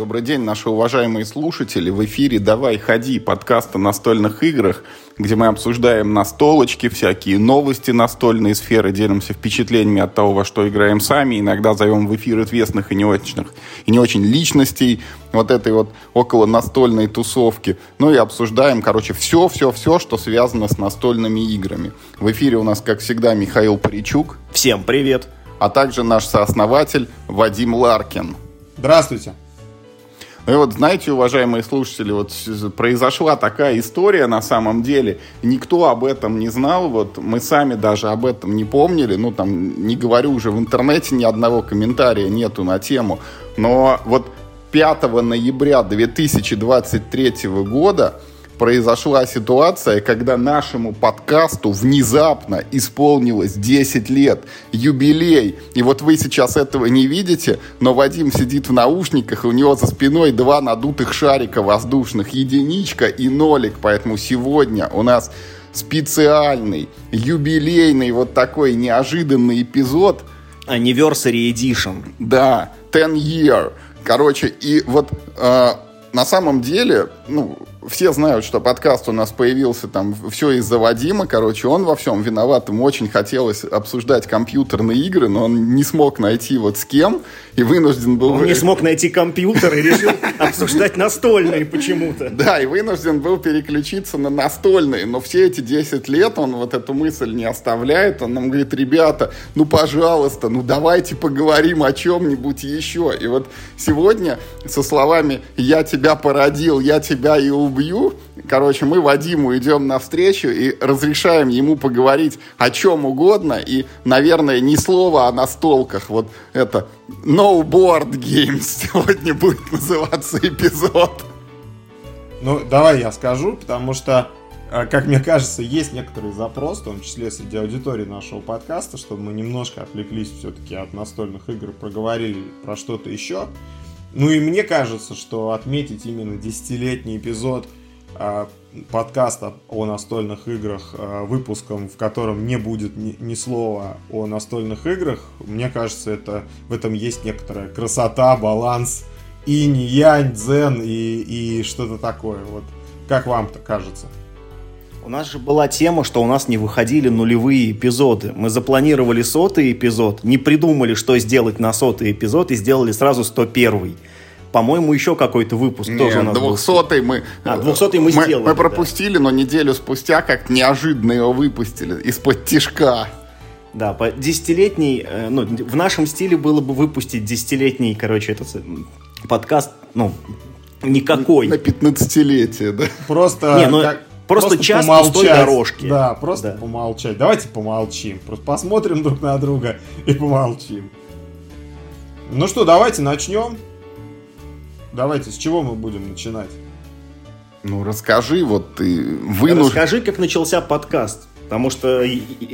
Добрый день, наши уважаемые слушатели. В эфире «Давай, ходи» подкаст о настольных играх, где мы обсуждаем настолочки, всякие новости настольные сферы, делимся впечатлениями от того, во что играем сами, иногда зовем в эфир известных и не очень, и не очень личностей вот этой вот около настольной тусовки. Ну и обсуждаем, короче, все-все-все, что связано с настольными играми. В эфире у нас, как всегда, Михаил Паричук. Всем привет! А также наш сооснователь Вадим Ларкин. Здравствуйте! Ну и вот, знаете, уважаемые слушатели, вот произошла такая история на самом деле. Никто об этом не знал, вот мы сами даже об этом не помнили. Ну, там, не говорю уже, в интернете ни одного комментария нету на тему. Но вот 5 ноября 2023 года произошла ситуация, когда нашему подкасту внезапно исполнилось 10 лет, юбилей. И вот вы сейчас этого не видите, но Вадим сидит в наушниках, и у него за спиной два надутых шарика воздушных, единичка и нолик. Поэтому сегодня у нас специальный, юбилейный, вот такой неожиданный эпизод. Anniversary Edition. Да, 10 year. Короче, и вот э, на самом деле, ну, все знают, что подкаст у нас появился там все из-за Вадима, короче, он во всем виноват, ему очень хотелось обсуждать компьютерные игры, но он не смог найти вот с кем, и вынужден был... Он не смог найти компьютер и решил обсуждать настольные почему-то. Да, и вынужден был переключиться на настольные, но все эти 10 лет он вот эту мысль не оставляет, он нам говорит, ребята, ну, пожалуйста, ну, давайте поговорим о чем-нибудь еще. И вот сегодня со словами «я тебя породил, я тебя и убил», убью. Короче, мы Вадиму идем навстречу и разрешаем ему поговорить о чем угодно. И, наверное, ни слова о настолках. Вот это No Board Games сегодня будет называться эпизод. Ну, давай я скажу, потому что, э, как мне кажется, есть некоторый запрос, в том числе среди аудитории нашего подкаста, чтобы мы немножко отвлеклись все-таки от настольных игр, проговорили про что-то еще. Ну и мне кажется, что отметить именно десятилетний эпизод э, подкаста о настольных играх э, выпуском, в котором не будет ни, ни слова о настольных играх, мне кажется, это в этом есть некоторая красота, баланс, инь, янь, дзен и, и что-то такое. Вот как вам-то кажется? У нас же была тема, что у нас не выходили нулевые эпизоды. Мы запланировали сотый эпизод, не придумали, что сделать на сотый эпизод, и сделали сразу 101 по-моему, еще какой-то выпуск Нет, тоже у нас 200 мы... А, 200 мы, мы сделали. Мы пропустили, да. но неделю спустя как неожиданно его выпустили из-под тишка. Да, по десятилетний, э, ну, в нашем стиле было бы выпустить десятилетний, короче, этот подкаст, ну, никакой. На 15-летие, да? Просто... Не, ну, как Просто, просто час помолчать. пустой дорожки. Да, просто да. помолчать. Давайте помолчим. Просто посмотрим друг на друга и помолчим. Ну что, давайте начнем. Давайте, с чего мы будем начинать? Ну, расскажи, вот ты вынужден... Расскажи, как начался подкаст. Потому что...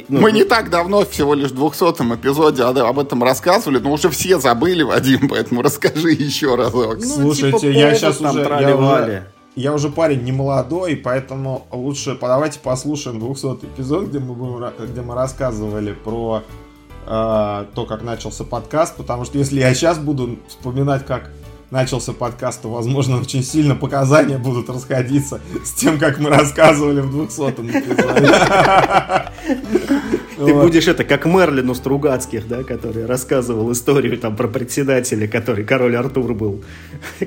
Ну, Мы не так давно, всего лишь в 200 эпизоде об этом рассказывали, но уже все забыли, Вадим, поэтому расскажи еще разок. Ну, Слушайте, типа я сейчас уже... Я уже я уже парень не молодой, поэтому лучше давайте послушаем 200 эпизод, где мы, будем, где мы рассказывали про э, то, как начался подкаст, потому что если я сейчас буду вспоминать, как начался подкаст, то, возможно, очень сильно показания будут расходиться с тем, как мы рассказывали в 200-м эпизоде. Ты будешь это, как Мерлин у Стругацких, да, который рассказывал историю там про председателя, который король Артур был.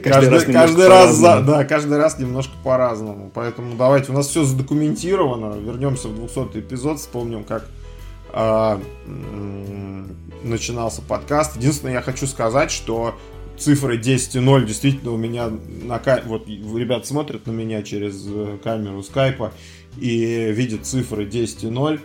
Каждый, раз, каждый раз да, каждый раз немножко по-разному. Поэтому давайте, у нас все задокументировано. Вернемся в 200 эпизод, вспомним, как а, начинался подкаст. Единственное, я хочу сказать, что цифры 10 и 0 действительно у меня на вот ребят смотрят на меня через э, камеру скайпа и видят цифры 10 и 0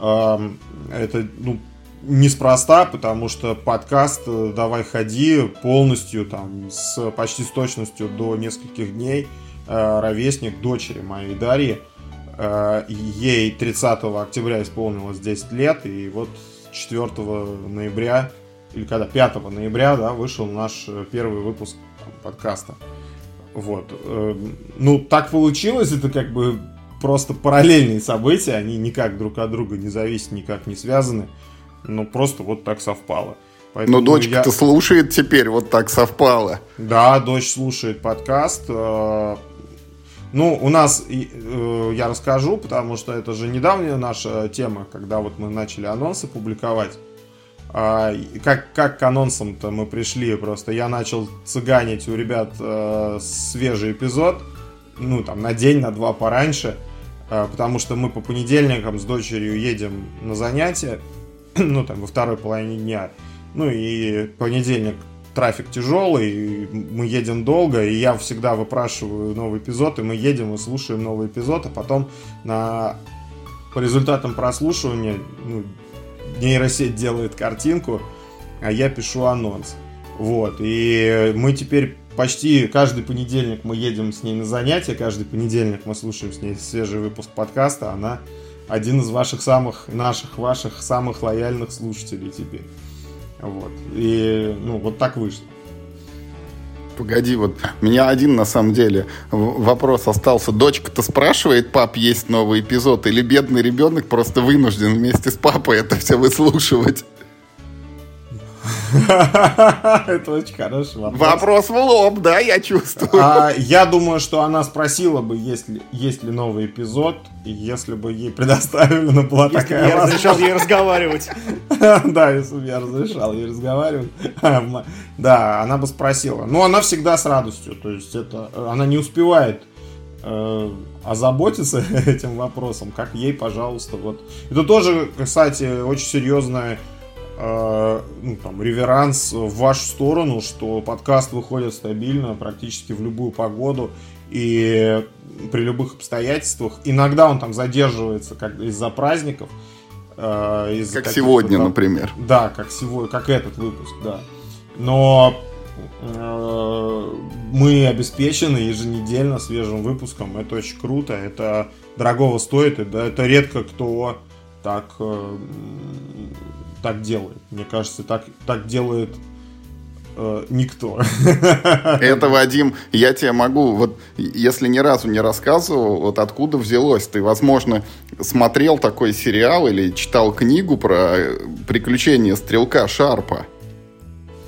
это ну неспроста, потому что подкаст э, «Давай ходи» полностью там с почти с точностью до нескольких дней э, ровесник дочери моей Дарьи. Ей 30 октября исполнилось 10 лет, и вот 4 ноября или когда 5 ноября, да, вышел наш э, первый выпуск подкаста. Вот. Эм, ну, так получилось, это как бы просто параллельные события, они никак друг от друга не зависят, никак не связаны. но просто вот так совпало. Поэтому Но дочка-то я... слушает теперь, вот так совпало. Да, дочь слушает подкаст. Э, ну, у нас, э, я расскажу, потому что это же недавняя наша тема, когда вот мы начали анонсы публиковать. А, как, как к анонсам-то мы пришли, просто я начал цыганить у ребят э, свежий эпизод, ну, там, на день, на два пораньше, потому что мы по понедельникам с дочерью едем на занятия, ну, там, во второй половине дня, ну и понедельник трафик тяжелый, мы едем долго, и я всегда выпрашиваю новый эпизод, и мы едем и слушаем новый эпизод, а потом на по результатам прослушивания ну, нейросеть делает картинку, а я пишу анонс. Вот, и мы теперь почти каждый понедельник мы едем с ней на занятия, каждый понедельник мы слушаем с ней свежий выпуск подкаста, она один из ваших самых, наших, ваших самых лояльных слушателей теперь. Вот. И, ну, вот так вышло. Погоди, вот меня один на самом деле вопрос остался. Дочка-то спрашивает, пап, есть новый эпизод, или бедный ребенок просто вынужден вместе с папой это все выслушивать? Это очень хороший вопрос. Вопрос в лоб, да, я чувствую. А, я думаю, что она спросила бы, есть ли, есть ли новый эпизод, если бы ей предоставлена была если такая я разрешал ей разговаривать. Да, если бы я разрешал ей разговаривать. Да, она бы спросила. Но она всегда с радостью. То есть это она не успевает э, озаботиться этим вопросом, как ей, пожалуйста, вот. Это тоже, кстати, очень серьезная Э, ну, там, реверанс в вашу сторону, что подкаст выходит стабильно практически в любую погоду и при любых обстоятельствах. Иногда он там задерживается как из-за праздников. Э, из как сегодня, там, например. Да, как сегодня, как этот выпуск, да. Но э, мы обеспечены еженедельно свежим выпуском. Это очень круто, это дорогого стоит, это, это редко кто так э, так делает. Мне кажется, так, так делает э, никто. Это, Вадим, я тебе могу, вот если ни разу не рассказывал, вот откуда взялось. Ты, возможно, смотрел такой сериал или читал книгу про приключения стрелка Шарпа.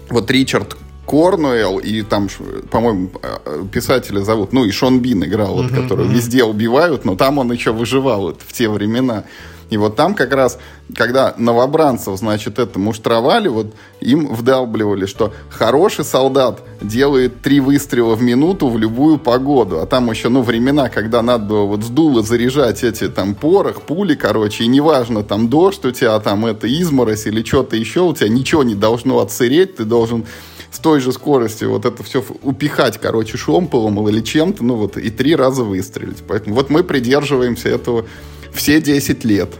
Вот Ричард Корнуэлл и там, по-моему, э, писателя зовут, ну и Шон Бин играл, вот, которого везде убивают, но там он еще выживал вот, в те времена. И вот там как раз, когда новобранцев, значит, это муштровали, вот им вдалбливали, что хороший солдат делает три выстрела в минуту в любую погоду. А там еще, ну, времена, когда надо было вот с дула заряжать эти там порох, пули, короче, и неважно, там дождь у тебя, там это изморозь или что-то еще, у тебя ничего не должно отсыреть, ты должен с той же скоростью вот это все упихать, короче, шомполом или чем-то, ну вот, и три раза выстрелить. Поэтому вот мы придерживаемся этого все 10 лет.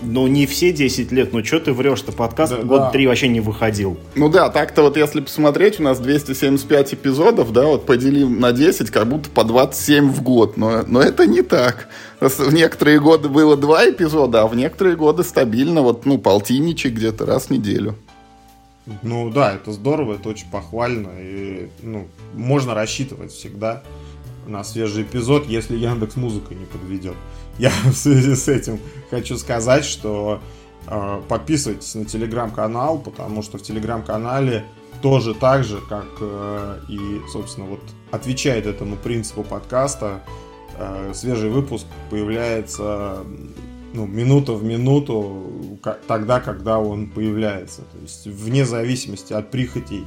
Ну, не все 10 лет, ну что ты врешь-то, подкаст да, год да. три вообще не выходил. Ну да, так-то вот если посмотреть, у нас 275 эпизодов, да, вот поделим на 10, как будто по 27 в год, но, но это не так. В некоторые годы было два эпизода, а в некоторые годы стабильно, вот, ну, полтинничек где-то раз в неделю. Ну да, это здорово, это очень похвально, и, ну, можно рассчитывать всегда на свежий эпизод, если Яндекс Музыка не подведет. Я в связи с этим хочу сказать, что э, подписывайтесь на телеграм-канал, потому что в телеграм-канале тоже так же, как э, и, собственно, вот отвечает этому принципу подкаста, э, свежий выпуск появляется ну, минута в минуту тогда, когда он появляется. То есть вне зависимости от прихотей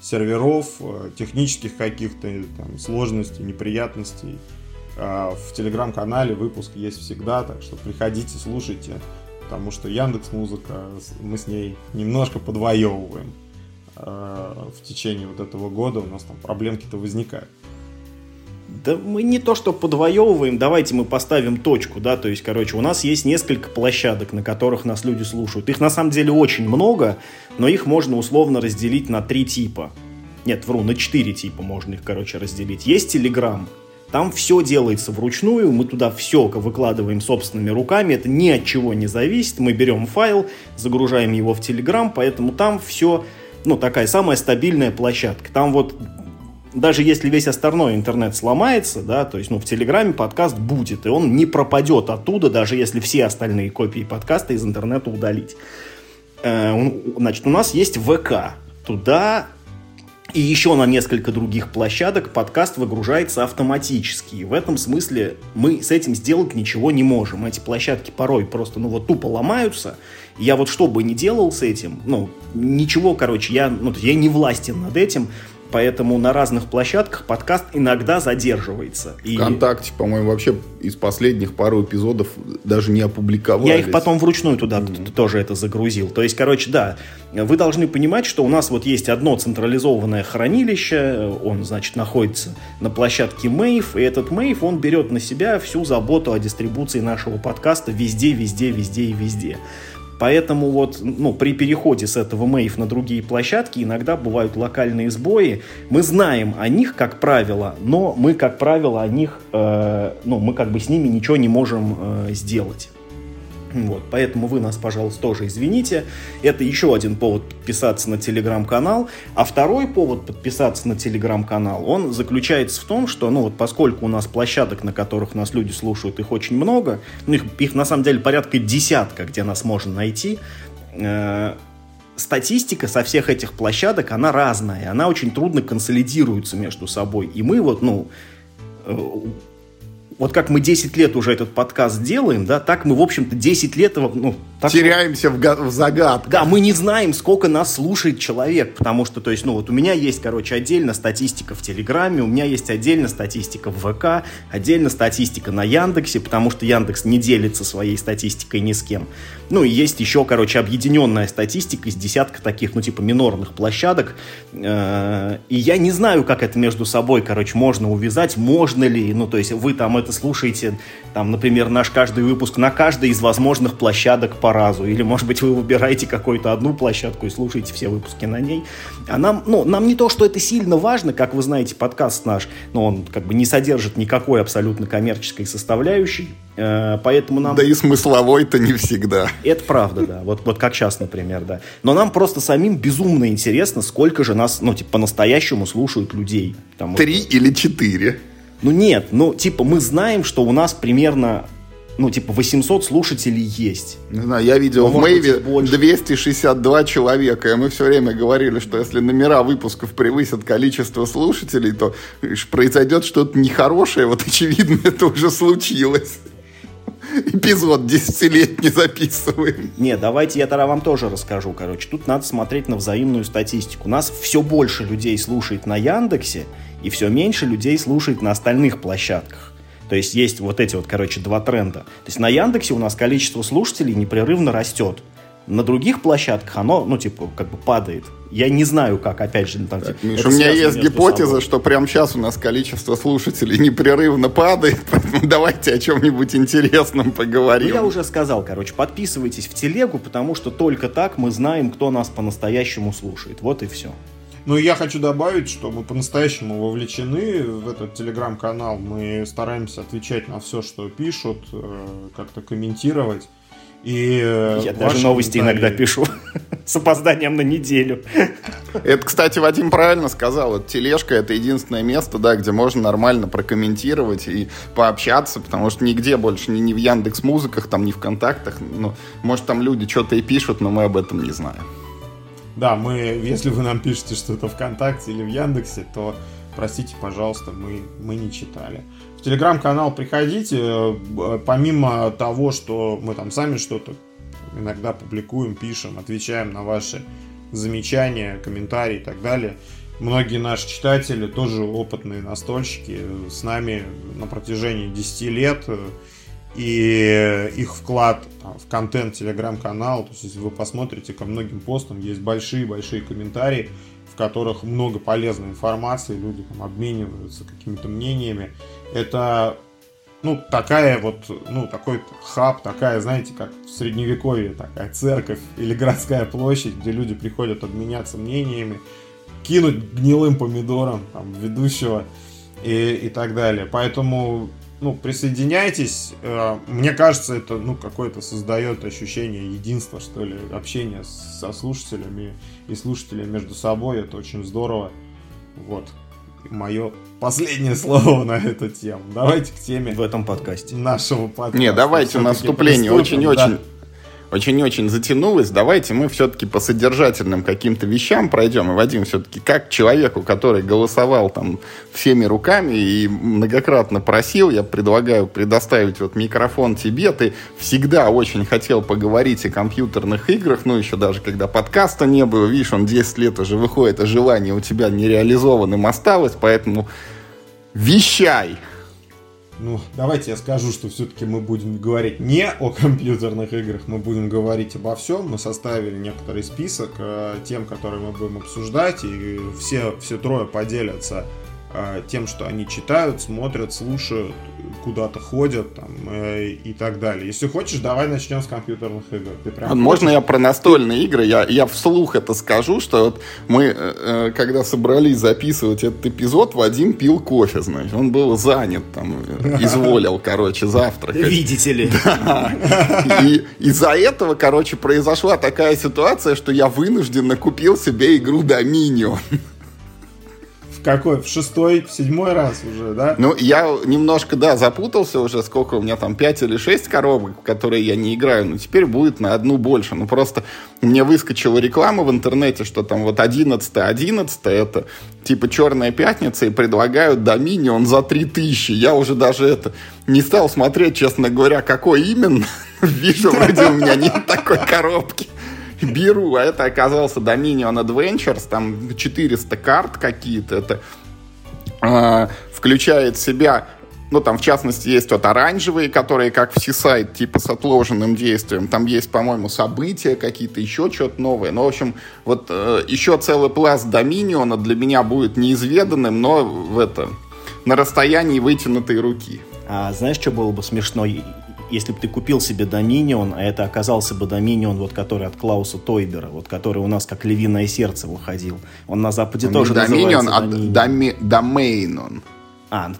серверов, э, технических каких-то сложностей, неприятностей. А, в телеграм-канале выпуск есть всегда, так что приходите, слушайте, потому что Яндекс Музыка, мы с ней немножко подвоевываем а, в течение вот этого года, у нас там проблемки-то возникают. Да мы не то что подвоевываем, давайте мы поставим точку, да, то есть, короче, у нас есть несколько площадок, на которых нас люди слушают. Их на самом деле очень много, но их можно условно разделить на три типа. Нет, вру, на четыре типа можно их, короче, разделить. Есть Telegram, там все делается вручную, мы туда все выкладываем собственными руками, это ни от чего не зависит. Мы берем файл, загружаем его в Telegram, поэтому там все, ну, такая самая стабильная площадка. Там вот даже если весь остальной интернет сломается, да, то есть, ну, в Телеграме подкаст будет, и он не пропадет оттуда, даже если все остальные копии подкаста из интернета удалить. Э, значит, у нас есть ВК. Туда и еще на несколько других площадок подкаст выгружается автоматически. И в этом смысле мы с этим сделать ничего не можем. Эти площадки порой просто, ну вот тупо ломаются. Я вот что бы ни делал с этим, ну, ничего, короче, я, ну, я не властен над этим. Поэтому на разных площадках подкаст иногда задерживается. И... Вконтакте, по-моему, вообще из последних пару эпизодов даже не опубликовали. Я их потом вручную туда mm-hmm. тоже это загрузил. То есть, короче, да, вы должны понимать, что у нас вот есть одно централизованное хранилище, он, значит, находится на площадке Мэйв, и этот Мэйв, он берет на себя всю заботу о дистрибуции нашего подкаста везде, везде, везде и везде. Поэтому вот ну, при переходе с этого Мэйв на другие площадки иногда бывают локальные сбои. Мы знаем о них, как правило, но мы, как правило, о них, э, ну, мы как бы с ними ничего не можем э, сделать. Вот, поэтому вы нас, пожалуйста, тоже извините. Это еще один повод подписаться на телеграм-канал. А второй повод подписаться на телеграм-канал, он заключается в том, что, ну вот, поскольку у нас площадок, на которых нас люди слушают, их очень много, ну, их, их на самом деле порядка десятка, где нас можно найти, э, статистика со всех этих площадок, она разная, она очень трудно консолидируется между собой. И мы вот, ну, э, вот как мы 10 лет уже этот подкаст делаем, да, так мы, в общем-то, 10 лет ну, так Теряемся в, в загадках. Да, мы не знаем, сколько нас слушает человек, потому что, то есть, ну вот у меня есть, короче, отдельно статистика в Телеграме, у меня есть отдельно статистика в ВК, отдельно статистика на Яндексе, потому что Яндекс не делится своей статистикой ни с кем. Ну и есть еще, короче, объединенная статистика из десятка таких, ну типа минорных площадок, э, и я не знаю, как это между собой, короче, можно увязать, можно ли, ну то есть вы там это слушаете, там, например, наш каждый выпуск на каждой из возможных площадок по разу. Или, может быть, вы выбираете какую-то одну площадку и слушаете все выпуски на ней. А нам, ну, нам не то, что это сильно важно, как вы знаете, подкаст наш, но он как бы не содержит никакой абсолютно коммерческой составляющей. Э, поэтому нам... Да и смысловой-то не всегда. Это правда, да. Вот, вот как сейчас, например, да. Но нам просто самим безумно интересно, сколько же нас, ну, типа, по-настоящему слушают людей. Там, Три вот... или четыре? Ну нет, ну типа мы знаем, что у нас примерно ну, типа, 800 слушателей есть. Не знаю, я видел Но, в Мэйве 262 человека, и мы все время говорили, что если номера выпусков превысят количество слушателей, то произойдет что-то нехорошее. Вот, очевидно, это уже случилось. Эпизод десятилетний записываем. Не, давайте я тогда вам тоже расскажу, короче. Тут надо смотреть на взаимную статистику. Нас все больше людей слушает на Яндексе, и все меньше людей слушает на остальных площадках. То есть есть вот эти вот, короче, два тренда. То есть на Яндексе у нас количество слушателей непрерывно растет. На других площадках оно, ну, типа, как бы падает. Я не знаю, как, опять же, там, так, типа, Миш, у меня есть гипотеза, собой. что прямо сейчас у нас количество слушателей непрерывно падает, поэтому давайте о чем-нибудь интересном поговорим. Ну, я уже сказал, короче, подписывайтесь в телегу, потому что только так мы знаем, кто нас по-настоящему слушает. Вот и все. Ну, я хочу добавить, что мы по-настоящему вовлечены в этот телеграм-канал. Мы стараемся отвечать на все, что пишут, э, как-то комментировать. И э, Я даже новости иногда пишу с опозданием на неделю. Это, кстати, Вадим правильно сказал. Вот тележка это единственное место, да, где можно нормально прокомментировать и пообщаться, потому что нигде больше, ни, ни в Яндекс Музыках, там, ни в Контактах. Ну, может, там люди что-то и пишут, но мы об этом не знаем. Да, мы, если вы нам пишете что-то ВКонтакте или в Яндексе, то простите, пожалуйста, мы, мы не читали. В телеграм-канал приходите, э, помимо того, что мы там сами что-то иногда публикуем, пишем, отвечаем на ваши замечания, комментарии и так далее. Многие наши читатели тоже опытные настольщики с нами на протяжении 10 лет и их вклад в контент телеграм-канал, то есть если вы посмотрите ко многим постам, есть большие-большие комментарии, в которых много полезной информации, люди там обмениваются какими-то мнениями. Это ну, такая вот, ну, такой хаб, такая, знаете, как в средневековье, такая церковь или городская площадь, где люди приходят обменяться мнениями, кинуть гнилым помидором там, ведущего и, и так далее. Поэтому ну, присоединяйтесь. Э, мне кажется, это, ну, какое-то создает ощущение единства, что ли, общения со слушателями и слушателями между собой. Это очень здорово. Вот. Мое последнее слово на эту тему. Давайте к теме. В этом подкасте. Нашего подкаста. Не, давайте наступление. Очень-очень очень-очень затянулось. Давайте мы все-таки по содержательным каким-то вещам пройдем. И, Вадим, все-таки как человеку, который голосовал там всеми руками и многократно просил, я предлагаю предоставить вот микрофон тебе. Ты всегда очень хотел поговорить о компьютерных играх, ну, еще даже когда подкаста не было. Видишь, он 10 лет уже выходит, а желание у тебя нереализованным осталось, поэтому вещай! Ну, давайте я скажу, что все-таки мы будем говорить не о компьютерных играх, мы будем говорить обо всем. Мы составили некоторый список э, тем, которые мы будем обсуждать, и все, все трое поделятся тем, что они читают, смотрят, слушают, куда-то ходят там, э, и так далее. Если хочешь, давай начнем с компьютерных игр. Ты прям Можно хочешь? я про настольные игры? Я, я вслух это скажу, что вот мы, э, э когда собрались записывать этот эпизод, Вадим пил кофе, значит. Он был занят там, изволил, короче, завтракать. Видите ли. Да. И из-за этого, короче, произошла такая ситуация, что я вынужденно купил себе игру Dominion какой? В шестой, в седьмой раз уже, да? Ну, я немножко, да, запутался уже, сколько у меня там, пять или шесть коробок, в которые я не играю, но теперь будет на одну больше. Ну, просто мне выскочила реклама в интернете, что там вот 11 11 это типа Черная пятница, и предлагают Доминион за 3000. Я уже даже это не стал смотреть, честно говоря, какой именно. Вижу, вроде у меня нет такой коробки беру, а это оказался Dominion Adventures, там 400 карт какие-то, это э, включает в себя ну, там, в частности, есть вот оранжевые, которые как все сайт, типа с отложенным действием. Там есть, по-моему, события какие-то, еще что-то новое. Ну, в общем, вот э, еще целый пласт Доминиона для меня будет неизведанным, но в это, на расстоянии вытянутой руки. А знаешь, что было бы смешно? Если бы ты купил себе Доминион, а это оказался бы Доминион, вот который от Клауса Тойбера, вот который у нас как львиное сердце выходил. Он на Западе ну, тоже Доминион, называется а Домейнон. А,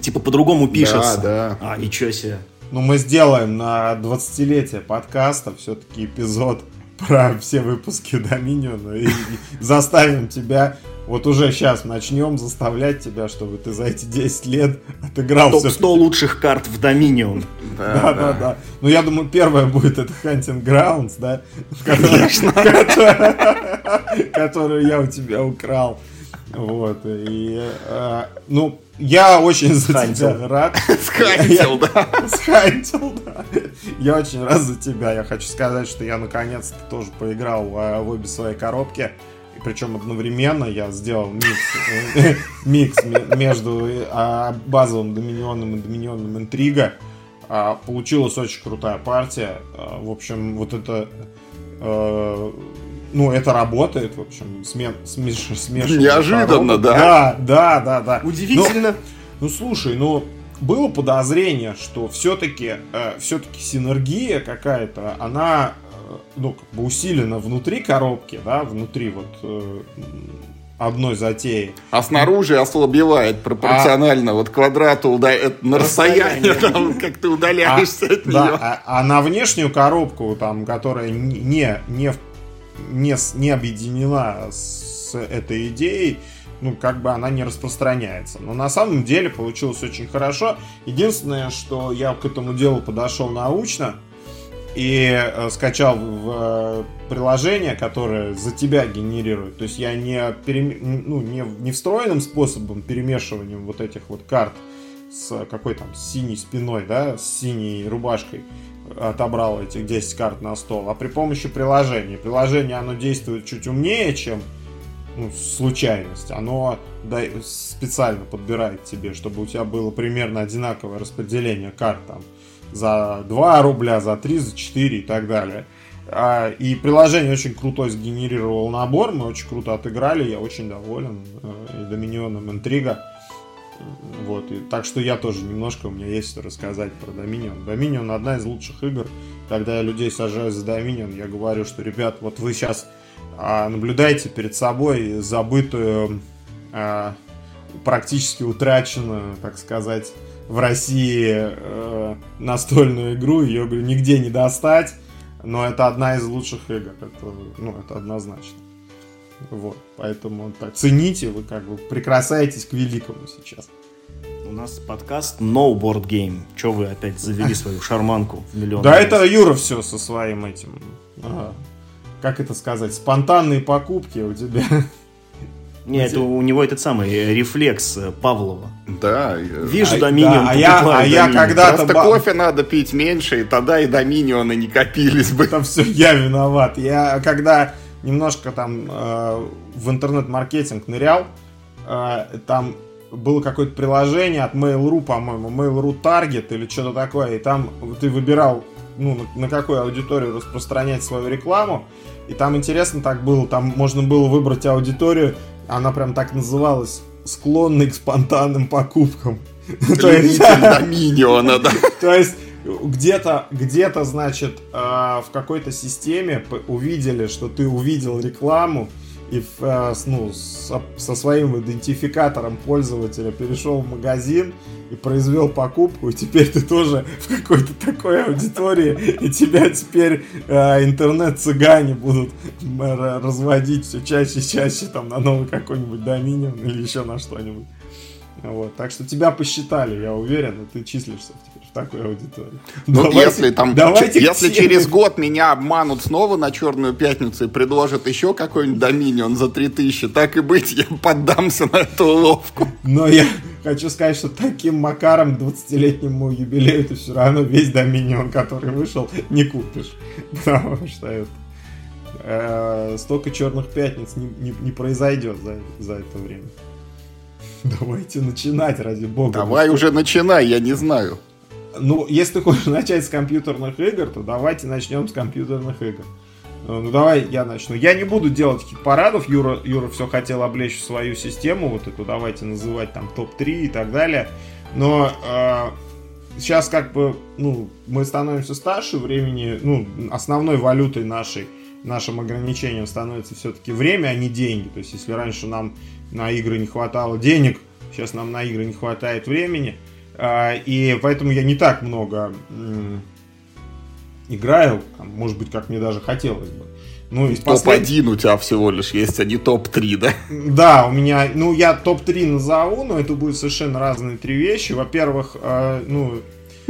типа по-другому пишется. Да, да. А, ничего себе. Ну, мы сделаем на 20-летие подкаста все-таки эпизод про все выпуски Доминиона и заставим тебя вот уже сейчас начнем заставлять тебя, чтобы ты за эти 10 лет отыграл Топ-100 лучших карт в Доминион. Да, да, да. Ну, я думаю, первое будет это Hunting Grounds, да? Конечно. Которую я у тебя украл. Вот, и, э, ну, я очень за тебя рад. Схантил, да. Схантил, да. Я очень рад за тебя. Я хочу сказать, что я наконец-то тоже поиграл в обе свои коробки причем одновременно я сделал микс, э, микс между а, базовым доминионом и доминионом интрига. А, получилась очень крутая партия. А, в общем, вот это э, ну, это работает, в общем, смен, смеш, смешивание. Неожиданно, да? Да, да, да, да. Удивительно. Ну, ну слушай, ну, было подозрение, что все-таки э, все-таки синергия какая-то, она ну, как бы усиленно внутри коробки, да, внутри вот э, одной затеи. А снаружи ослабевает пропорционально а... вот квадрату уда... на расстояние, там, как ты удаляешься а, от да, нее. А, а на внешнюю коробку, там, которая не, не, не, не объединена с этой идеей, ну, как бы она не распространяется. Но на самом деле получилось очень хорошо. Единственное, что я к этому делу подошел научно, и э, скачал в э, приложение, которое за тебя генерирует. То есть я не, перем... ну, не, не встроенным способом перемешиванием вот этих вот карт с какой там синей спиной, да, с синей рубашкой отобрал этих 10 карт на стол, а при помощи приложения. Приложение, оно действует чуть умнее, чем ну, случайность. Оно да, специально подбирает тебе, чтобы у тебя было примерно одинаковое распределение карт там за 2 рубля, за 3, за 4 и так далее. А, и приложение очень круто сгенерировало набор, мы очень круто отыграли, я очень доволен э, и Доминионом Интрига. Вот, и, так что я тоже немножко, у меня есть что рассказать про Доминион. Доминион одна из лучших игр. Когда я людей сажаю за Доминион, я говорю, что, ребят, вот вы сейчас а, наблюдаете перед собой забытую, а, практически утраченную, так сказать, в России э, настольную игру, ее, говорю, нигде не достать, но это одна из лучших игр, это, ну, это однозначно. Вот, поэтому так, цените, вы как бы прикасаетесь к великому сейчас. У нас подкаст No Board Game. Че вы опять завели свою шарманку в миллион? Да это Юра все со своим этим. Ага. Как это сказать? Спонтанные покупки у тебя. Нет, это у него этот самый э, рефлекс э, Павлова. Да. Вижу А- Доминион, да, а я- а я Доминион. когда- Просто ба- кофе надо пить меньше, и тогда и доминионы не копились бы. Это все я виноват. Я когда немножко там э, в интернет-маркетинг нырял, э, там было какое-то приложение от Mail.ru, по-моему, Mail.ru Target или что-то такое, и там ты выбирал, ну, на, на какую аудиторию распространять свою рекламу, и там интересно так было, там можно было выбрать аудиторию, она прям так называлась, склонный к спонтанным покупкам. То есть- доминиона, да. то есть где-то, где-то, значит, э, в какой-то системе увидели, что ты увидел рекламу и э, ну, со, со своим идентификатором пользователя перешел в магазин и произвел покупку, и теперь ты тоже в какой-то такой аудитории, и тебя теперь э, интернет-цыгане будут разводить все чаще и чаще там на новый какой-нибудь доминион или еще на что-нибудь. Вот, так что тебя посчитали, я уверен, и ты числишься теперь в такой аудитории. Ну, Давайте- если там, давайте если теме. через год меня обманут снова на Черную Пятницу и предложат еще какой-нибудь доминион за 3000, так и быть, я поддамся на эту уловку. Но я хочу сказать, что таким макаром 20-летнему юбилею ты все равно весь доминион, который вышел, не купишь. Потому что это, э, столько черных пятниц не, не- не произойдет за, за это время. Давайте начинать, ради бога. Давай уже начинай, я не знаю. Ну, если ты хочешь начать с компьютерных игр, то давайте начнем с компьютерных игр. Э, Ну, давай я начну. Я не буду делать хит-парадов. Юра, Юра все хотел облечь в свою систему, вот эту давайте называть там топ-3 и так далее. Но э, сейчас как бы, ну, мы становимся старше, времени, ну, основной валютой нашей, нашим ограничением становится все-таки время, а не деньги. То есть, если раньше нам на игры не хватало денег, сейчас нам на игры не хватает времени. А, И поэтому я не так много м, играю, может быть, как мне даже хотелось бы. Ну, из послед- Топ-1 у тебя всего лишь есть, а не топ-3, да? Да, у меня, ну, я топ-3 назову, но это будут совершенно разные три вещи. Во-первых, э, ну,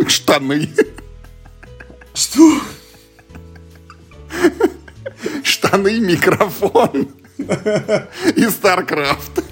Штаны. что? Штаны, микрофон. И StarCraft.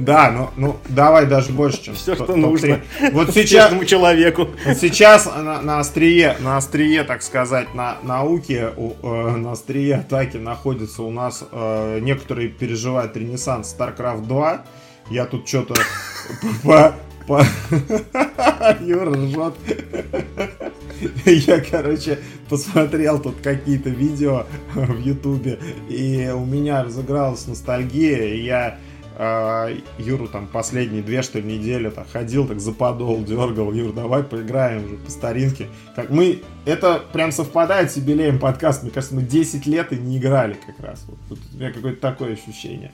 Да, ну, ну, давай даже больше, чем топ- что нужно. Вот сейчас, человеку. Вот сейчас на, на острие, на острие, так сказать, на науке, у- э, на острие атаки находится у нас э, некоторые переживают ренессанс StarCraft 2. Я тут что-то по, по- Юра ржет. Я, короче, посмотрел тут какие-то видео в Ютубе, и у меня разыгралась ностальгия, и я э, Юру там последние две, что ли, недели так ходил, так за подол дергал. Юр, давай поиграем уже по старинке. Как мы... Это прям совпадает с юбилеем подкаста. Мне кажется, мы 10 лет и не играли как раз. Вот, Вот у меня какое-то такое ощущение.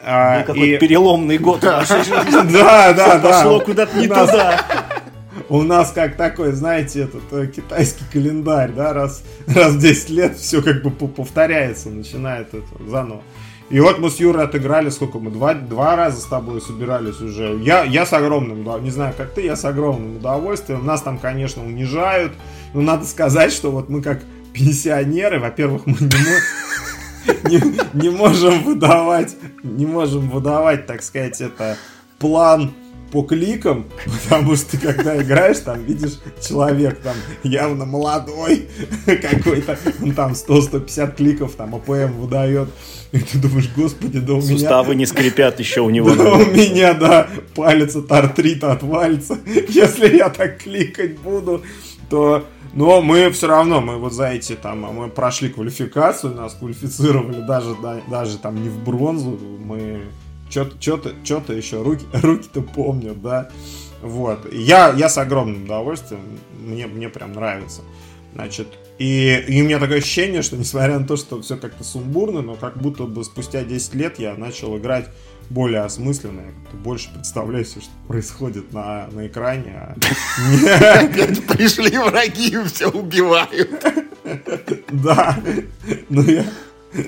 А, Ну, какой-то и- переломный год. Да, да, да. Пошло куда-то не туда. У нас как такой, знаете, этот э, китайский календарь, да, раз, раз в 10 лет все как бы по- повторяется, начинает это заново. И вот мы с Юрой отыграли, сколько мы, два, два раза с тобой собирались уже. Я, я с огромным, не знаю, как ты, я с огромным удовольствием. Нас там, конечно, унижают, но надо сказать, что вот мы как пенсионеры, во-первых, мы не, не, не можем выдавать, не можем выдавать, так сказать, это план по кликам, потому что когда играешь, там видишь человек там явно молодой какой-то, он там 100-150 кликов там APM выдает, и ты думаешь, господи, да у меня... Суставы не скрипят еще у него. Да у меня, да, палец от артрита отвалится. Если я так кликать буду, то... Но мы все равно, мы вот за эти там, мы прошли квалификацию, нас квалифицировали даже, да- даже там не в бронзу, мы что-то что-то еще, руки, руки-то помнят, да. Вот. Я, я с огромным удовольствием, мне, мне прям нравится. Значит, и, и у меня такое ощущение, что несмотря на то, что все как-то сумбурно, но как будто бы спустя 10 лет я начал играть более осмысленно, я как-то больше представляю все, что происходит на, на экране. а не- Опять пришли враги и все убивают. Да. Ну, я...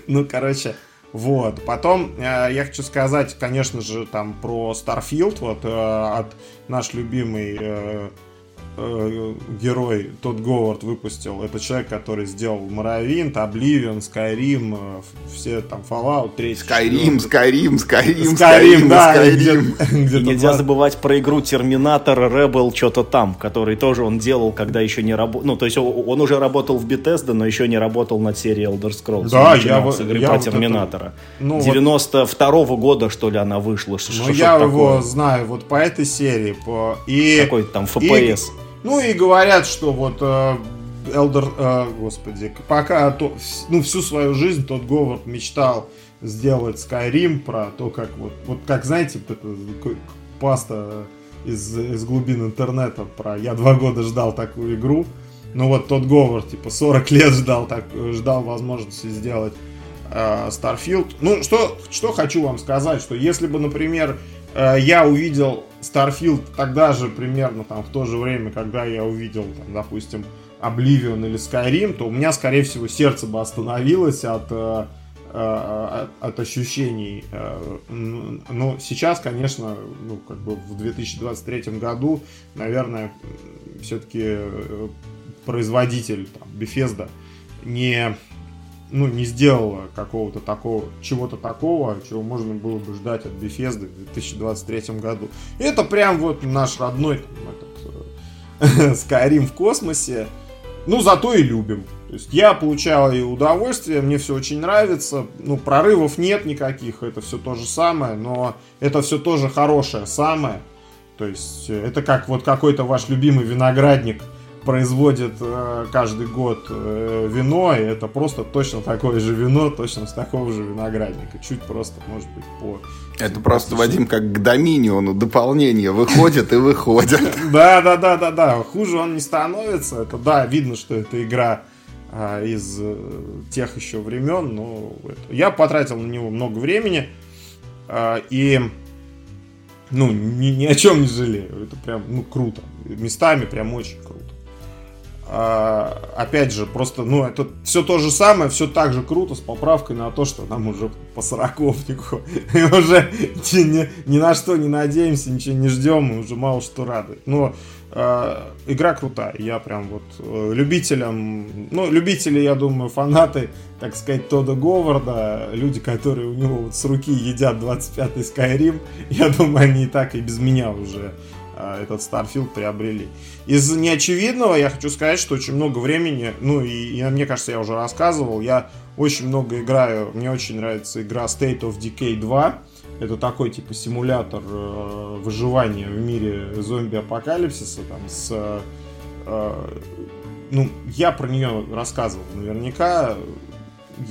Ну, короче, Вот. Потом э, я хочу сказать, конечно же, там про Starfield, вот э, от наш любимый э, э, герой Тодд Говард выпустил. Это человек, который сделал Morrowind, Oblivion, Skyrim, э, все там Fallout 3. Skyrim, Skyrim, Skyrim, Skyrim, да. Где, где нельзя забывать про игру Терминатор Rebel что-то там, который тоже он делал, когда еще не работал. Ну, то есть он уже работал в Bethesda, но еще не работал над серией Elder Scrolls. Да, я, с игры я про вот Терминатора. Это, ну, 92-го вот, года, что ли, она вышла. Ну, я его знаю вот по этой серии. По... И, Какой там FPS. И, ну и говорят, что вот э, Элдер, э, господи, пока то, ну всю свою жизнь тот Говард мечтал сделать Skyrim про то, как вот, вот как знаете, паста из, из глубин интернета про я два года ждал такую игру. Ну вот тот Говард, типа 40 лет ждал, так, ждал возможности сделать э, Starfield. Ну, что, что хочу вам сказать, что если бы, например, я увидел Starfield тогда же примерно там в то же время, когда я увидел, там, допустим, Oblivion или Skyrim, то у меня, скорее всего, сердце бы остановилось от, э, э, от, ощущений. Э, но сейчас, конечно, ну, как бы в 2023 году, наверное, все-таки производитель там, Bethesda не ну, не сделала какого-то такого, чего-то такого, чего можно было бы ждать от Bethesda в 2023 году. И это прям вот наш родной этот, Skyrim в космосе. Ну, зато и любим. То есть я получал и удовольствие, мне все очень нравится. Ну, прорывов нет никаких, это все то же самое, но это все тоже хорошее самое. То есть это как вот какой-то ваш любимый виноградник – производит э, каждый год э, вино, и это просто точно такое же вино, точно с такого же виноградника. Чуть просто, может быть, по... Это просто, Вадим, как к Доминиону дополнение выходит и выходит. Да, да, да, да, да. Хуже он не становится. Это да, видно, что это игра а, из э, тех еще времен, но я потратил на него много времени а, и ну, ни, ни о чем не жалею. Это прям, ну, круто. Местами прям очень круто. А, опять же, просто, ну, это все то же самое, все так же круто, с поправкой на то, что нам уже по сороковнику. И уже ни, ни на что не надеемся, ничего не ждем, мы уже мало что рады. Но э, игра крутая, я прям вот э, любителям, ну, любители, я думаю, фанаты, так сказать, Тода Говарда, люди, которые у него вот с руки едят 25-й Skyrim, я думаю, они и так и без меня уже этот Starfield приобрели. Из неочевидного я хочу сказать, что очень много времени, ну и, и мне кажется, я уже рассказывал, я очень много играю, мне очень нравится игра State of Decay 2. Это такой типа симулятор э, выживания в мире зомби-апокалипсиса, там с... Э, ну, я про нее рассказывал наверняка,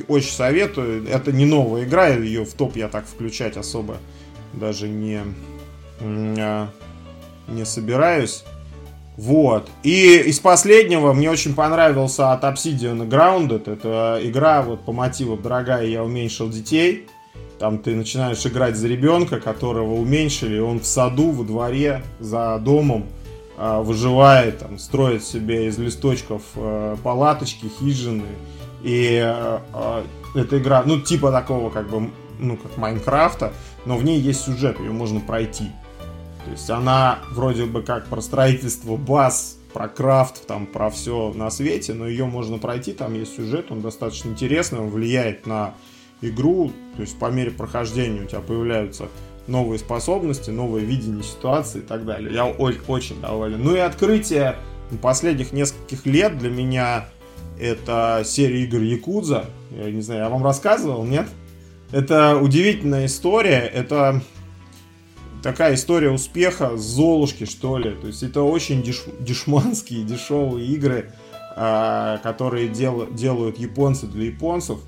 очень советую. Это не новая игра, ее в топ я так включать особо даже не, э, не собираюсь. Вот. И из последнего мне очень понравился от Obsidian Grounded. Это игра вот по мотиву «Дорогая, я уменьшил детей». Там ты начинаешь играть за ребенка, которого уменьшили, он в саду, во дворе, за домом э, выживает, там, строит себе из листочков э, палаточки, хижины. И э, эта игра, ну, типа такого, как бы, ну, как Майнкрафта, но в ней есть сюжет, ее можно пройти. То есть она вроде бы как про строительство баз, про крафт, там, про все на свете, но ее можно пройти, там есть сюжет, он достаточно интересный, он влияет на игру, то есть по мере прохождения у тебя появляются новые способности, новое видение ситуации и так далее. Я очень доволен. Ну и открытие последних нескольких лет для меня это серия игр Якудза. Я не знаю, я вам рассказывал, нет? Это удивительная история. Это такая история успеха Золушки, что ли. То есть это очень деш, дешманские, дешевые игры, э, которые дел, делают японцы для японцев.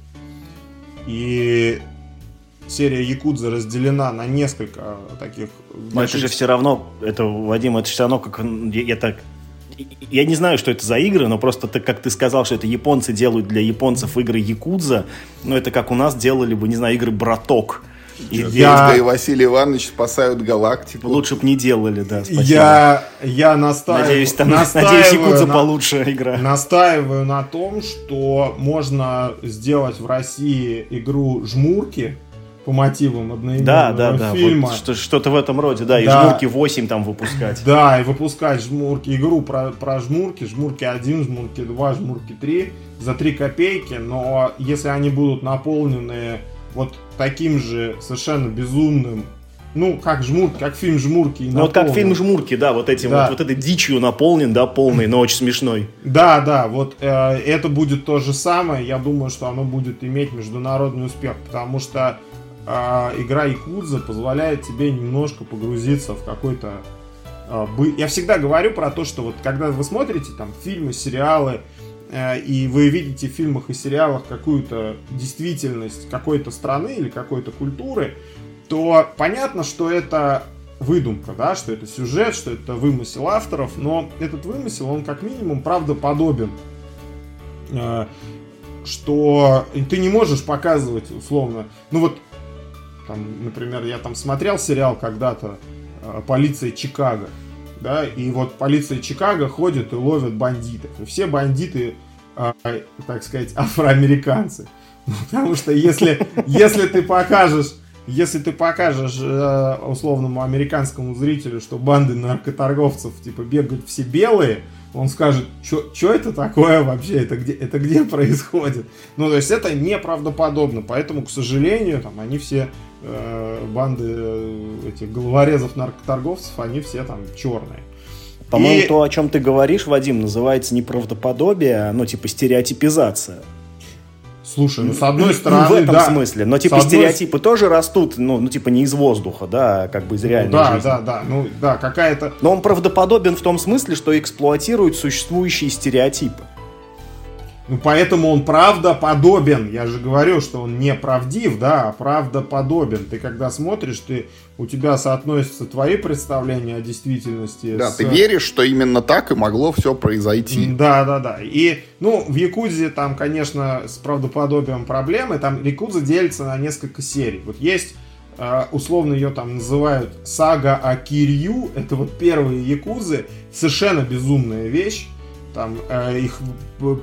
И серия Якудза разделена на несколько таких... Но это же все равно, это, Вадим, это все равно как... Я так я не знаю, что это за игры, но просто ты, как ты сказал, что это японцы делают для японцев игры Якудза, но это как у нас делали бы, не знаю, игры Браток И я... и Василий Иванович спасают галактику. Лучше бы не делали, да, спасибо. Я, я настаиваю... Надеюсь, там, настаиваю надеюсь, Якудза на, получше игра. Настаиваю на том, что можно сделать в России игру «Жмурки», по мотивам одноименного да, да, фильма. Да, вот что-то в этом роде, да, и да. жмурки 8 там выпускать. Да, и выпускать жмурки, игру про, про жмурки, жмурки 1, жмурки 2, жмурки 3 за 3 копейки, но если они будут наполнены вот таким же совершенно безумным ну, как жмурки, как фильм «Жмурки». Ну, вот как фильм «Жмурки», да, вот этим да. Вот, вот этой дичью наполнен, да, полный, но очень смешной. Да, да, вот э, это будет то же самое. Я думаю, что оно будет иметь международный успех, потому что э, игра Якудза позволяет тебе немножко погрузиться в какой-то... Э, бы... Я всегда говорю про то, что вот когда вы смотрите там фильмы, сериалы, Э, и вы видите в фильмах и сериалах какую-то действительность какой-то страны или какой-то культуры, то понятно, что это выдумка, да, что это сюжет, что это вымысел авторов, но этот вымысел, он как минимум правдоподобен. Э, что ты не можешь показывать условно, ну вот, там, например, я там смотрел сериал когда-то э, «Полиция Чикаго», да, и вот полиция Чикаго ходит и ловит бандитов. И все бандиты, э, так сказать, афроамериканцы. Потому что если, если ты покажешь если ты покажешь э, условному американскому зрителю, что банды наркоторговцев типа бегают все белые, он скажет, что это такое вообще, это где, это где происходит. Ну, то есть это неправдоподобно, поэтому, к сожалению, там они все э, банды э, этих головорезов наркоторговцев, они все там черные. По-моему, и... то, о чем ты говоришь, Вадим, называется неправдоподобие, ну, типа стереотипизация. Слушай, ну с одной стороны, ну, в этом да. смысле, но типа одной... стереотипы тоже растут, ну, ну типа не из воздуха, да, как бы из реальной ну, да, жизни. Да, да, да, ну да, какая-то. Но он правдоподобен в том смысле, что эксплуатирует существующие стереотипы. Ну, поэтому он правдоподобен. Я же говорю, что он не правдив, да, а правдоподобен. Ты когда смотришь, ты, у тебя соотносятся твои представления о действительности. Да, с... ты веришь, что именно так и могло все произойти. Да, да, да. И, ну, в Якудзе там, конечно, с правдоподобием проблемы. Там Якудза делится на несколько серий. Вот есть э, условно ее там называют сага о Кирью. Это вот первые якузы. Совершенно безумная вещь. Там э, их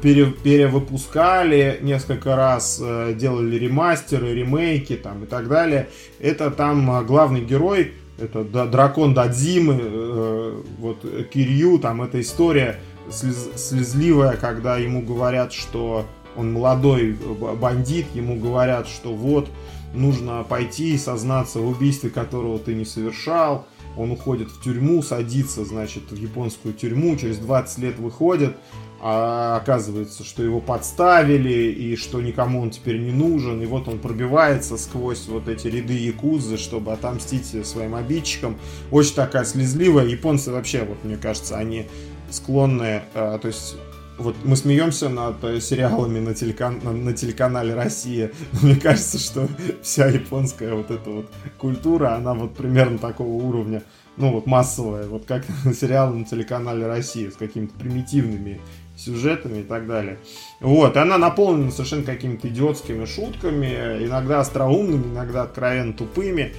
пере, перевыпускали несколько раз, э, делали ремастеры, ремейки там и так далее. Это там э, главный герой, это дракон Дадзимы, э, вот Кирью, там эта история слез, слезливая, когда ему говорят, что он молодой бандит, ему говорят, что вот нужно пойти и сознаться в убийстве, которого ты не совершал он уходит в тюрьму, садится, значит, в японскую тюрьму, через 20 лет выходит, а оказывается, что его подставили, и что никому он теперь не нужен, и вот он пробивается сквозь вот эти ряды якузы, чтобы отомстить своим обидчикам. Очень такая слезливая. Японцы вообще, вот мне кажется, они склонны, э, то есть вот мы смеемся над э, сериалами на, телекан... на телеканале Россия. Мне кажется, что вся японская вот эта вот культура, она вот примерно такого уровня, ну вот массовая, вот как сериалы на телеканале Россия с какими-то примитивными сюжетами и так далее. Вот, и она наполнена совершенно какими-то идиотскими шутками, иногда остроумными, иногда откровенно тупыми.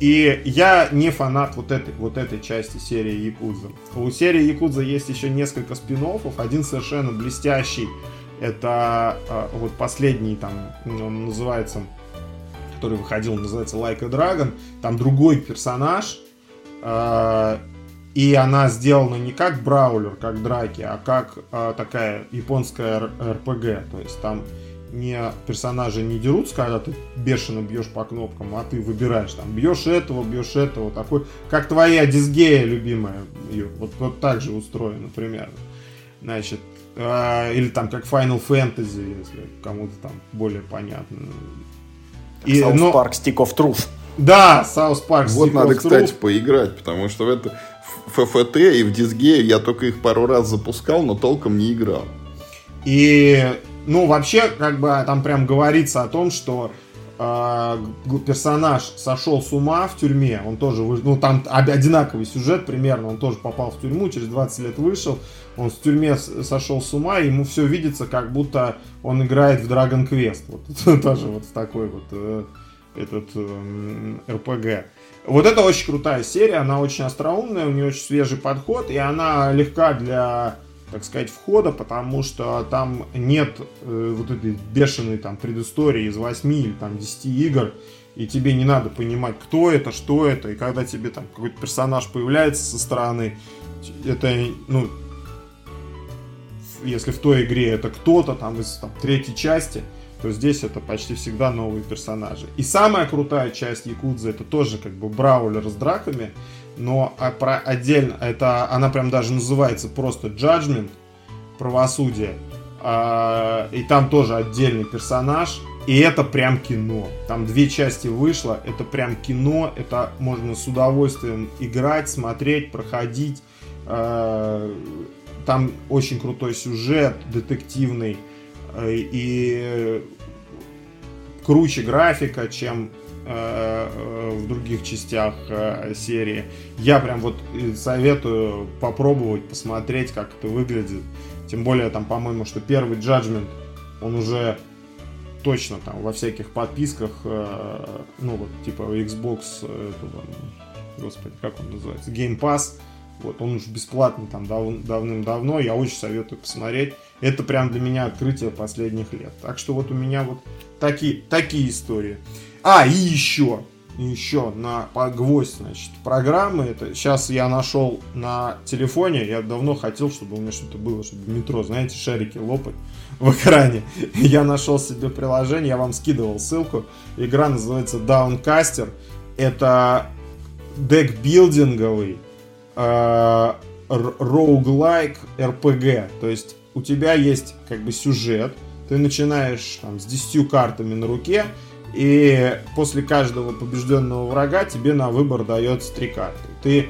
И я не фанат вот этой, вот этой части серии Якудза. У серии Якудза есть еще несколько спин Один совершенно блестящий. Это э, вот последний там, он называется, который выходил, называется Like a Dragon. Там другой персонаж. Э, и она сделана не как браулер, как драки, а как э, такая японская РПГ. То есть там не персонажи не дерутся, когда ты бешено бьешь по кнопкам, а ты выбираешь там, бьешь этого, бьешь этого, такой, как твоя дисгея любимая, ее, вот, вот так же устроено примерно. Значит, э, или там как Final Fantasy, если кому-то там более понятно. И, South но... Park Stick of Truth. Да, South Park Вот Stick надо, кстати, Truth. поиграть, потому что в это в ФФТ и в Дисгею я только их пару раз запускал, но толком не играл. И ну, вообще, как бы там прям говорится о том, что э, персонаж сошел с ума в тюрьме, он тоже, ну, там одинаковый сюжет примерно, он тоже попал в тюрьму, через 20 лет вышел, он в тюрьме сошел с ума, и ему все видится, как будто он играет в Dragon Quest, вот тоже вот в такой вот э, этот э, РПГ. Вот это очень крутая серия, она очень остроумная, у нее очень свежий подход, и она легка для, так сказать, входа, потому что там нет э, вот этой бешеной там предыстории из 8 или там 10 игр, и тебе не надо понимать, кто это, что это, и когда тебе там какой-то персонаж появляется со стороны, это, ну, если в той игре это кто-то там из там, третьей части, то здесь это почти всегда новые персонажи. И самая крутая часть Якудзы это тоже как бы браулер с драками, но а, про отдельно, это она прям даже называется просто Judgment, правосудие. А, и там тоже отдельный персонаж, и это прям кино. Там две части вышло, это прям кино, это можно с удовольствием играть, смотреть, проходить. А, там очень крутой сюжет, детективный. И круче графика, чем э, э, в других частях э, серии. Я прям вот советую попробовать, посмотреть, как это выглядит. Тем более, там, по-моему, что первый Judgment, он уже точно там во всяких подписках, ну вот типа Xbox, этого, господи, как он называется, Game Pass, вот, он уже бесплатный там дав давным-давно, я очень советую посмотреть. Это прям для меня открытие последних лет. Так что вот у меня вот такие, такие истории. А, и еще, еще на гвоздь, значит, программы. Это сейчас я нашел на телефоне. Я давно хотел, чтобы у меня что-то было, чтобы метро, знаете, шарики лопать в экране. Я нашел себе приложение, я вам скидывал ссылку. Игра называется Downcaster. Это декбилдинговый э, roguelike RPG. То есть у тебя есть как бы сюжет, ты начинаешь там, с 10 картами на руке, и после каждого побежденного врага тебе на выбор дается три карты. Ты,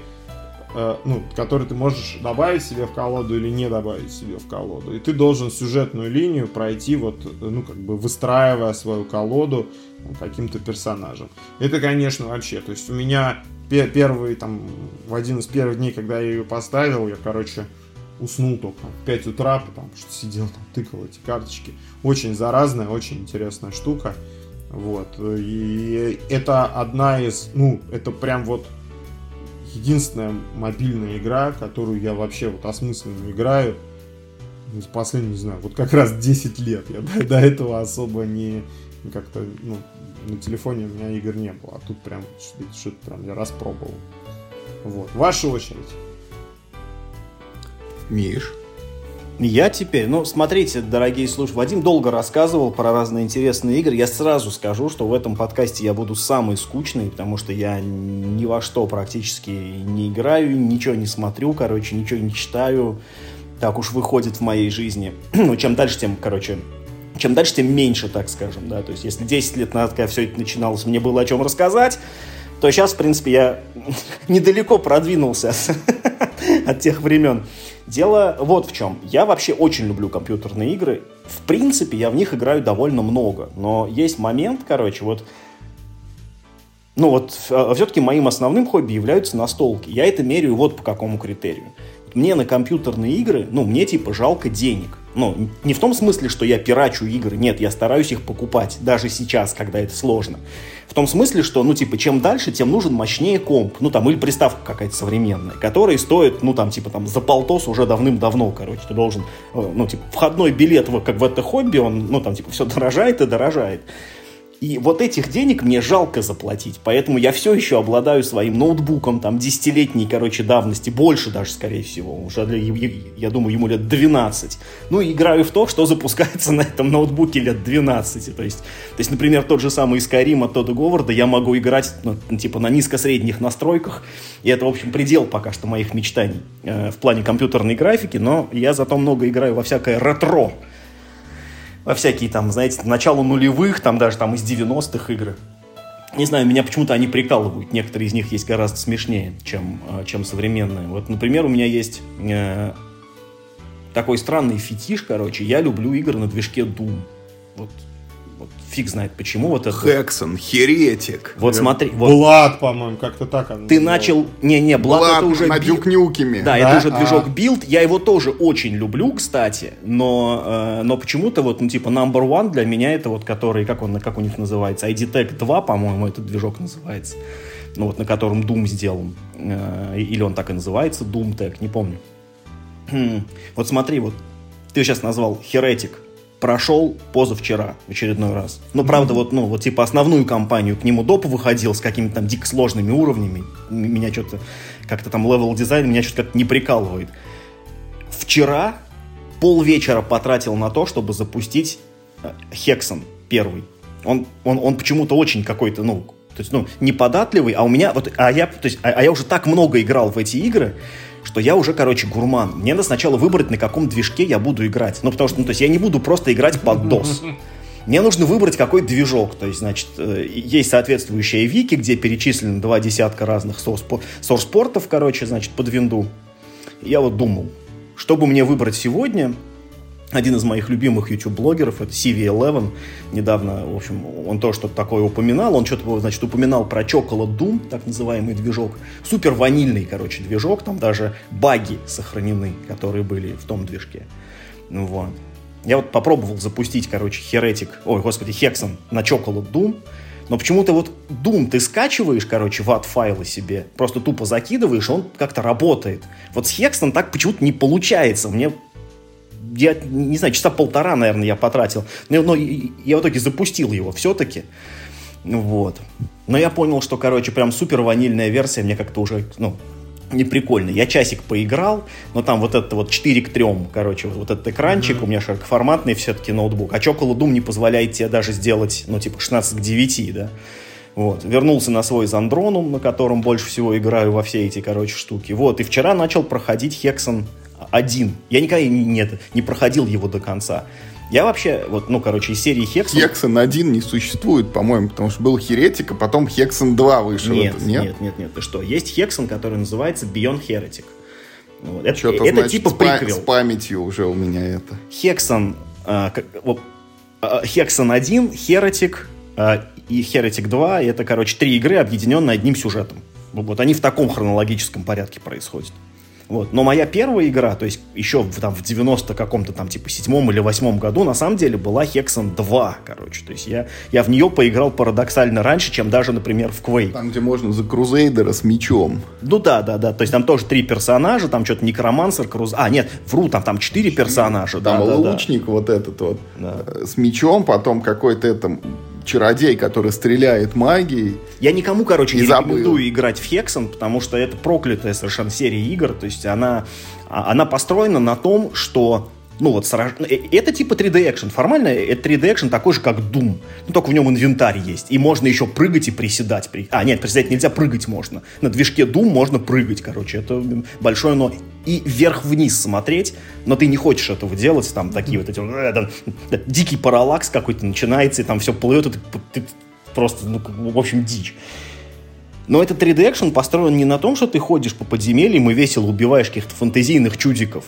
э, ну, которые ты можешь добавить себе в колоду или не добавить себе в колоду. И ты должен сюжетную линию пройти, вот, ну, как бы выстраивая свою колоду каким-то персонажем. Это, конечно, вообще. То есть у меня первый, там, в один из первых дней, когда я ее поставил, я, короче, уснул только в 5 утра, потому что сидел там, тыкал эти карточки. Очень заразная, очень интересная штука. Вот. И это одна из, ну, это прям вот единственная мобильная игра, которую я вообще вот осмысленно играю. Последний, не знаю, вот как раз 10 лет. Я до, до этого особо не как-то, ну, на телефоне у меня игр не было. А тут прям что-то прям я распробовал. Вот. Ваша очередь. Миш. Я теперь, ну, смотрите, дорогие слушатели, Вадим долго рассказывал про разные интересные игры. Я сразу скажу, что в этом подкасте я буду самый скучный, потому что я ни во что практически не играю, ничего не смотрю, короче, ничего не читаю. Так уж выходит в моей жизни. ну, чем дальше, тем, короче, чем дальше, тем меньше, так скажем, да. То есть, если 10 лет назад, когда все это начиналось, мне было о чем рассказать, то сейчас, в принципе, я недалеко продвинулся от тех времен. Дело вот в чем. Я вообще очень люблю компьютерные игры. В принципе, я в них играю довольно много. Но есть момент, короче, вот... Ну вот, а, все-таки моим основным хобби являются настолки. Я это меряю вот по какому критерию мне на компьютерные игры, ну, мне типа жалко денег. Ну, не в том смысле, что я пирачу игры, нет, я стараюсь их покупать, даже сейчас, когда это сложно. В том смысле, что, ну, типа, чем дальше, тем нужен мощнее комп, ну, там, или приставка какая-то современная, которая стоит, ну, там, типа, там, за полтос уже давным-давно, короче, ты должен, э, ну, типа, входной билет, как в это хобби, он, ну, там, типа, все дорожает и дорожает. И вот этих денег мне жалко заплатить, поэтому я все еще обладаю своим ноутбуком, там, десятилетней, короче, давности, больше даже, скорее всего, уже, я думаю, ему лет 12. Ну, играю в то, что запускается на этом ноутбуке лет 12, то есть, то есть например, тот же самый Skyrim от Тодда Говарда я могу играть, ну, типа, на низко-средних настройках, и это, в общем, предел пока что моих мечтаний э, в плане компьютерной графики, но я зато много играю во всякое ретро, во всякие там, знаете, начало нулевых, там даже там из 90-х игры. Не знаю, меня почему-то они прикалывают. Некоторые из них есть гораздо смешнее, чем, э, чем современные. Вот, например, у меня есть э, такой странный фетиш, короче. Я люблю игры на движке Doom. Вот фиг знает почему. Вот это. Hexen, Heretic. Вот смотри, вот Blood, по-моему, как-то так оно ты называлось. начал... Не-не, Blood это уже... на Duke Nukem. Да, Да? это уже А. движок Build. Я его тоже очень люблю, кстати, но, э, но почему-то вот, ну, типа, number one для меня это вот, который, как он, как у них называется, ID Tech 2, по-моему, этот движок называется. Ну, вот, на котором Doom сделан. Э, или он так и называется, Doom Tech, не помню. Хм. Вот смотри, вот, ты сейчас назвал Heretic. Прошел позавчера в очередной раз. Ну, правда, вот, ну, вот, типа, основную кампанию к нему доп. выходил с какими-то там дико сложными уровнями. Меня что-то, как-то там level design меня что-то как-то не прикалывает. Вчера полвечера потратил на то, чтобы запустить э, Hexen первый. Он, он, он почему-то очень какой-то, ну, то есть, ну, неподатливый, а у меня, вот, а я, то есть, а, а я уже так много играл в эти игры, что я уже, короче, гурман. Мне надо сначала выбрать, на каком движке я буду играть. Ну, потому что, ну, то есть, я не буду просто играть под DOS. Мне нужно выбрать какой движок. То есть, значит, э, есть соответствующая вики, где перечислены два десятка разных сорс- сорспортов, короче, значит, под винду. Я вот думал, чтобы мне выбрать сегодня, один из моих любимых YouTube-блогеров, это CV11, недавно, в общем, он тоже что-то такое упоминал, он что-то, значит, упоминал про Chocolate Doom, так называемый движок, супер ванильный, короче, движок, там даже баги сохранены, которые были в том движке. Вот. Я вот попробовал запустить, короче, Heretic, ой, господи, Hexen на Chocolate Doom, но почему-то вот Doom ты скачиваешь, короче, ват-файлы себе, просто тупо закидываешь, он как-то работает. Вот с Hexen так почему-то не получается. Мне я не знаю, часа полтора, наверное, я потратил. Но, но и- я в итоге запустил его все-таки. Ну Вот. Но я понял, что, короче, прям супер ванильная версия мне как-то уже, ну, не прикольно. Я часик поиграл, но там вот это вот 4 к 3, короче, вот этот экранчик, у меня широкоформатный все-таки ноутбук. А Chocolate Doom не позволяет тебе даже сделать, ну, типа, 16 к 9, да. Вот. Вернулся на свой Зандронум, на котором больше всего играю во все эти, короче, штуки. Вот. И вчера начал проходить Hexen 1. Я никогда не, не, проходил его до конца. Я вообще, вот, ну, короче, из серии Hexen... Хексон 1 не существует, по-моему, потому что был Херетик, а потом Хексон 2 вышел. Нет, Это нет, нет, нет, Ты что? Есть Hexen, который называется Beyond Heretic. Вот. Это, Что-то, это значит, типа с, приквел. с памятью уже у меня это. Hexen, а, как- вот, а, Hexen 1, Heretic а, и Heretic 2. и Это, короче, три игры, объединенные одним сюжетом. Вот они в таком хронологическом порядке происходят. Вот. Но моя первая игра, то есть еще в, там, в 90 каком-то там типа седьмом или восьмом году, на самом деле была Hexen 2, короче. То есть я, я в нее поиграл парадоксально раньше, чем даже, например, в Quake. Там, где можно за Крузейдера с мечом. Ну да, да, да. То есть там тоже три персонажа, там что-то некромансер, круз... А, нет, вру, там, там четыре персонажа. Там да, да, да. лучник вот этот вот Да. э, с мечом, потом какой-то это чародей, который стреляет магией. Я никому, короче, Не забыл. рекомендую играть в Hexen, потому что это проклятая совершенно серия игр. То есть она, а- она построена на том, что ну вот, сраж- э, это типа 3D экшен. Формально это 3D экшен такой же, как Doom. Ну, только в нем инвентарь есть. И можно еще прыгать и приседать. При- А, нет, приседать нельзя, прыгать можно. На движке Doom можно прыгать, короче. Это большое но. И вверх-вниз смотреть, но ты не хочешь этого делать. Там такие вот эти... э, дикий параллакс какой-то начинается, и там все плывет, и ты, ты просто, ну, в общем, дичь. Но этот 3D экшен построен не на том, что ты ходишь по подземельям и весело убиваешь каких-то фантазийных чудиков,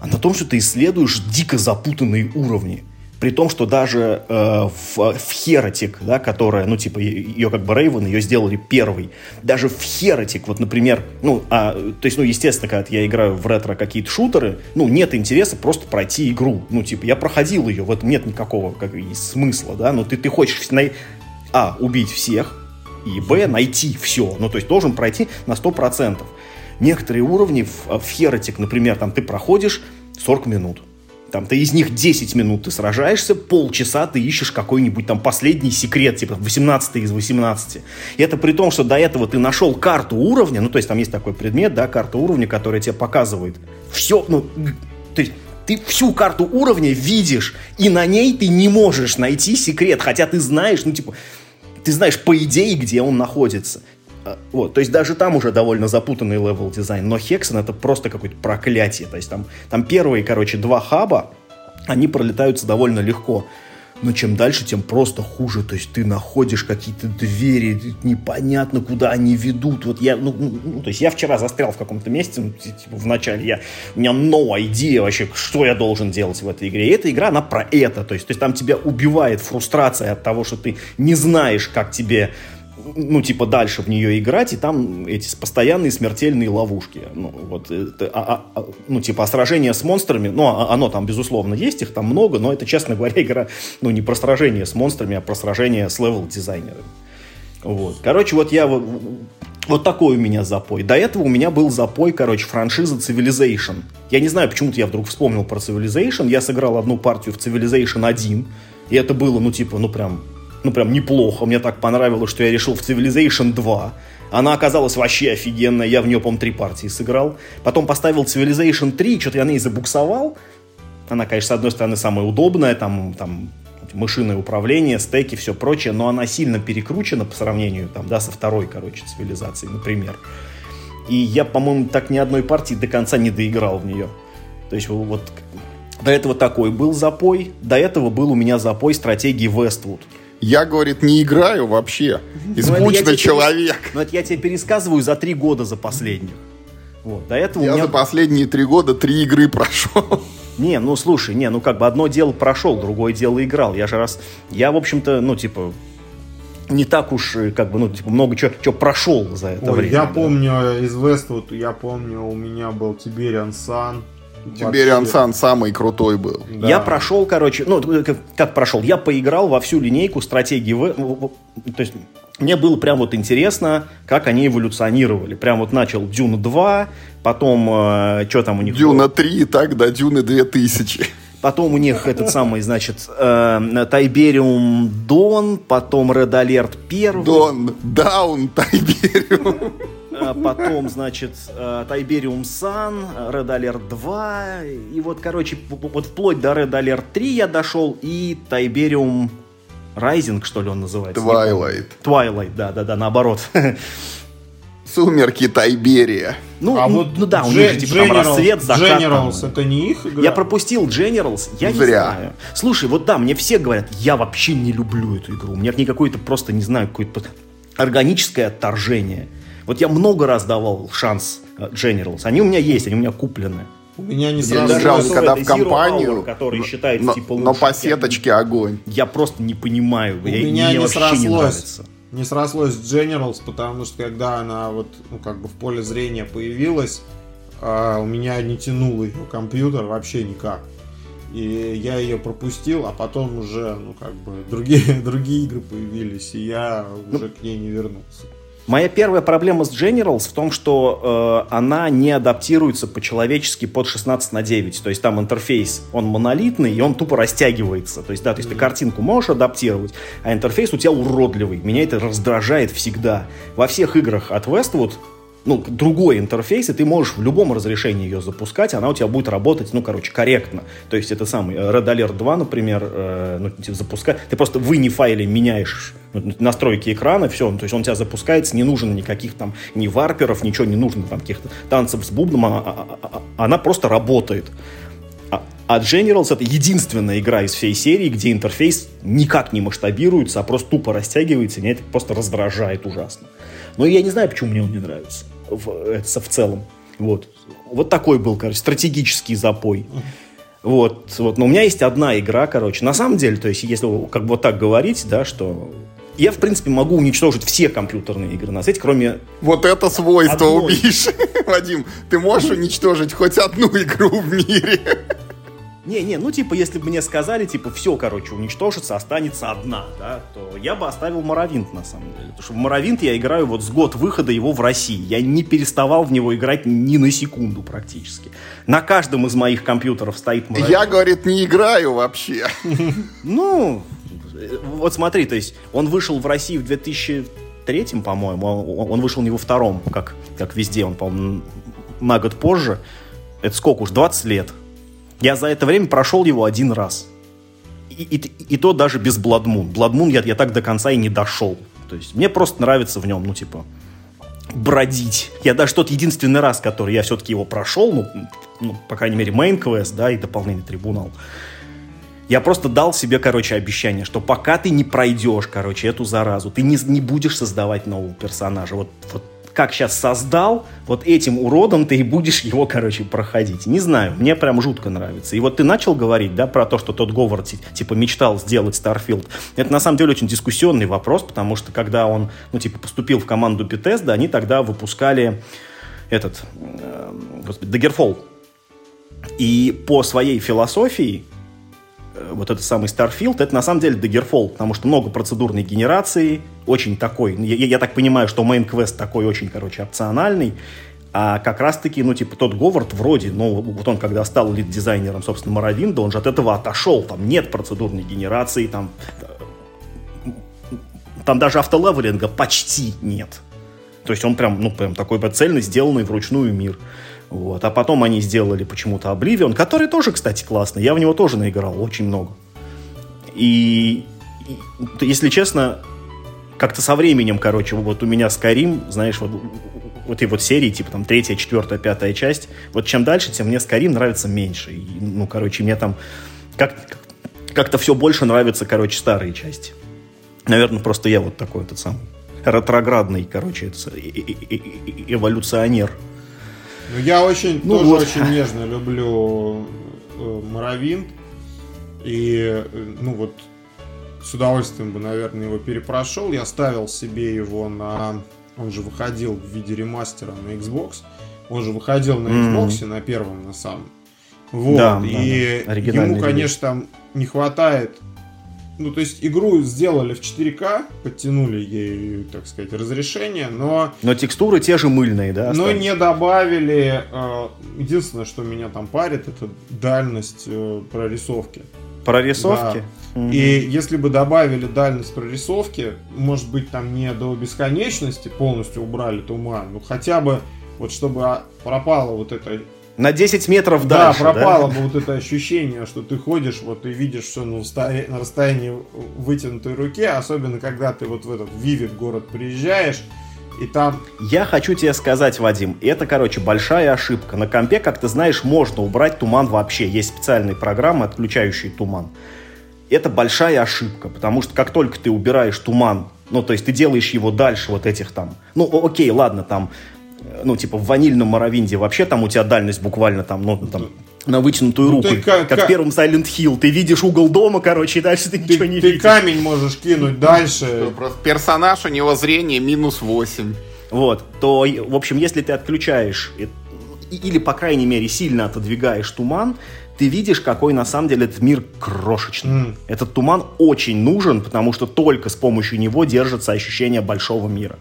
а на том, что ты исследуешь дико запутанные уровни. При том, что даже э, в, в Heretic, да, которая, ну, типа, ее как бы Рейвен, ее сделали первый. Даже в Heretic, вот, например, ну, а, то есть, ну, естественно, когда я играю в ретро какие-то шутеры, ну, нет интереса просто пройти игру. Ну, типа, я проходил ее, в этом нет никакого как, смысла, да, но ты, ты хочешь, на, а, убить всех, и б, найти все. Ну, то есть должен пройти на 100%. Некоторые уровни в, в Heretic, например, там ты проходишь 40 минут. Там ты из них 10 минут ты сражаешься, полчаса ты ищешь какой-нибудь там последний секрет, типа 18 из 18. И это при том, что до этого ты нашел карту уровня, ну то есть там есть такой предмет, да, карта уровня, которая тебе показывает все, ну, то есть ты всю карту уровня видишь, и на ней ты не можешь найти секрет, хотя ты знаешь, ну типа, ты знаешь по идее, где он находится. А, Вот, то есть даже там уже довольно запутанный level design, но Hexen это просто какое-то проклятие. То есть там, там первые, короче, два хаба, они пролетаются довольно легко. но чем дальше, тем просто хуже. То есть ты находишь какие-то двери, непонятно, куда они ведут. Вот я, ну, ну, ну то есть я вчера застрял в каком-то месте, ну, типа в начале, я, у меня no idea вообще, что я должен делать в этой игре. И эта игра, она про это. То есть, то есть там тебя убивает фрустрация от того, что ты не знаешь, как тебе ну, типа, дальше в нее играть, и там эти постоянные смертельные ловушки. Ну, вот, это, а, а, а ну, типа, а сражение с монстрами, ну, а, оно там, безусловно, есть, их там много, но это, честно говоря, игра, ну, не про сражение с монстрами, а про сражение с левел-дизайнерами. Вот. Короче, вот я вот, такой у меня запой. До этого у меня был запой, короче, франшиза Civilization. Я не знаю, почему-то я вдруг вспомнил про Civilization. Я сыграл одну партию в Civilization 1, и это было, ну, типа, ну, прям ну, прям неплохо. Мне так понравилось, что я решил в Civilization 2. Она оказалась вообще офигенная. Я в нее, по-моему, три партии сыграл. Потом поставил Civilization 3, что-то я на ней забуксовал. Она, конечно, с одной стороны, самая удобная, там, там мышиное управление, стеки, все прочее, но она сильно перекручена по сравнению там, да, со второй, короче, цивилизацией, например. И я, по-моему, так ни одной партии до конца не доиграл в нее. То есть вот до этого такой был запой, до этого был у меня запой стратегии Westwood. Я, говорит, не играю вообще. Измученный ну, человек. Перес... Ну, это я тебе пересказываю за три года за последних. Вот, до этого я меня... за последние три года три игры прошел. Не, ну слушай, не, ну как бы одно дело прошел, другое дело играл. Я же раз, я в общем-то, ну типа, не так уж, э, как бы, ну, типа, много чего прошел за это Ой, время. Я да. помню из Westwood, я помню, у меня был Tiberian Sun, Тибериан Сан самый крутой был. Да. Я прошел, короче, ну, как, как прошел? Я поиграл во всю линейку стратегии. В, то есть, мне было прям вот интересно, как они эволюционировали. Прям вот начал Дюна 2, потом, э, что там у них Дюна было? 3, так, до Дюны 2000. Потом у них этот самый, значит, э, Тайбериум Дон, потом Red Alert 1. Дон, Даун, Тайбериум. А потом, значит, э, Tiberium Sun, Red Alert 2, и вот, короче, вот вплоть до Red Alert 3 я дошел, и Tiberium Rising, что ли он называется? Twilight. Twilight, да-да-да, наоборот. Сумерки Тайберия. Ну, а вот ну да, у них типа Generals, там рассвет, закат. Generals, это не их игра? Я пропустил Generals, я Зря. не знаю. Слушай, вот да, мне все говорят, я вообще не люблю эту игру. У меня к ней какое-то просто, не знаю, какое-то органическое отторжение. Вот я много раз давал шанс э, Generals. Они у меня есть, они у меня куплены. У меня не сразу... Даже когда в компанию, Hour, который считается но, типа лучше. Но по сеточке огонь. Я просто не понимаю. У я, меня не срослось. Не, нравится. не срослось с Generals, потому что когда она вот, ну, как бы в поле зрения появилась, а, у меня не тянул ее компьютер вообще никак. И я ее пропустил, а потом уже, ну, как бы, другие, другие игры появились, и я ну, уже к ней не вернулся. Моя первая проблема с Generals в том, что э, она не адаптируется по-человечески под 16 на 9. То есть там интерфейс, он монолитный, и он тупо растягивается. То есть, да, то есть ты картинку можешь адаптировать, а интерфейс у тебя уродливый. Меня это раздражает всегда. Во всех играх от Westwood ну, другой интерфейс, и ты можешь в любом разрешении ее запускать, она у тебя будет работать, ну, короче, корректно. То есть это самый э, Red Alert 2, например, э, ну, типа, запускать, ты просто в ini файле меняешь ну, настройки экрана, все, то есть он у тебя запускается, не нужен никаких там ни варперов, ничего не нужно, там, каких-то танцев с бубном, а, а, а, она просто работает. А, а Generals это единственная игра из всей серии, где интерфейс никак не масштабируется, а просто тупо растягивается, и меня это просто раздражает ужасно. Но я не знаю, почему мне он не нравится в, это, в целом. Вот. Вот такой был, короче, стратегический запой. Вот, вот. Но у меня есть одна игра, короче. На самом деле, то есть, если как бы вот так говорить, да, что я, в принципе, могу уничтожить все компьютерные игры на свете, кроме... Вот это свойство одной. убишь, Вадим. Ты можешь уничтожить хоть одну игру в мире. Не-не, ну типа, если бы мне сказали, типа, все, короче, уничтожится, останется одна, да, то я бы оставил Моровинт, на самом деле. Потому что в Моровинт я играю вот с год выхода его в России. Я не переставал в него играть ни на секунду практически. На каждом из моих компьютеров стоит Моровинт. Я, говорит, не играю вообще. Ну, вот смотри, то есть он вышел в России в 2003, по-моему, он вышел не во втором, как, как везде, он, по-моему, на год позже. Это сколько уж, 20 лет. Я за это время прошел его один раз. И, и, и то даже без Бладмун. Бладмун я, я так до конца и не дошел. То есть мне просто нравится в нем, ну, типа, бродить. Я даже тот единственный раз, который я все-таки его прошел, ну, ну по крайней мере, main quest, да, и дополнительный трибунал. Я просто дал себе, короче, обещание, что пока ты не пройдешь, короче, эту заразу, ты не, не будешь создавать нового персонажа. Вот, вот как сейчас создал, вот этим уродом ты и будешь его, короче, проходить. Не знаю, мне прям жутко нравится. И вот ты начал говорить, да, про то, что Тодд Говард, типа, мечтал сделать Starfield. Это, на самом деле, очень дискуссионный вопрос, потому что, когда он, ну, типа, поступил в команду Bethesda, они тогда выпускали этот, э, господи, Daggerfall. И по своей философии вот этот самый Starfield, это на самом деле Daggerfall, потому что много процедурной генерации, очень такой, я, я так понимаю, что main quest такой очень, короче, опциональный, а как раз-таки, ну, типа, тот Говард вроде, ну, вот он, когда стал лид-дизайнером, собственно, Моровинда, он же от этого отошел, там нет процедурной генерации, там, э, там даже автолевелинга почти нет. То есть он прям, ну, прям такой цельно сделанный вручную мир. Вот. А потом они сделали почему-то Oblivion, который тоже, кстати, классный. Я в него тоже наиграл очень много. И, и если честно, как-то со временем, короче, вот у меня Skyrim, знаешь, вот, вот этой вот серии, типа там третья, четвертая, пятая часть, вот чем дальше, тем мне Skyrim нравится меньше. И, ну, короче, мне там как- как-то все больше нравятся, короче, старые части. Наверное, просто я вот такой этот самый ретроградный, короче, эволюционер. Ну, я очень, ну, тоже вот. очень нежно люблю э, Моровинт. И, э, ну, вот, с удовольствием бы, наверное, его перепрошел. Я ставил себе его на... Он же выходил в виде ремастера на Xbox. Он же выходил на Xbox mm-hmm. на первом, на самом. Вот. Да, и да, да. ему, конечно, там не хватает ну, то есть игру сделали в 4К, подтянули ей, так сказать, разрешение, но... Но текстуры те же мыльные, да? Но остались? не добавили... Э, единственное, что меня там парит, это дальность э, прорисовки. Прорисовки? Да. Угу. И если бы добавили дальность прорисовки, может быть, там не до бесконечности полностью убрали туман, ну хотя бы вот чтобы пропала вот эта на 10 метров да, дальше. пропало да? бы вот это ощущение, что ты ходишь, вот и видишь все на, на расстоянии вытянутой руки, особенно когда ты вот в этот Вивит город приезжаешь, и там... Я хочу тебе сказать, Вадим, это, короче, большая ошибка. На компе, как ты знаешь, можно убрать туман вообще. Есть специальные программы, отключающие туман. Это большая ошибка, потому что как только ты убираешь туман, ну, то есть ты делаешь его дальше вот этих там, ну, окей, ладно, там ну, типа, в ванильном Моровинде вообще там у тебя дальность буквально там, ну, там, на вытянутую ну, руку, как, как в первом Silent Hill. Ты видишь угол дома, короче, и дальше ты, ты ничего не ты видишь. Ты камень можешь кинуть дальше. Просто персонаж, у него зрение минус 8. Вот, то, в общем, если ты отключаешь или, по крайней мере, сильно отодвигаешь туман, ты видишь, какой на самом деле этот мир крошечный. Mm. Этот туман очень нужен, потому что только с помощью него держится ощущение большого мира.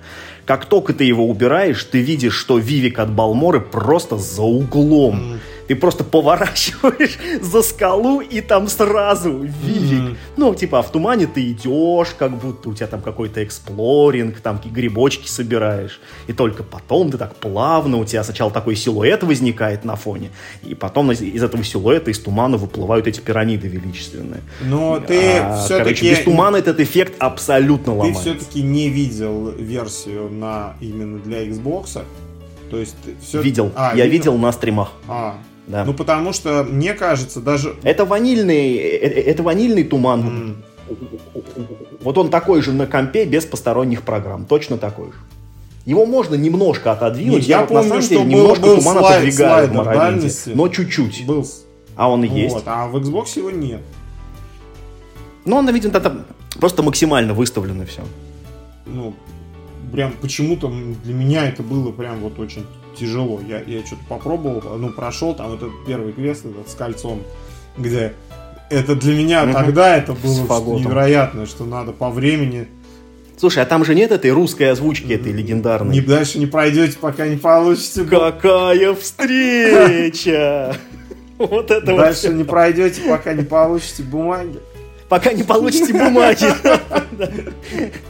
Как только ты его убираешь, ты видишь, что Вивик от Балморы просто за углом. Ты просто поворачиваешь за скалу, и там сразу Вивик. Mm-hmm. Ну, типа, а в тумане ты идешь, как будто у тебя там какой-то эксплоринг, там грибочки собираешь. И только потом ты так плавно, у тебя сначала такой силуэт возникает на фоне, и потом из этого силуэта, из тумана выплывают эти пирамиды величественные. Но ты а, все-таки... Короче, без тумана этот эффект абсолютно ломается. Ты все-таки не видел версию на именно для Xbox. То есть все... Видел. А, я видел? видел на стримах. А, да. Ну, потому что, мне кажется, даже... Это ванильный, э, э, это ванильный туман. Mm. Вот он такой же на компе, без посторонних программ. Точно такой же. Его можно немножко отодвинуть. Нет, я, я вот, помню, на самом деле, был, немножко был туман слайд, отодвигаю в дальности, но чуть-чуть. Был. А он и вот, есть. А в Xbox его нет. Ну, он, видимо, это просто максимально выставлено все. Ну, прям почему-то для меня это было прям вот очень тяжело. Я, я что-то попробовал, ну, прошел там этот первый квест этот с кольцом, где это для меня угу. тогда это было невероятно, что надо по времени Слушай, а там же нет этой русской озвучки, этой легендарной. Не дальше не пройдете, пока не получите. Какая встреча! Вот это Дальше не пройдете, пока не получите бумаги. Пока не получите бумаги.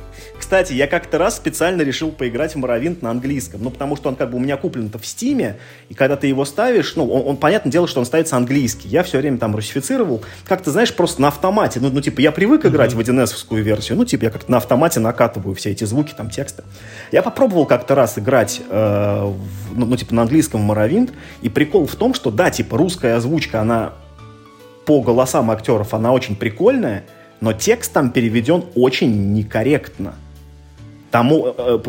Кстати, я как-то раз специально решил поиграть в Моровинт на английском, ну, потому что он как бы у меня куплен-то в Стиме, и когда ты его ставишь, ну, он, он, понятное дело, что он ставится английский. Я все время там русифицировал, как-то, знаешь, просто на автомате. Ну, ну типа, я привык играть mm-hmm. в 1 версию, ну, типа, я как-то на автомате накатываю все эти звуки, там, тексты. Я попробовал как-то раз играть, э, в, ну, ну, типа, на английском в Моровинт, и прикол в том, что, да, типа, русская озвучка, она по голосам актеров она очень прикольная, но текст там переведен очень некорректно. Тому, э,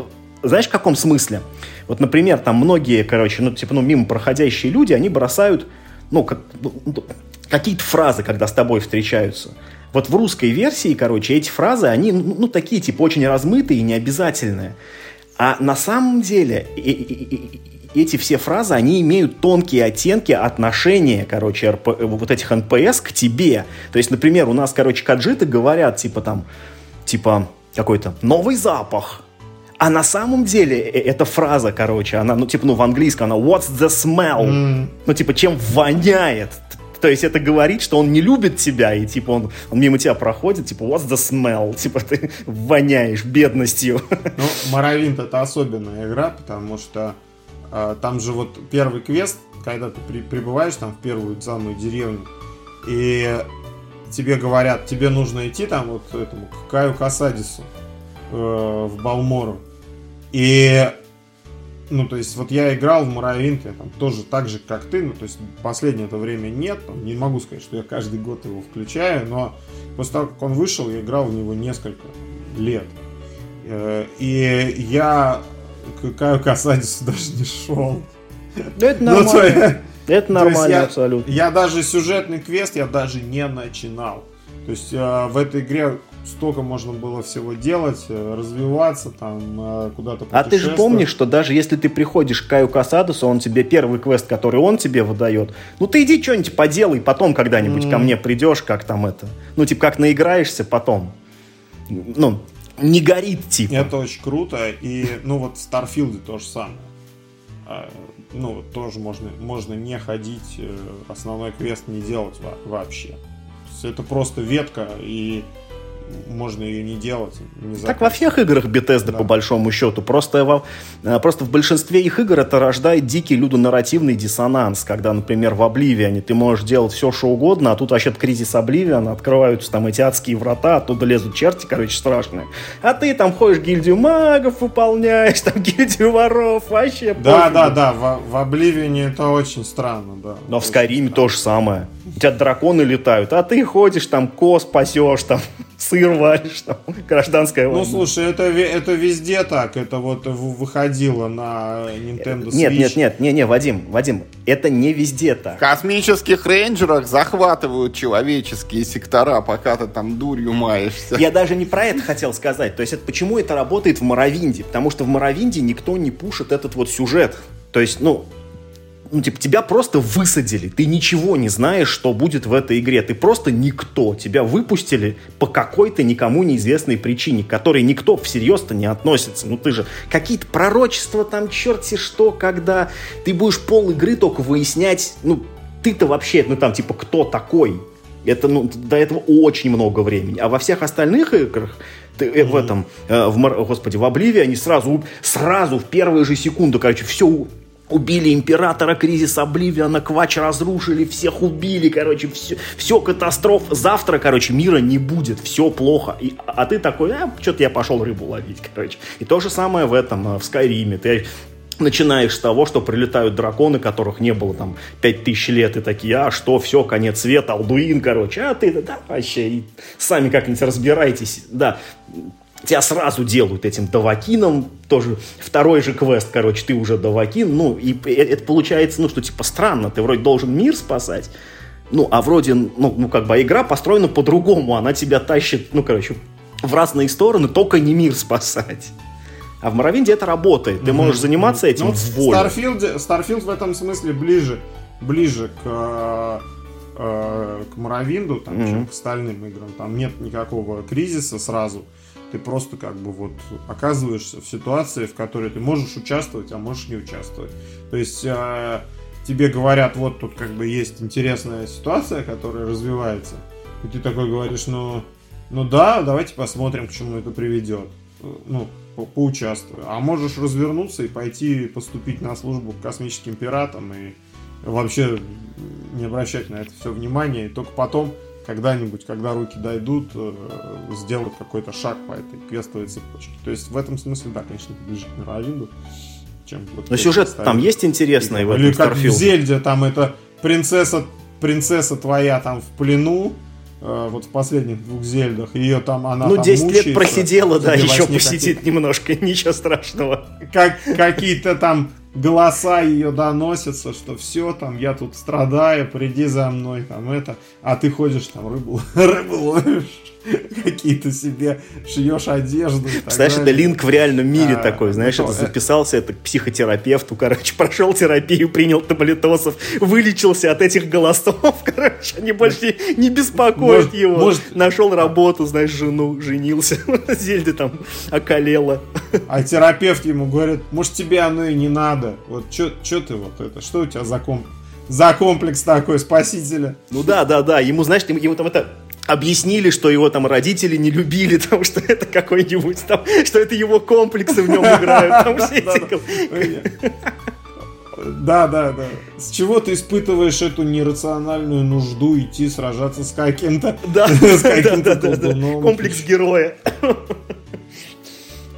знаешь, в каком смысле? Вот, например, там многие, короче, ну, типа, ну, мимо проходящие люди, они бросают, ну, как, ну, ну какие-то фразы, когда с тобой встречаются. Вот в русской версии, короче, эти фразы, они, ну, ну такие, типа, очень размытые и необязательные. А на самом деле и, и, и, эти все фразы, они имеют тонкие оттенки отношения, короче, РП, вот этих НПС к тебе. То есть, например, у нас, короче, каджиты говорят, типа там, типа какой-то новый запах, а на самом деле э, эта фраза, короче, она, ну, типа, ну, в английском, она what's the smell? Mm. Ну, типа, чем воняет? То есть это говорит, что он не любит тебя, и типа он, он мимо тебя проходит, типа, what's the smell? Типа ты воняешь бедностью. Ну, Моровинт это особенная игра, потому что э, там же вот первый квест, когда ты при, прибываешь там в первую самую деревню, и тебе говорят, тебе нужно идти там вот этому к Каю Касадису э, в Балмору. И, ну, то есть, вот я играл в Моровинт, я там тоже так же, как ты, ну, то есть, последнее это время нет, не могу сказать, что я каждый год его включаю, но после того, как он вышел, я играл в него несколько лет. Э, и я к Каю Касадису даже не шел. Это ну, нормально. Это нормально я, абсолютно. Я даже сюжетный квест я даже не начинал. То есть э, в этой игре столько можно было всего делать, э, развиваться, там, э, куда-то А ты же помнишь, что даже если ты приходишь к Каю Касадусу, он тебе первый квест, который он тебе выдает, ну ты иди что-нибудь поделай, потом когда-нибудь mm. ко мне придешь, как там это, ну типа как наиграешься потом. Ну, не горит типа. Это очень круто, и ну вот в Старфилде то же самое. Ну, тоже можно, можно не ходить, э, основной квест не делать вообще. Это просто ветка, и можно ее не делать. Не так во всех играх Bethesda, да. по большому счету. Просто, во, э, просто в большинстве их игр это рождает дикий людонарративный диссонанс, когда, например, в Обливиане ты можешь делать все, что угодно, а тут вообще кризис Обливиана, открываются там эти адские врата, оттуда лезут черти, короче, страшные. А ты там ходишь гильдию магов выполняешь, там гильдию воров, вообще. Да, да, да, в, в Обливиане это очень странно, да. Но в Скайриме то же самое. У тебя драконы летают, а ты ходишь там, кос пасешь, там, сыр варишь, там, гражданская ну, война. Ну, слушай, это, это везде так, это вот выходило на Nintendo Switch. Нет, нет, нет, не, не, Вадим, Вадим, это не везде так. В космических рейнджерах захватывают человеческие сектора, пока ты там дурью маешься. Я даже не про это хотел сказать, то есть это, почему это работает в Моровинде, потому что в Моровинде никто не пушит этот вот сюжет. То есть, ну, ну, типа, тебя просто высадили. Ты ничего не знаешь, что будет в этой игре. Ты просто никто. Тебя выпустили по какой-то никому неизвестной причине, к которой никто всерьез-то не относится. Ну, ты же какие-то пророчества там, черти что, когда ты будешь пол игры только выяснять, ну, ты-то вообще, ну, там, типа, кто такой? Это, ну, до этого очень много времени. А во всех остальных играх ты, mm-hmm. в этом, э, в, господи, в Обливе они сразу, сразу в первые же секунды, короче, все Убили императора, кризис Обливиана, Квач разрушили, всех убили, короче, все, все катастроф. Завтра, короче, мира не будет, все плохо. И, а ты такой, а, что-то я пошел рыбу ловить, короче. И то же самое в этом, в Скайриме. Ты начинаешь с того, что прилетают драконы, которых не было там 5000 лет, и такие, а что, все, конец света, Алдуин, короче, а ты, да, вообще, сами как-нибудь разбирайтесь, да, тебя сразу делают этим давакином, тоже второй же квест, короче, ты уже давакин, ну, и это получается, ну, что, типа, странно, ты вроде должен мир спасать, ну, а вроде, ну, ну как бы, игра построена по-другому, она тебя тащит, ну, короче, в разные стороны, только не мир спасать. А в Моровинде это работает, ты можешь заниматься этим ну, в воле. Starfield, Starfield в этом смысле ближе, ближе к э, к Моровинду, там, mm-hmm. чем к остальным играм. Там нет никакого кризиса сразу ты просто как бы вот оказываешься в ситуации, в которой ты можешь участвовать, а можешь не участвовать. То есть э, тебе говорят, вот тут как бы есть интересная ситуация, которая развивается, и ты такой говоришь, ну, ну да, давайте посмотрим, к чему это приведет. Ну, по поучаствую. А можешь развернуться и пойти поступить на службу к космическим пиратам и вообще не обращать на это все внимание, и только потом когда-нибудь, когда руки дойдут, э, сделать какой-то шаг по этой квестовой цепочке. То есть в этом смысле, да, конечно, ближе к Мировинду, чем вот Но сюжет ставить. там есть интересный в этом Или как Starfield? в Зельде, там это принцесса принцесса твоя там в плену, э, вот в последних двух зельдах, ее там, она Ну, там 10 лет просидела, да, еще посидит немножко, ничего страшного. как, какие-то там голоса ее доносятся, что все, там, я тут страдаю, приди за мной, там, это, а ты ходишь там рыбу, рыбу ловишь, какие-то себе шьешь одежду. Знаешь, это линк в реальном мире А, такой, знаешь, ну, это э. записался это к психотерапевту, короче, прошел терапию, принял таблетосов, вылечился от этих голосов, короче, они больше не беспокоят Может- его. может- Нашел работу, знаешь, жену, женился, Зельда там околела. А терапевт ему говорит, может тебе оно и не надо. Вот что ты вот это, что у тебя за, комп- за комплекс такой спасителя? Ну да, да, да, ему, знаешь, ему, ему там это объяснили, что его там родители не любили, там, что это какой-нибудь там, что это его комплексы в нем играют, там все эти... Да, да, да. С чего ты испытываешь эту нерациональную нужду идти сражаться с каким-то Да, с да, каким-то да, да, да. колдуном? Комплекс героя.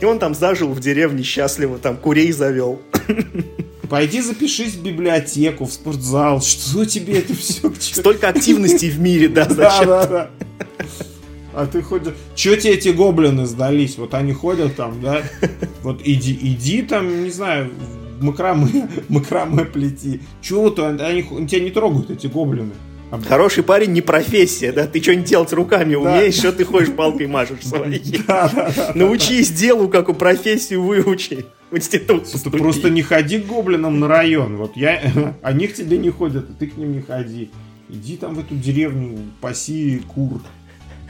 И он там зажил в деревне счастливо, там курей завел. Пойди запишись в библиотеку, в спортзал. Что тебе это все? Столько активностей в мире, да, Да, зачем? да, да. А ты ходишь... Че тебе эти гоблины сдались? Вот они ходят там, да? Вот иди, иди там, не знаю, макраме, макраме плети. Чего ты? Они, они тебя не трогают, эти гоблины. А Хороший парень не профессия, да? Ты что-нибудь делать руками умеешь, что ты ходишь палкой машешь своей? Научись делу, как у профессию выучи. В институт Ты поступи. просто не ходи к гоблинам на район. Вот я, они к тебе не ходят, и ты к ним не ходи. Иди там в эту деревню, паси кур.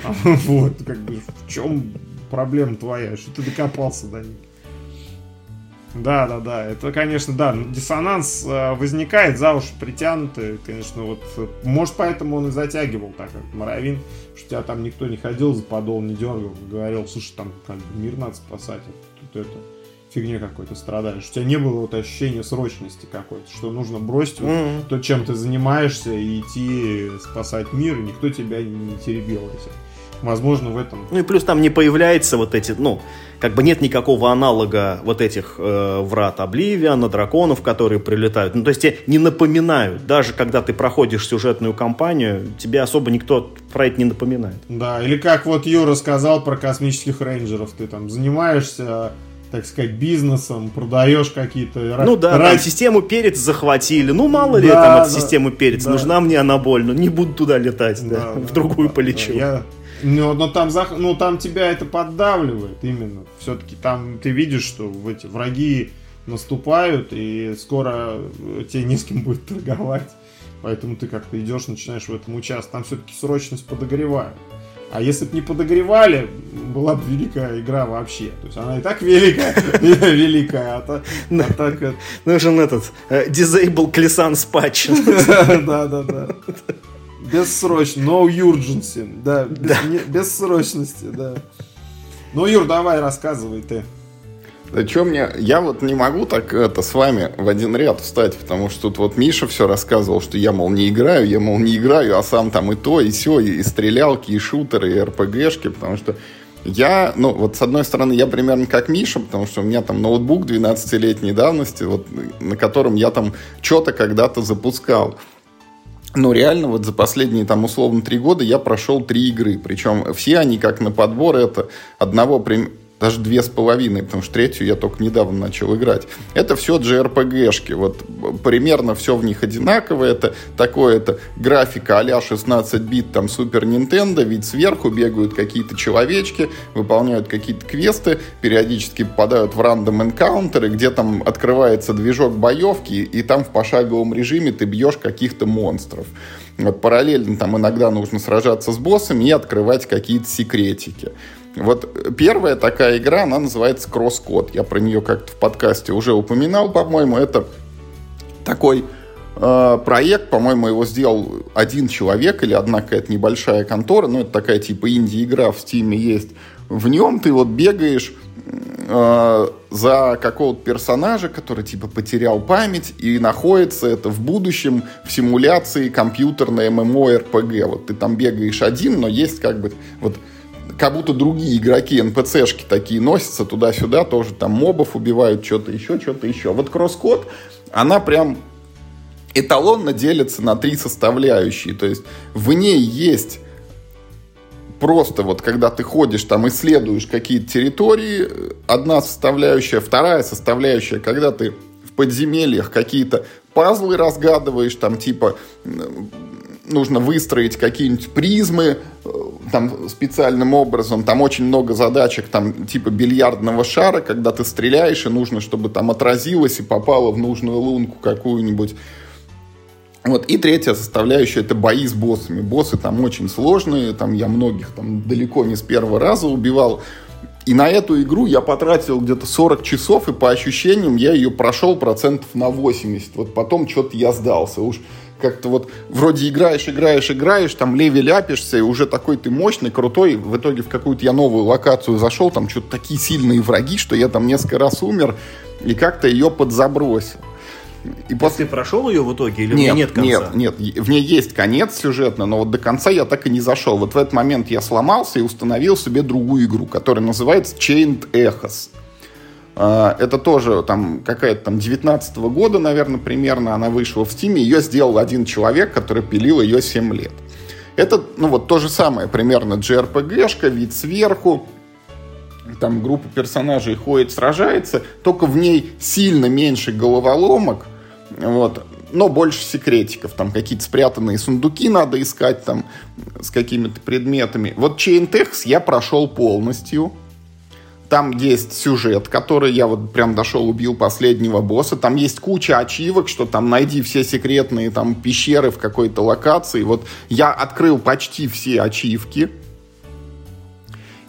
А, Вот, как бы, в чем проблема твоя? Что ты докопался до них? Да, да, да. Это, конечно, да, диссонанс э, возникает, за уши притянуты. Конечно, вот, может, поэтому он и затягивал так, как Моровин, что тебя там никто не ходил, за подол не дергал, говорил, слушай, там как бы мир надо спасать, а тут это фигня какой-то страдаешь. У тебя не было вот ощущения срочности какой-то, что нужно бросить вот Мгм. то, чем ты занимаешься, и идти спасать мир, и никто тебя не теребил этим. Возможно, в этом Ну и плюс там не появляется вот эти, ну, как бы нет никакого аналога вот этих э, врат Обливиана, драконов, которые прилетают. Ну, то есть тебе не напоминают. Даже когда ты проходишь сюжетную кампанию, тебе особо никто про это не напоминает. Да, или как вот Юра сказал про космических рейнджеров, ты там занимаешься, так сказать, бизнесом, продаешь какие-то... Ну да, ра- там систему перец захватили. Ну, мало ли Да, там эта да, система перец. да. Нужна мне она больно. Не буду туда летать, да. Да, В да, другую да, полечу. да, я- Но, но там, зах- ну, там тебя это поддавливает именно. Все-таки там ты видишь, что эти враги наступают, и скоро э, тебе не с кем будет торговать. Поэтому ты как-то идешь, начинаешь в этом участвовать. Там все-таки срочность подогревают. А если бы не подогревали, была бы великая игра вообще. То есть она и так великая, великая, а та- а так это- Нужен этот э, disable Клесан спатч. Да, да, да. Без срочности. No urgency. Да, без, не- без срочности, да. Ну, Юр, давай, рассказывай ты. Что мне... Я вот не могу так это с вами в один ряд встать, потому что тут вот Миша все рассказывал, что я, мол, не играю, я, мол, не играю, а сам там и то, и все, и, и стрелялки, и шутеры, и РПГшки, потому что я, ну, вот с одной стороны, я примерно как Миша, потому что у меня там ноутбук 12-летней давности, вот, на котором я там что-то когда-то запускал. Но реально вот за последние там условно три года я прошел три игры. Причем все они как на подбор это одного даже две с половиной, потому что третью я только недавно начал играть. Это все JRPG-шки. Вот примерно все в них одинаковое. Это такое, это графика а-ля 16 бит, там Супер Нинтендо, ведь сверху бегают какие-то человечки, выполняют какие-то квесты, периодически попадают в рандом энкаунтеры, где там открывается движок боевки, и там в пошаговом режиме ты бьешь каких-то монстров. Вот параллельно там иногда нужно сражаться с боссами и открывать какие-то секретики. Вот первая такая игра, она называется Кросс-код. Я про нее как-то в подкасте уже упоминал, по-моему. Это такой э, проект, по-моему, его сделал один человек или одна какая-то небольшая контора. Ну, это такая типа инди-игра в Стиме есть. В нем ты вот бегаешь э, за какого-то персонажа, который типа потерял память и находится это в будущем в симуляции компьютерной ММО-РПГ. Вот ты там бегаешь один, но есть как бы вот как будто другие игроки, НПЦшки такие носятся туда-сюда, тоже там мобов убивают, что-то еще, что-то еще. Вот кросс-код, она прям эталонно делится на три составляющие. То есть в ней есть просто вот когда ты ходишь там, исследуешь какие-то территории, одна составляющая, вторая составляющая, когда ты в подземельях какие-то пазлы разгадываешь, там типа нужно выстроить какие-нибудь призмы э, там специальным образом, там очень много задачек, там типа бильярдного шара, когда ты стреляешь, и нужно, чтобы там отразилось и попало в нужную лунку какую-нибудь. Вот. И третья составляющая это бои с боссами. Боссы там очень сложные, там я многих там далеко не с первого раза убивал. И на эту игру я потратил где-то 40 часов, и по ощущениям я ее прошел процентов на 80. Вот потом что-то я сдался. Уж как-то вот вроде играешь, играешь, играешь, там леве ляпишься, и уже такой ты мощный, крутой. В итоге в какую-то я новую локацию зашел, там что-то такие сильные враги, что я там несколько раз умер, и как-то ее подзабросил. И после... Ты прошел ее в итоге или нет, нет конца? Нет, нет, в ней есть конец сюжетный, но вот до конца я так и не зашел. Вот в этот момент я сломался и установил себе другую игру, которая называется Chained Echoes. А, это тоже там какая-то там 19 -го года, наверное, примерно она вышла в Стиме. Ее сделал один человек, который пилил ее 7 лет. Это, ну вот то же самое, примерно JRPG-шка, вид сверху, там группа персонажей ходит, сражается, только в ней сильно меньше головоломок, вот. Но больше секретиков. Там какие-то спрятанные сундуки надо искать там с какими-то предметами. Вот Chain Tex я прошел полностью. Там есть сюжет, который я вот прям дошел, убил последнего босса. Там есть куча ачивок, что там найди все секретные там пещеры в какой-то локации. Вот я открыл почти все ачивки.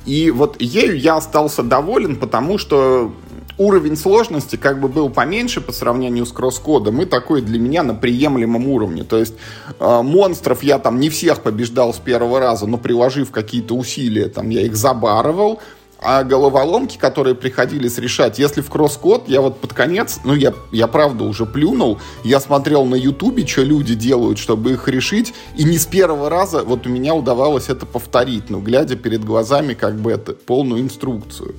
И вот ею я остался доволен, потому что уровень сложности как бы был поменьше по сравнению с кросс-кодом и такой для меня на приемлемом уровне. То есть э, монстров я там не всех побеждал с первого раза, но приложив какие-то усилия, там я их забарывал. А головоломки, которые приходилось решать, если в кросс-код, я вот под конец, ну, я, я правда уже плюнул, я смотрел на ютубе, что люди делают, чтобы их решить, и не с первого раза вот у меня удавалось это повторить, ну, глядя перед глазами как бы это полную инструкцию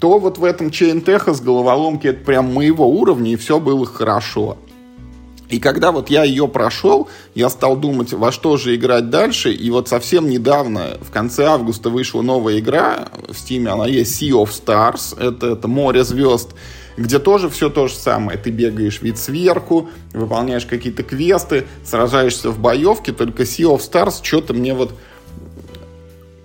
то вот в этом Chain с головоломки это прям моего уровня, и все было хорошо. И когда вот я ее прошел, я стал думать, во что же играть дальше. И вот совсем недавно, в конце августа, вышла новая игра. В Steam она есть Sea of Stars. Это, это море звезд где тоже все то же самое. Ты бегаешь вид сверху, выполняешь какие-то квесты, сражаешься в боевке, только Sea of Stars что-то мне вот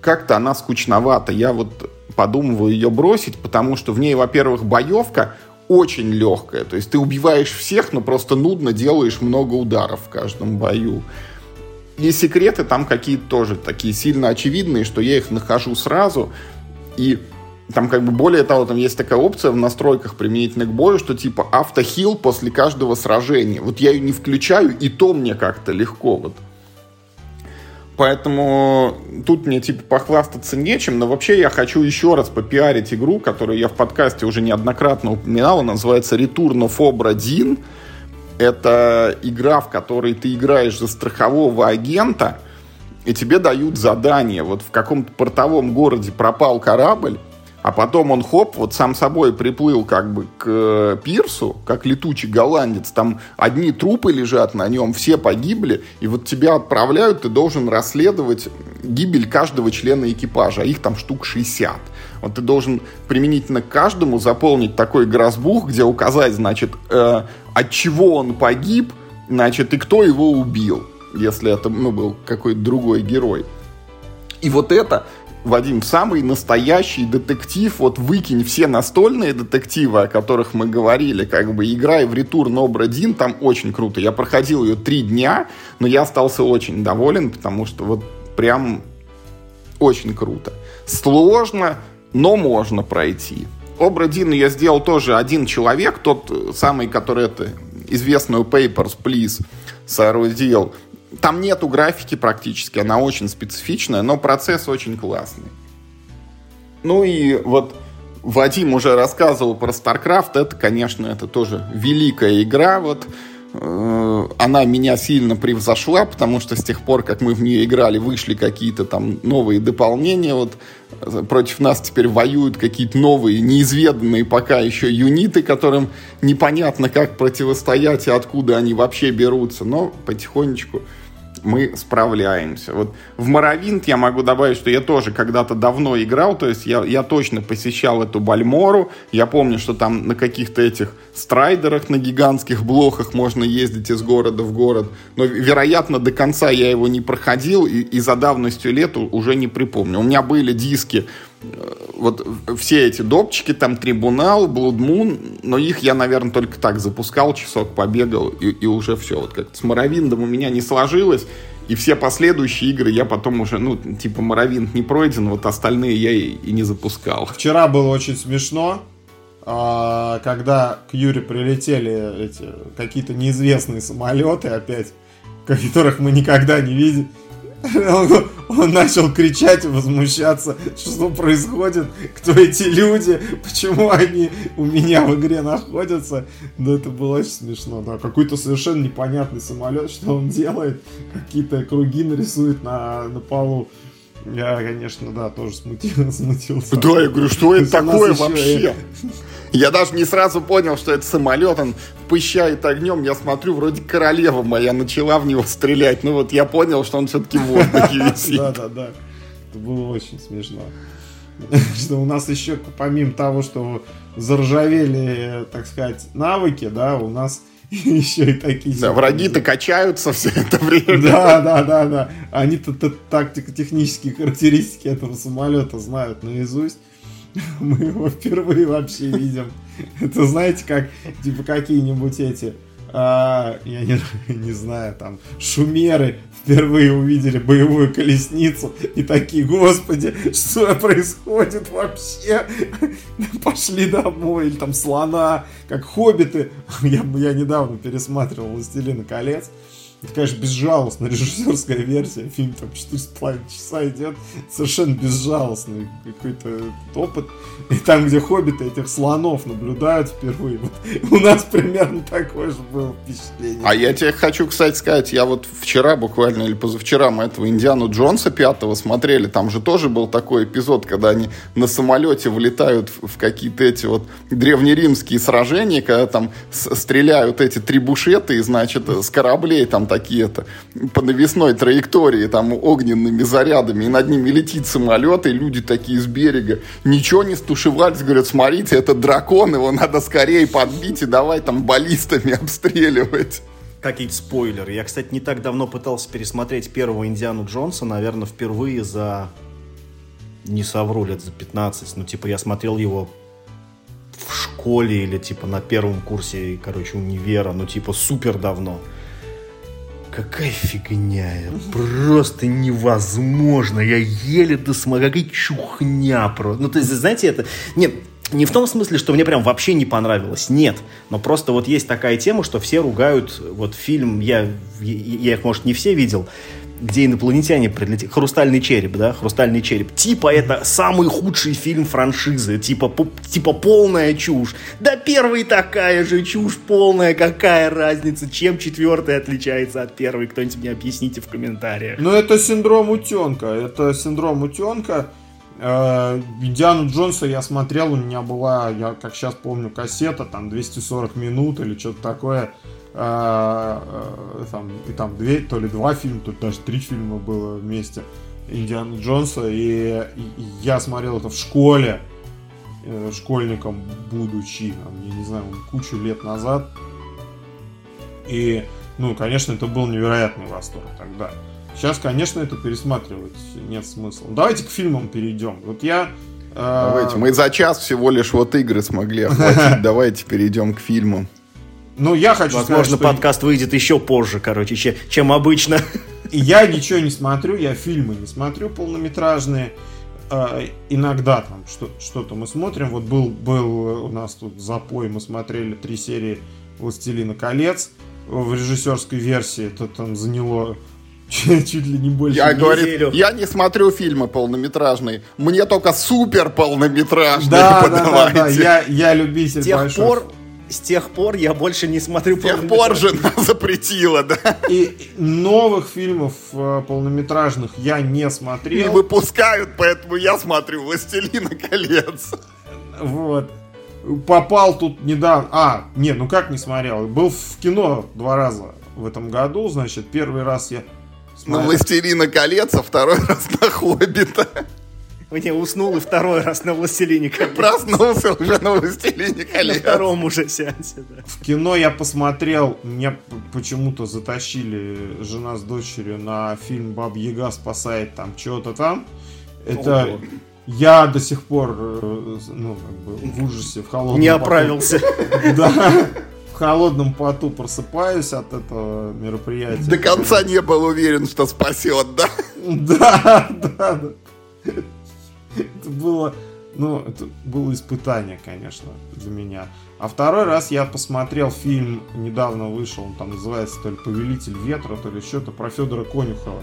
как-то она скучновата. Я вот подумываю ее бросить, потому что в ней, во-первых, боевка очень легкая. То есть ты убиваешь всех, но просто нудно делаешь много ударов в каждом бою. И секреты там какие-то тоже такие сильно очевидные, что я их нахожу сразу. И там как бы более того, там есть такая опция в настройках применительно к бою, что типа автохил после каждого сражения. Вот я ее не включаю, и то мне как-то легко. Вот Поэтому тут мне типа похвастаться нечем, но вообще я хочу еще раз попиарить игру, которую я в подкасте уже неоднократно упоминал, она называется Return of Obra Dinn. Это игра, в которой ты играешь за страхового агента, и тебе дают задание. Вот в каком-то портовом городе пропал корабль, а потом он, хоп, вот сам собой приплыл как бы к э, пирсу, как летучий голландец. Там одни трупы лежат на нем, все погибли. И вот тебя отправляют, ты должен расследовать гибель каждого члена экипажа. А их там штук 60. Вот ты должен применительно к каждому заполнить такой грозбух, где указать, значит, э, от чего он погиб, значит, и кто его убил, если это ну, был какой-то другой герой. И вот это Вадим, самый настоящий детектив, вот выкинь все настольные детективы, о которых мы говорили, как бы играй в Return Obra Dinn, там очень круто. Я проходил ее три дня, но я остался очень доволен, потому что вот прям очень круто. Сложно, но можно пройти. Обра Dinn я сделал тоже один человек, тот самый, который это известную Papers, Please соорудил. Там нету графики практически, она очень специфичная, но процесс очень классный. Ну и вот Вадим уже рассказывал про StarCraft, это, конечно, это тоже великая игра, вот э, она меня сильно превзошла, потому что с тех пор, как мы в нее играли, вышли какие-то там новые дополнения. Вот против нас теперь воюют какие-то новые, неизведанные пока еще юниты, которым непонятно, как противостоять и откуда они вообще берутся. Но потихонечку мы справляемся. Вот в Моровинт я могу добавить, что я тоже когда-то давно играл, то есть я, я точно посещал эту Бальмору, я помню, что там на каких-то этих страйдерах, на гигантских блохах можно ездить из города в город, но, вероятно, до конца я его не проходил и, и за давностью лет уже не припомню. У меня были диски вот все эти допчики, там Трибунал, Moon, но их я, наверное, только так запускал, часок побегал, и, и уже все. Вот как с Моровиндом у меня не сложилось, и все последующие игры я потом уже, ну, типа Моровинд не пройден, вот остальные я и, и не запускал. Вчера было очень смешно, а, когда к Юре прилетели эти какие-то неизвестные самолеты опять, которых мы никогда не видели он, он начал кричать возмущаться, что происходит, кто эти люди, почему они у меня в игре находятся. Да это было очень смешно, да. Какой-то совершенно непонятный самолет, что он делает, какие-то круги нарисует на, на полу. Я, конечно, да, тоже смутил, смутился. Да, я говорю, что это такое вообще? Я даже не сразу понял, что это самолет, он пыщает огнем. Я смотрю, вроде королева моя начала в него стрелять. Ну вот я понял, что он все-таки в воздухе висит. Да, да, да. Это было очень смешно. Что у нас еще, помимо того, что заржавели, так сказать, навыки, да, у нас еще и такие... Да, враги-то качаются все это время. Да, да, да, да. Они-то тактико-технические характеристики этого самолета знают наизусть. мы его впервые вообще видим. Это знаете, как типа какие-нибудь эти, а, я не, не знаю, там, шумеры впервые увидели боевую колесницу и такие, господи, что происходит вообще? Пошли домой, или там слона, как хоббиты. Я, я недавно пересматривал «Властелина колец», это, конечно, безжалостная режиссерская версия. Фильм там 4,5 часа идет. Совершенно безжалостный какой-то опыт. И там, где хоббиты этих слонов наблюдают впервые. Вот у нас примерно такое же было впечатление. А я тебе хочу, кстати, сказать, я вот вчера буквально или позавчера мы этого Индиану Джонса пятого смотрели. Там же тоже был такой эпизод, когда они на самолете влетают в какие-то эти вот древнеримские сражения, когда там стреляют эти трибушеты, значит, с кораблей там такие-то по навесной траектории, там огненными зарядами, и над ними летит самолет, и люди такие с берега ничего не стушевались, говорят, смотрите, это дракон, его надо скорее подбить и давай там баллистами обстреливать какие-то спойлеры. Я, кстати, не так давно пытался пересмотреть первого Индиану Джонса, наверное, впервые за... Не совру, лет за 15. Ну, типа, я смотрел его в школе или, типа, на первом курсе, короче, универа. Ну, типа, супер давно какая фигня, просто невозможно, я еле досмотрел, какая чухня просто. Ну, то есть, знаете, это... Нет, не в том смысле, что мне прям вообще не понравилось, нет. Но просто вот есть такая тема, что все ругают, вот фильм, я, я их, может, не все видел, где инопланетяне прилетели. Хрустальный череп, да, хрустальный череп. Типа это самый худший фильм франшизы. Типа, по, типа полная чушь. Да первый такая же чушь полная. Какая разница? Чем четвертый отличается от первой? Кто-нибудь мне объясните в комментариях. Ну это синдром утенка. Это синдром утенка. Э, Индиану Джонса я смотрел, у меня была, я как сейчас помню, кассета, там 240 минут или что-то такое. А, а, там, и там две, то ли два фильма, то ли даже три фильма было вместе Индиана Джонса, и, и я смотрел это в школе, э, школьником будучи, я не знаю, кучу лет назад, и, ну, конечно, это был невероятный восторг тогда. Сейчас, конечно, это пересматривать нет смысла. Давайте к фильмам перейдем. Вот я э, Давайте, мы за час всего лишь вот игры смогли охватить. Давайте перейдем к фильмам. Ну, я хочу Возможно, сказать, что... подкаст выйдет еще позже, короче, чем, обычно. Я ничего не смотрю, я фильмы не смотрю полнометражные. Э, иногда там что- что-то мы смотрим. Вот был, был у нас тут запой, мы смотрели три серии «Властелина колец» в режиссерской версии. Это там заняло чуть ли не больше я говорю, я не смотрю фильмы полнометражные. Мне только супер полнометражные да, подавайте. Да, да, да. Я, я любитель С тех большой... пор с тех пор я больше не смотрю С тех пор жена запретила, да. И новых фильмов э, полнометражных я не Не смотрел. выпускают, поэтому я смотрю «Властелина колец». Вот. Попал тут недавно. А, нет, ну как не смотрел? Был в кино два раза в этом году. Значит, первый раз я На смотрел. «Властелина колец», а второй раз на «Хоббита». Мне уснул и второй раз на «Властелине колец». Проснулся уже на «Властелине На колец». втором уже сеансе, да. В кино я посмотрел, меня почему-то затащили жена с дочерью на фильм Баб Яга спасает там что-то там. Это Ого. я до сих пор, э, ну, как бы в ужасе, в холодном Не поту. оправился. Да. В холодном поту просыпаюсь от этого мероприятия. До конца не был уверен, что спасет, да? Да, да, да. Это было, ну, это было испытание, конечно, для меня. А второй раз я посмотрел фильм, недавно вышел, он там называется то ли «Повелитель ветра», то ли что-то про Федора Конюхова.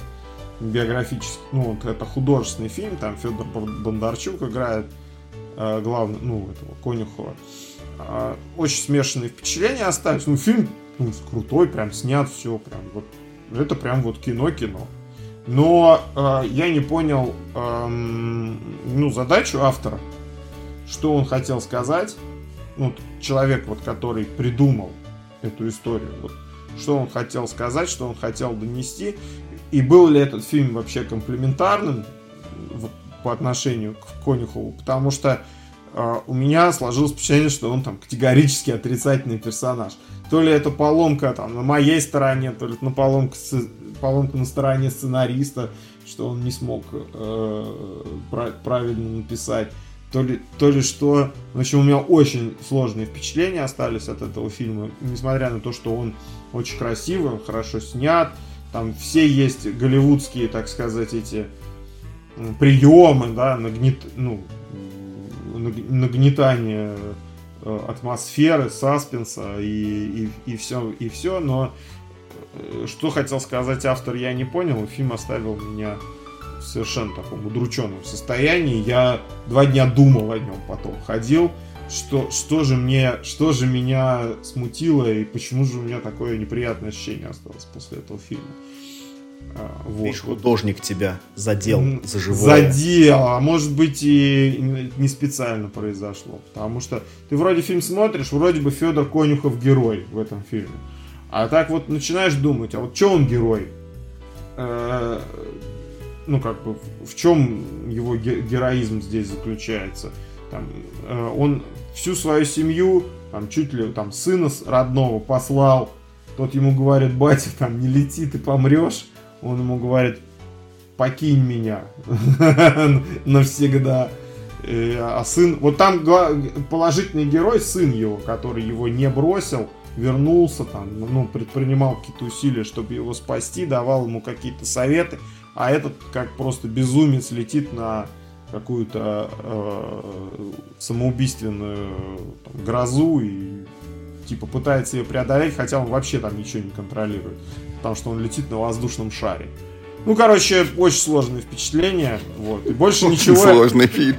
Биографический, ну, вот это художественный фильм, там Федор Бондарчук играет э, главный, ну, этого Конюхова. А, очень смешанные впечатления остались. Ну, фильм ну, крутой, прям снят, все, прям вот. Это прям вот кино-кино. Но э, я не понял эм, ну, задачу автора, что он хотел сказать. Ну, человек, вот, который придумал эту историю, вот, что он хотел сказать, что он хотел донести, и был ли этот фильм вообще комплементарным вот, по отношению к Конюхову, потому что э, у меня сложилось впечатление, что он там категорически отрицательный персонаж. То ли это поломка там на моей стороне, то ли это на поломка, поломка на стороне сценариста, что он не смог э, пра- правильно написать. То ли, то ли что... В общем, у меня очень сложные впечатления остались от этого фильма, несмотря на то, что он очень красивый, хорошо снят, там все есть голливудские, так сказать, эти приемы, да, нагнет, ну, нагнетание э, атмосферы, саспенса и, и, и все, и все, но что хотел сказать автор, я не понял, фильм оставил меня в совершенно таком удрученном состоянии. Я два дня думал о нем потом, ходил, что, что же мне, что же меня смутило и почему же у меня такое неприятное ощущение осталось после этого фильма. А, вот. Видишь, художник тебя задел за живое. Задел, а может быть и не специально произошло. Потому что ты вроде фильм смотришь, вроде бы Федор Конюхов герой в этом фильме. А так вот начинаешь думать, а вот что он герой? Э, Ну, как бы, в чем его ге- героизм здесь заключается? Там, э, он всю свою семью, там, чуть ли там сына родного послал, тот ему говорит, батя, там, не лети, ты помрешь. Он ему говорит, покинь меня навсегда. Э, А сын, вот там положительный герой, сын его, который его не бросил, вернулся там, ну, предпринимал какие-то усилия, чтобы его спасти, давал ему какие-то советы, а этот как просто безумец летит на какую-то э, самоубийственную там, грозу и типа пытается ее преодолеть, хотя он вообще там ничего не контролирует, потому что он летит на воздушном шаре. Ну, короче, очень сложное впечатление, вот, и больше Очень ничего, сложный фильм.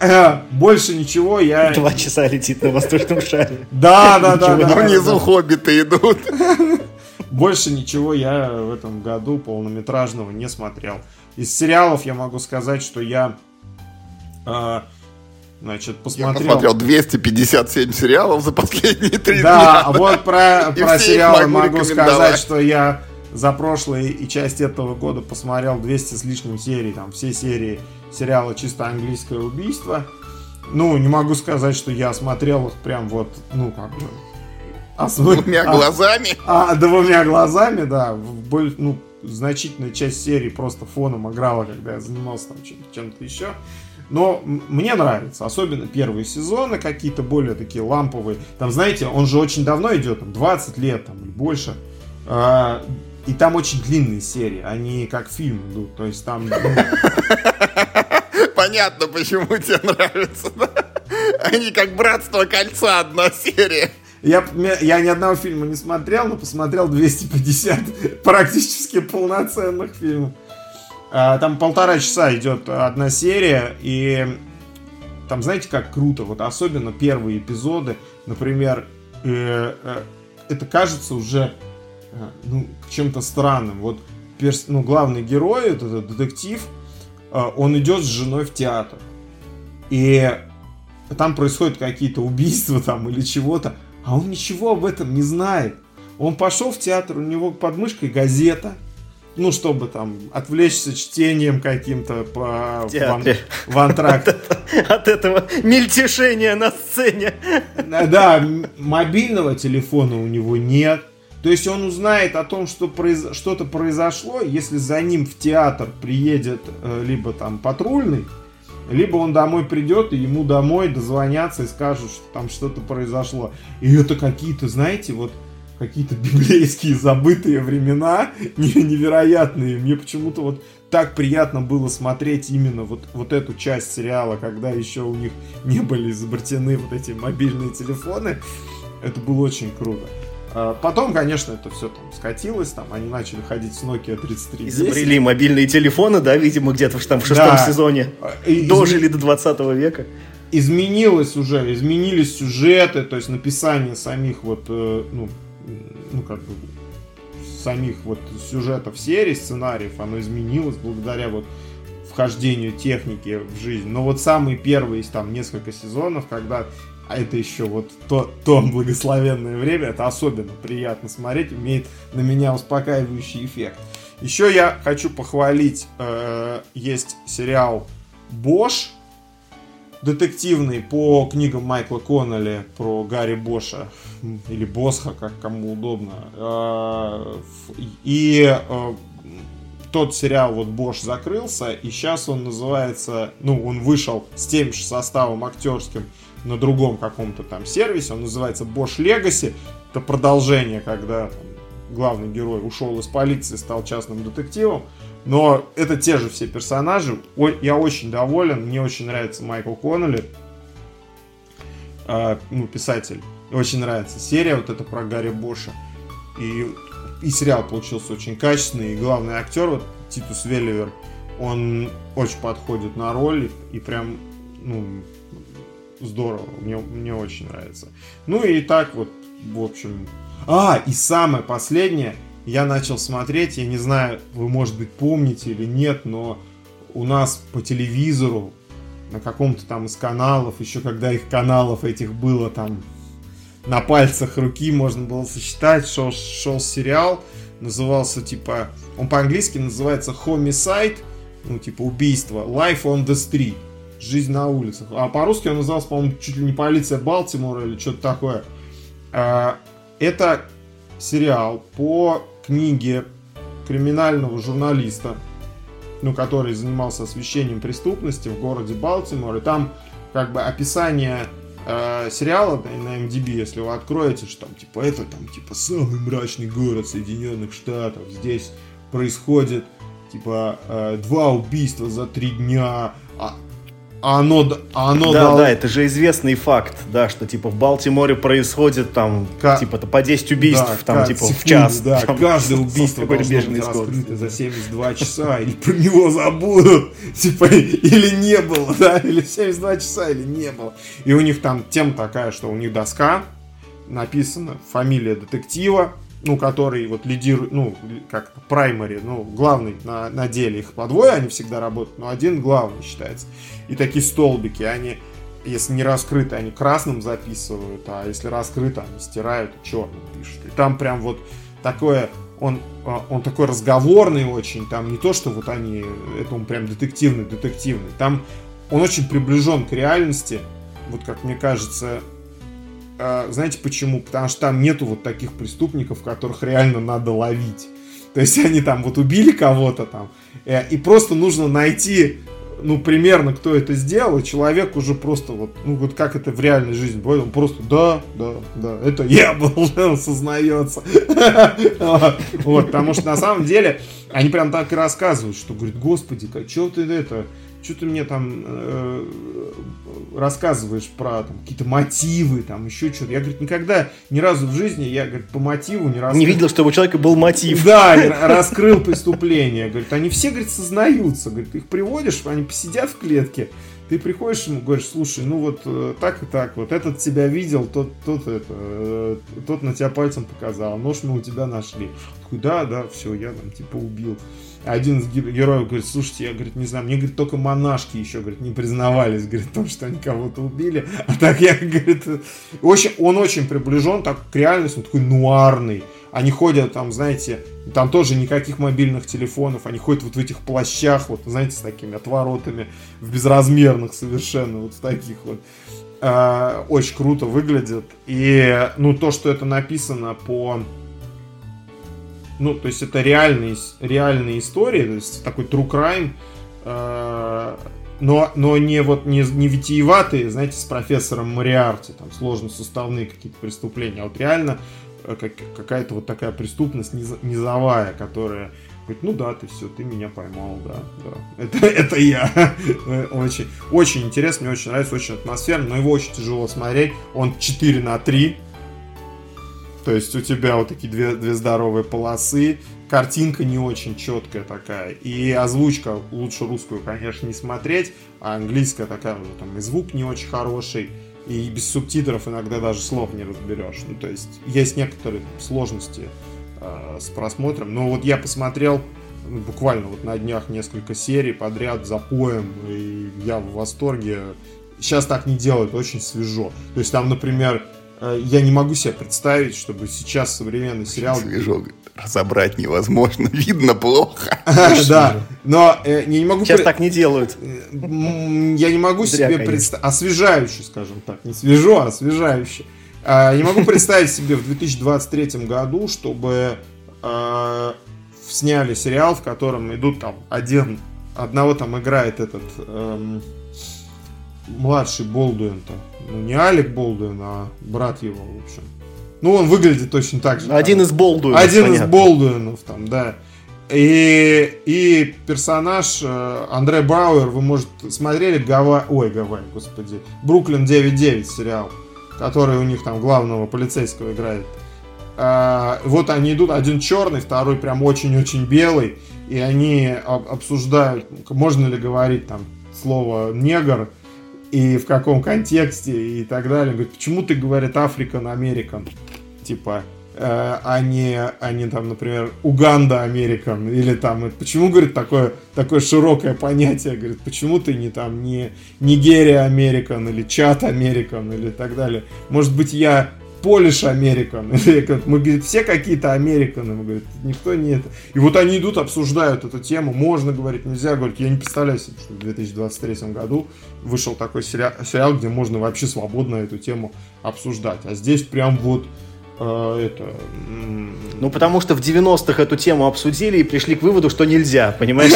больше ничего я... Два часа летит на воздушном шаре. Да, да, да, да, да, внизу да. хоббиты идут. Больше ничего я в этом году полнометражного не смотрел. Из сериалов я могу сказать, что я, а, значит, Я посмотрел... посмотрел 257 сериалов за последние три Да, дня. вот про, про сериалы могу сказать, что я за прошлые и часть этого года посмотрел 200 с лишним серий, там все серии сериала «Чисто английское убийство». Ну, не могу сказать, что я смотрел их прям вот, ну, как бы... осво- Двумя а- глазами. а, двумя глазами, да. Боль- ну, значительная часть серии просто фоном играла, когда я занимался там чем- чем-то еще. Но мне нравится, особенно первые сезоны какие-то более такие ламповые. Там, знаете, он же очень давно идет, там, 20 лет там, или больше. А, и там очень длинные серии, они как фильм идут. То есть там... ну, Понятно, почему тебе нравится. да? Они как «Братство кольца» одна серия. Я, я ни одного фильма не смотрел, но посмотрел 250 практически полноценных фильмов. А, Там полтора часа идет одна серия, и там, знаете, как круто, вот особенно первые эпизоды, например, э, э, это кажется уже ну, чем-то странным. Вот перс, ну, главный герой, этот детектив, э, он идет с женой в театр. И там происходят какие-то убийства там или чего-то, а он ничего об этом не знает. Он пошел в театр, у него под мышкой газета, ну, чтобы там отвлечься чтением каким-то по ван, в антракт. От этого мельтешения на сцене. Да, мобильного телефона у него нет. То есть он узнает о том, что произ... что-то произошло, если за ним в театр приедет э, либо там патрульный, либо он домой придет, и ему домой дозвонятся и скажут, что там что-то произошло. И это какие-то, знаете, вот какие-то библейские забытые времена, невероятные. Мне почему-то вот так приятно было смотреть именно вот, вот эту часть сериала, когда еще у них не были изобретены вот эти мобильные телефоны. Это было очень круто. А потом, конечно, это все там скатилось, там они начали ходить с Nokia 3310. Изобрели мобильные телефоны, да, видимо, где-то там в шестом да. сезоне. И, Дожили изме... до 20 века. Изменилось уже, изменились сюжеты, то есть написание самих вот, э, ну, ну как бы самих вот сюжетов серии, сценариев, оно изменилось благодаря вот вхождению техники в жизнь. Но вот самые первые там несколько сезонов, когда а это еще вот то, то благословенное время, это особенно приятно смотреть, имеет на меня успокаивающий эффект. Еще я хочу похвалить, э, есть сериал Бош, детективный по книгам Майкла Коннелли про Гарри Боша, или Босха, как кому удобно. Э, и э, тот сериал вот Бош закрылся, и сейчас он называется, ну, он вышел с тем же составом актерским, на другом каком-то там сервисе, он называется Bosch Legacy, это продолжение, когда там, главный герой ушел из полиции, стал частным детективом, но это те же все персонажи, я очень доволен, мне очень нравится Майкл Коннелли, э, ну, писатель, очень нравится серия вот эта про Гарри Боша, и, и сериал получился очень качественный, и главный актер, вот Титус Велливер, он очень подходит на роль, и, и прям, ну, здорово, мне, мне очень нравится. Ну и так вот, в общем... А, и самое последнее, я начал смотреть, я не знаю, вы, может быть, помните или нет, но у нас по телевизору на каком-то там из каналов, еще когда их каналов этих было там на пальцах руки можно было сосчитать, шел, шел сериал, назывался типа, он по-английски называется Homicide, ну типа убийство, Life on the Street жизнь на улицах. А по-русски он назывался, по-моему, чуть ли не полиция Балтимора или что-то такое. А, это сериал по книге криминального журналиста, ну, который занимался освещением преступности в городе Балтимор. И там как бы описание э, сериала на MDB, если вы откроете, что там типа это там типа самый мрачный город Соединенных Штатов, здесь происходит типа э, два убийства за три дня, а а оно, а оно да, дал... да, это же известный факт, да, что типа в Балтиморе происходит там К... типа по 10 убийств да, там типа секунды, в час. Да, там, каждое убийство должно быть раскрыто за 72 часа, или про него забудут, типа, или не было, да, или 72 часа, или не было. И у них там тема такая, что у них доска, написана фамилия детектива, ну, который вот лидирует, ну, как праймари, ну, главный на, на деле. Их по двое они всегда работают, но один главный считается. И такие столбики, они, если не раскрыты, они красным записывают, а если раскрыто, они стирают черным пишут. И там прям вот такое, он, а, он такой разговорный очень, там не то, что вот они, это он прям детективный, детективный. Там он очень приближен к реальности, вот как мне кажется, знаете почему? Потому что там нету вот таких преступников, которых реально надо ловить. То есть они там вот убили кого-то там, э, и просто нужно найти, ну, примерно, кто это сделал, и человек уже просто вот, ну, вот как это в реальной жизни бывает, он просто, да, да, да, это я был, он сознается. Вот, потому что на самом деле они прям так и рассказывают, что, говорит, господи, как, что ты это, что ты мне там э, рассказываешь про там, какие-то мотивы, там еще что-то. Я, говорит, никогда, ни разу в жизни, я, говорит, по мотиву не раскрыл. Не видел, чтобы у человека был мотив. Да, раскрыл преступление. Говорит, они все, говорит, сознаются. Говорит, их приводишь, они посидят в клетке, ты приходишь ему, говоришь, слушай, ну вот э, так и так, вот этот тебя видел, тот, тот, это, э, тот на тебя пальцем показал, нож мы у тебя нашли. Такой, да, да, все, я там типа убил. Один из героев говорит, слушайте, я, говорит, не знаю, мне, говорит, только монашки еще, говорит, не признавались, говорит, в том, что они кого-то убили. А так я, говорит, очень, он очень приближен так к реальности, он такой нуарный. Они ходят там, знаете, там тоже никаких мобильных телефонов, они ходят вот в этих плащах, вот, знаете, с такими отворотами, в безразмерных совершенно, вот в таких вот. Э, очень круто выглядит. И, ну, то, что это написано по... Ну, то есть это реальные, реальные истории, то есть такой true crime, э, но, но не вот не, не витиеватые, знаете, с профессором Мариарти, там сложно-суставные какие-то преступления, а вот реально Э, как, какая-то вот такая преступность низ, низовая, которая говорит, ну да, ты все, ты меня поймал, да, да, это, это я. очень, очень интересно, мне очень нравится, очень атмосферно, но его очень тяжело смотреть. Он 4 на 3, то есть у тебя вот такие две, две здоровые полосы, картинка не очень четкая такая, и озвучка лучше русскую, конечно, не смотреть, а английская такая уже там и звук не очень хороший, и без субтитров иногда даже слов не разберешь. Ну, то есть есть некоторые сложности э, с просмотром. Но вот я посмотрел ну, буквально вот на днях несколько серий подряд за поем, и я в восторге. Сейчас так не делают, очень свежо. То есть там, например, я не могу себе представить, чтобы сейчас современный сериал... Свежо, разобрать невозможно, видно плохо. Да, но э, я не могу... Сейчас так не делают. Я не могу себе представить... Освежающе, скажем так. Не свежо, а освежающе. А, не могу представить себе в 2023 году, чтобы сняли сериал, в котором идут там один... Одного там играет этот эм, младший Болдуин-то. Ну, не Алек Болдуин, а брат его, в общем. Ну, он выглядит точно так же. Один там. из Болдуинов. Один понятно. из Болдуинов там, да. И, и персонаж э, Андре Бауэр, вы, может, смотрели Гавай... Ой, Гавай, господи. Бруклин 9.9 сериал, который у них там главного полицейского играет. А, вот они идут, один черный, второй прям очень-очень белый, и они обсуждают, можно ли говорить там слово негр, и в каком контексте, и так далее. Говорит, почему ты, говорит, African American? Типа, э, а, не, а не там, например, Уганда Американ, или там, почему, говорит, такое, такое широкое понятие, говорит, почему ты не там, не Нигерия Американ, или Чат Американ, или так далее. Может быть, я Polish American. Мы, говорит, все какие-то американы. Мы, говорит, никто не это. И вот они идут, обсуждают эту тему. Можно говорить, нельзя говорить. Я не представляю себе, что в 2023 году вышел такой сериал, сериал, где можно вообще свободно эту тему обсуждать. А здесь прям вот это... Ну, потому что в 90-х эту тему обсудили и пришли к выводу, что нельзя, понимаешь?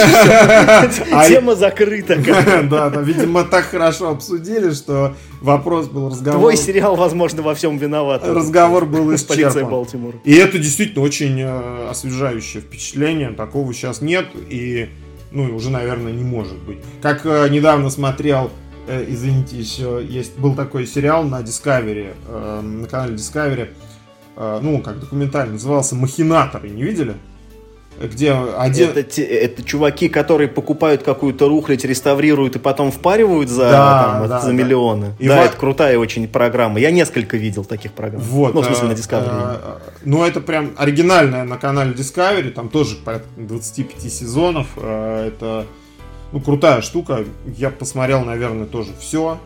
А тема закрыта. Да, да, видимо, так хорошо обсудили, что вопрос был разговор... Твой сериал, возможно, во всем виноват. Разговор был исчерпан. И это действительно очень э, освежающее впечатление. Такого сейчас нет и, ну, уже, наверное, не может быть. Как э, недавно смотрел э, извините, еще есть был такой сериал на Discovery, на канале Discovery Э, ну, как документальный, назывался «Махинаторы». Не видели? Где один... Это, те, это чуваки, которые покупают какую-то рухлядь, реставрируют и потом впаривают за, да, там, да, за да. миллионы. И да, во... это крутая очень программа. Я несколько видел таких программ. Вот, ну, в смысле, на э, Discovery. Э, ну, это прям оригинальная на канале Discovery. Там тоже порядка 25 сезонов. Э, это ну, крутая штука. Я посмотрел, наверное, тоже все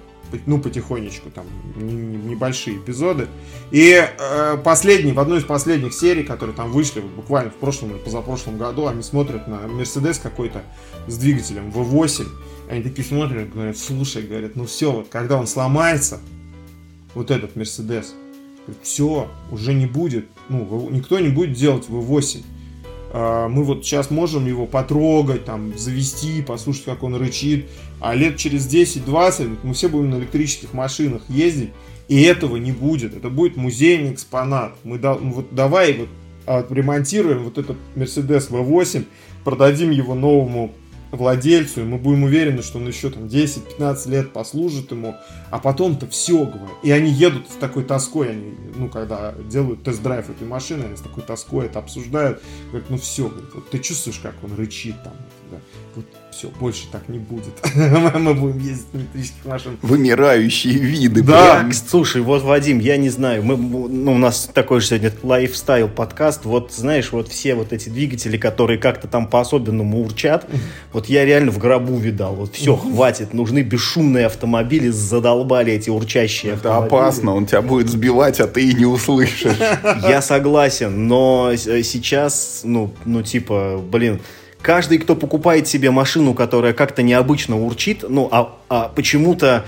ну, потихонечку, там, небольшие эпизоды. И э, последний, в одной из последних серий, которые там вышли, буквально в прошлом или позапрошлом году, они смотрят на Мерседес какой-то с двигателем V8, они такие смотрят, говорят, слушай, говорят, ну все, вот когда он сломается, вот этот Мерседес, все, уже не будет, ну, никто не будет делать V8. А, мы вот сейчас можем его потрогать, там, завести, послушать, как он рычит, а лет через 10-20 мы все будем на электрических машинах ездить, и этого не будет. Это будет музейный экспонат. Мы да, ну вот давай вот отремонтируем вот этот Mercedes V8, продадим его новому владельцу, и мы будем уверены, что он еще там 10-15 лет послужит ему, а потом-то все, говорят. И они едут с такой тоской, они, ну, когда делают тест-драйв этой машины, они с такой тоской это обсуждают, говорят, ну все, говорят, вот ты чувствуешь, как он рычит там, да, вот все, больше так не будет. Мы будем ездить на электрических машинах. Вымирающие виды. Да. Прям. Слушай, вот, Вадим, я не знаю, мы, ну, у нас такой же сегодня лайфстайл подкаст. Вот, знаешь, вот все вот эти двигатели, которые как-то там по-особенному урчат, вот я реально в гробу видал. Вот все, хватит, нужны бесшумные автомобили, задолбали эти урчащие Это опасно, он тебя будет сбивать, а ты и не услышишь. Я согласен, но сейчас, ну, ну типа, блин, каждый, кто покупает себе машину, которая как-то необычно урчит, ну, а, а почему-то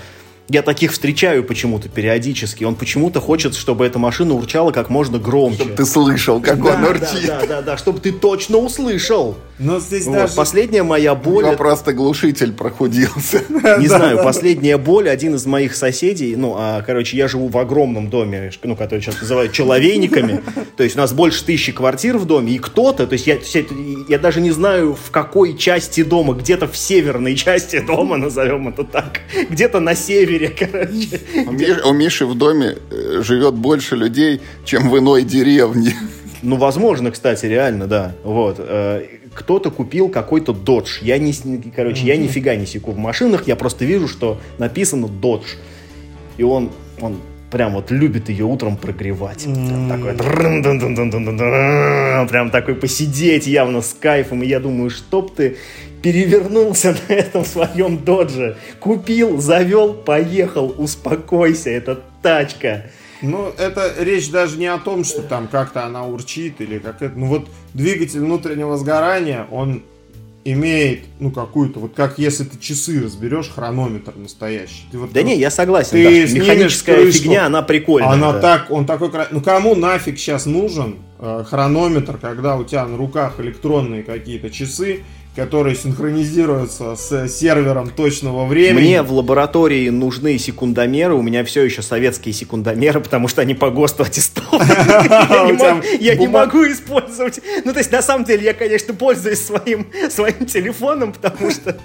я таких встречаю почему-то периодически. Он почему-то хочет, чтобы эта машина урчала как можно громче. Чтобы ты слышал, как да, он урчит. Да, да, да, да, чтобы ты точно услышал. Но здесь вот. даже... Последняя моя боль... У просто глушитель прохудился. Не знаю, последняя боль, один из моих соседей, ну, а, короче, я живу в огромном доме, ну, который сейчас называют человейниками, то есть у нас больше тысячи квартир в доме, и кто-то, то есть я, я даже не знаю, в какой части дома, где-то в северной части дома, назовем это так, где-то на севере, короче. У Миши в доме э, живет больше людей, чем в иной деревне. Ну, возможно, кстати, реально, да. Вот. Э, кто-то купил какой-то додж. Я не, короче, я нифига не секу в машинах, я просто вижу, что написано додж. И он, он прям вот любит ее утром прогревать. Прям такой, прям такой посидеть явно с кайфом. И я думаю, чтоб ты перевернулся на этом своем додже, купил, завел, поехал, успокойся, это тачка. Ну, это речь даже не о том, что там как-то она урчит или как это. Ну вот двигатель внутреннего сгорания, он имеет, ну, какую-то, вот как если ты часы разберешь, хронометр настоящий. Ты вот, да ну, не, я согласен, ты да, механическая крышку, фигня, она прикольная. Она да. так, он такой, ну, кому нафиг сейчас нужен э, хронометр, когда у тебя на руках электронные какие-то часы, которые синхронизируются с сервером точного времени. Мне в лаборатории нужны секундомеры, у меня все еще советские секундомеры, потому что они по ГОСТу аттестованы. Я не могу использовать. Ну, то есть, на самом деле, я, конечно, пользуюсь своим телефоном, потому что,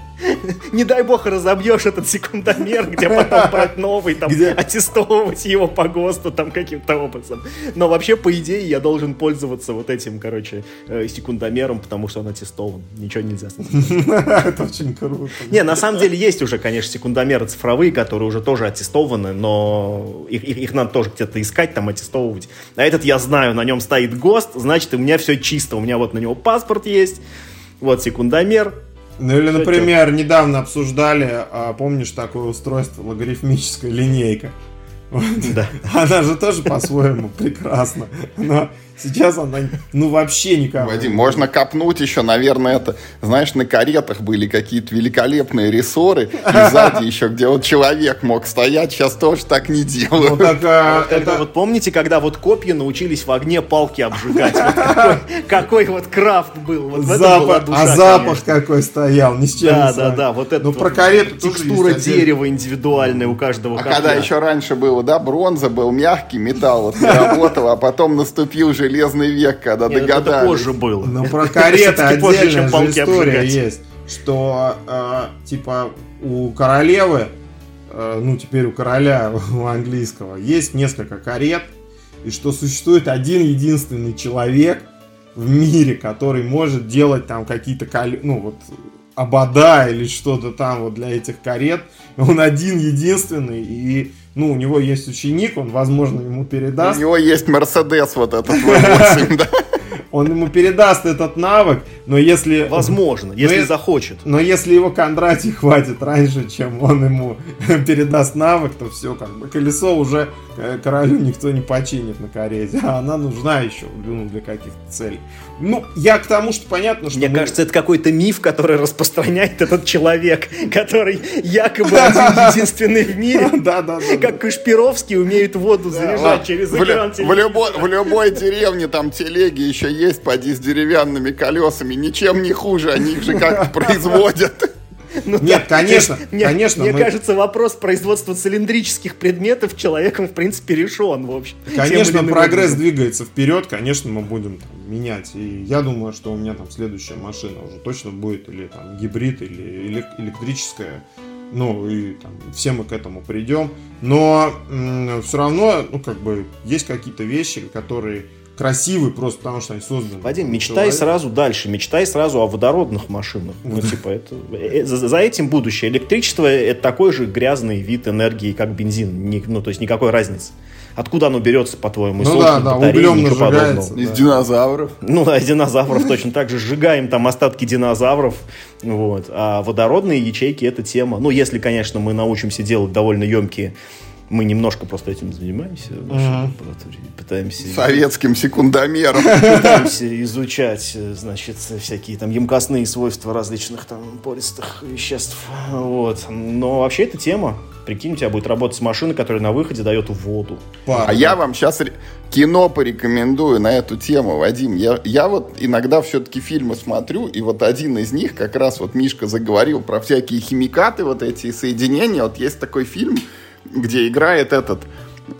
не дай бог, разобьешь этот секундомер, где потом брать новый, там, аттестовывать его по ГОСТу, там, каким-то образом. Но вообще, по идее, я должен пользоваться вот этим, короче, э, секундомером, потому что он аттестован. Ничего не нельзя Это очень круто. Не, на самом деле есть уже, конечно, секундомеры цифровые, которые уже тоже аттестованы, но их, их, их надо тоже где-то искать, там аттестовывать. А этот я знаю, на нем стоит ГОСТ, значит, у меня все чисто. У меня вот на него паспорт есть, вот секундомер, ну или, например, недавно обсуждали, а, помнишь такое устройство, логарифмическая линейка. Вот. Да. Она же тоже по-своему прекрасна. Но Сейчас она, ну, вообще никого. Вадим, можно копнуть еще, наверное, это, знаешь, на каретах были какие-то великолепные рессоры, и сзади еще, где вот человек мог стоять, сейчас тоже так не делают. Ну, так, а, это... Вот помните, когда вот копья научились в огне палки обжигать? Вот какой, какой вот крафт был. Вот запах, душа, а запах конечно. какой стоял, ни с чем Да, да, да, вот это ну, про карету текстура дерева индивидуальная у каждого А копья. когда еще раньше было, да, бронза был мягкий, металл вот не работал, а потом наступил же железный век, когда Нет, догадались. Это позже было. Ну, про кареты отдельная же история есть, что, э, типа, у королевы, э, ну, теперь у короля, у английского, есть несколько карет, и что существует один единственный человек в мире, который может делать там какие-то, ну, вот, обода или что-то там вот для этих карет. Он один единственный, и ну, у него есть ученик, он, возможно, ему передаст. У него есть Мерседес вот этот V8, да? Он ему передаст этот навык, но если... Возможно, если но, захочет. Но если его Кондратий хватит раньше, чем он ему передаст навык, то все, как бы, колесо уже э, королю никто не починит на карете, а она нужна еще ну, для каких-то целей. Ну, я к тому, что понятно, что... Мне мы... кажется, это какой-то миф, который распространяет этот человек, который якобы один единственный в мире. Да, да, да. Как Кашпировский умеет воду заряжать через экран В любой деревне там телеги еще есть, поди с деревянными колесами. Ничем не хуже, они их же как-то производят. Ну, Нет, конечно, мне, конечно. Мне мы... кажется, вопрос производства цилиндрических предметов человеком, в принципе, решен, в общем. Конечно, прогресс образом. двигается вперед, конечно, мы будем там, менять. И я думаю, что у меня там следующая машина уже точно будет или там гибрид, или электрическая. Ну, и там, все мы к этому придем. Но все равно, ну, как бы, есть какие-то вещи, которые красивы просто потому, что они созданы. Вадим, мечтай сразу дальше, мечтай сразу о водородных машинах. Ну, типа, это, э, за, за этим будущее. Электричество — это такой же грязный вид энергии, как бензин. Ни, ну, то есть никакой разницы. Откуда оно берется, по-твоему? Ну да, да, углем нажигается. Из да. динозавров. Ну да, из динозавров точно так же. Сжигаем там остатки динозавров. Вот. А водородные ячейки — это тема. Ну, если, конечно, мы научимся делать довольно емкие мы немножко просто этим занимаемся в нашей uh-huh. Пытаемся... Советским секундомером. Пытаемся изучать, значит, всякие там емкостные свойства различных там пористых веществ. Вот. Но вообще эта тема. Прикинь, у тебя будет работать машина, которая на выходе дает воду. А я вам сейчас кино порекомендую на эту тему, Вадим. Я, я вот иногда все-таки фильмы смотрю, и вот один из них, как раз вот Мишка заговорил про всякие химикаты, вот эти соединения. Вот есть такой фильм, где играет этот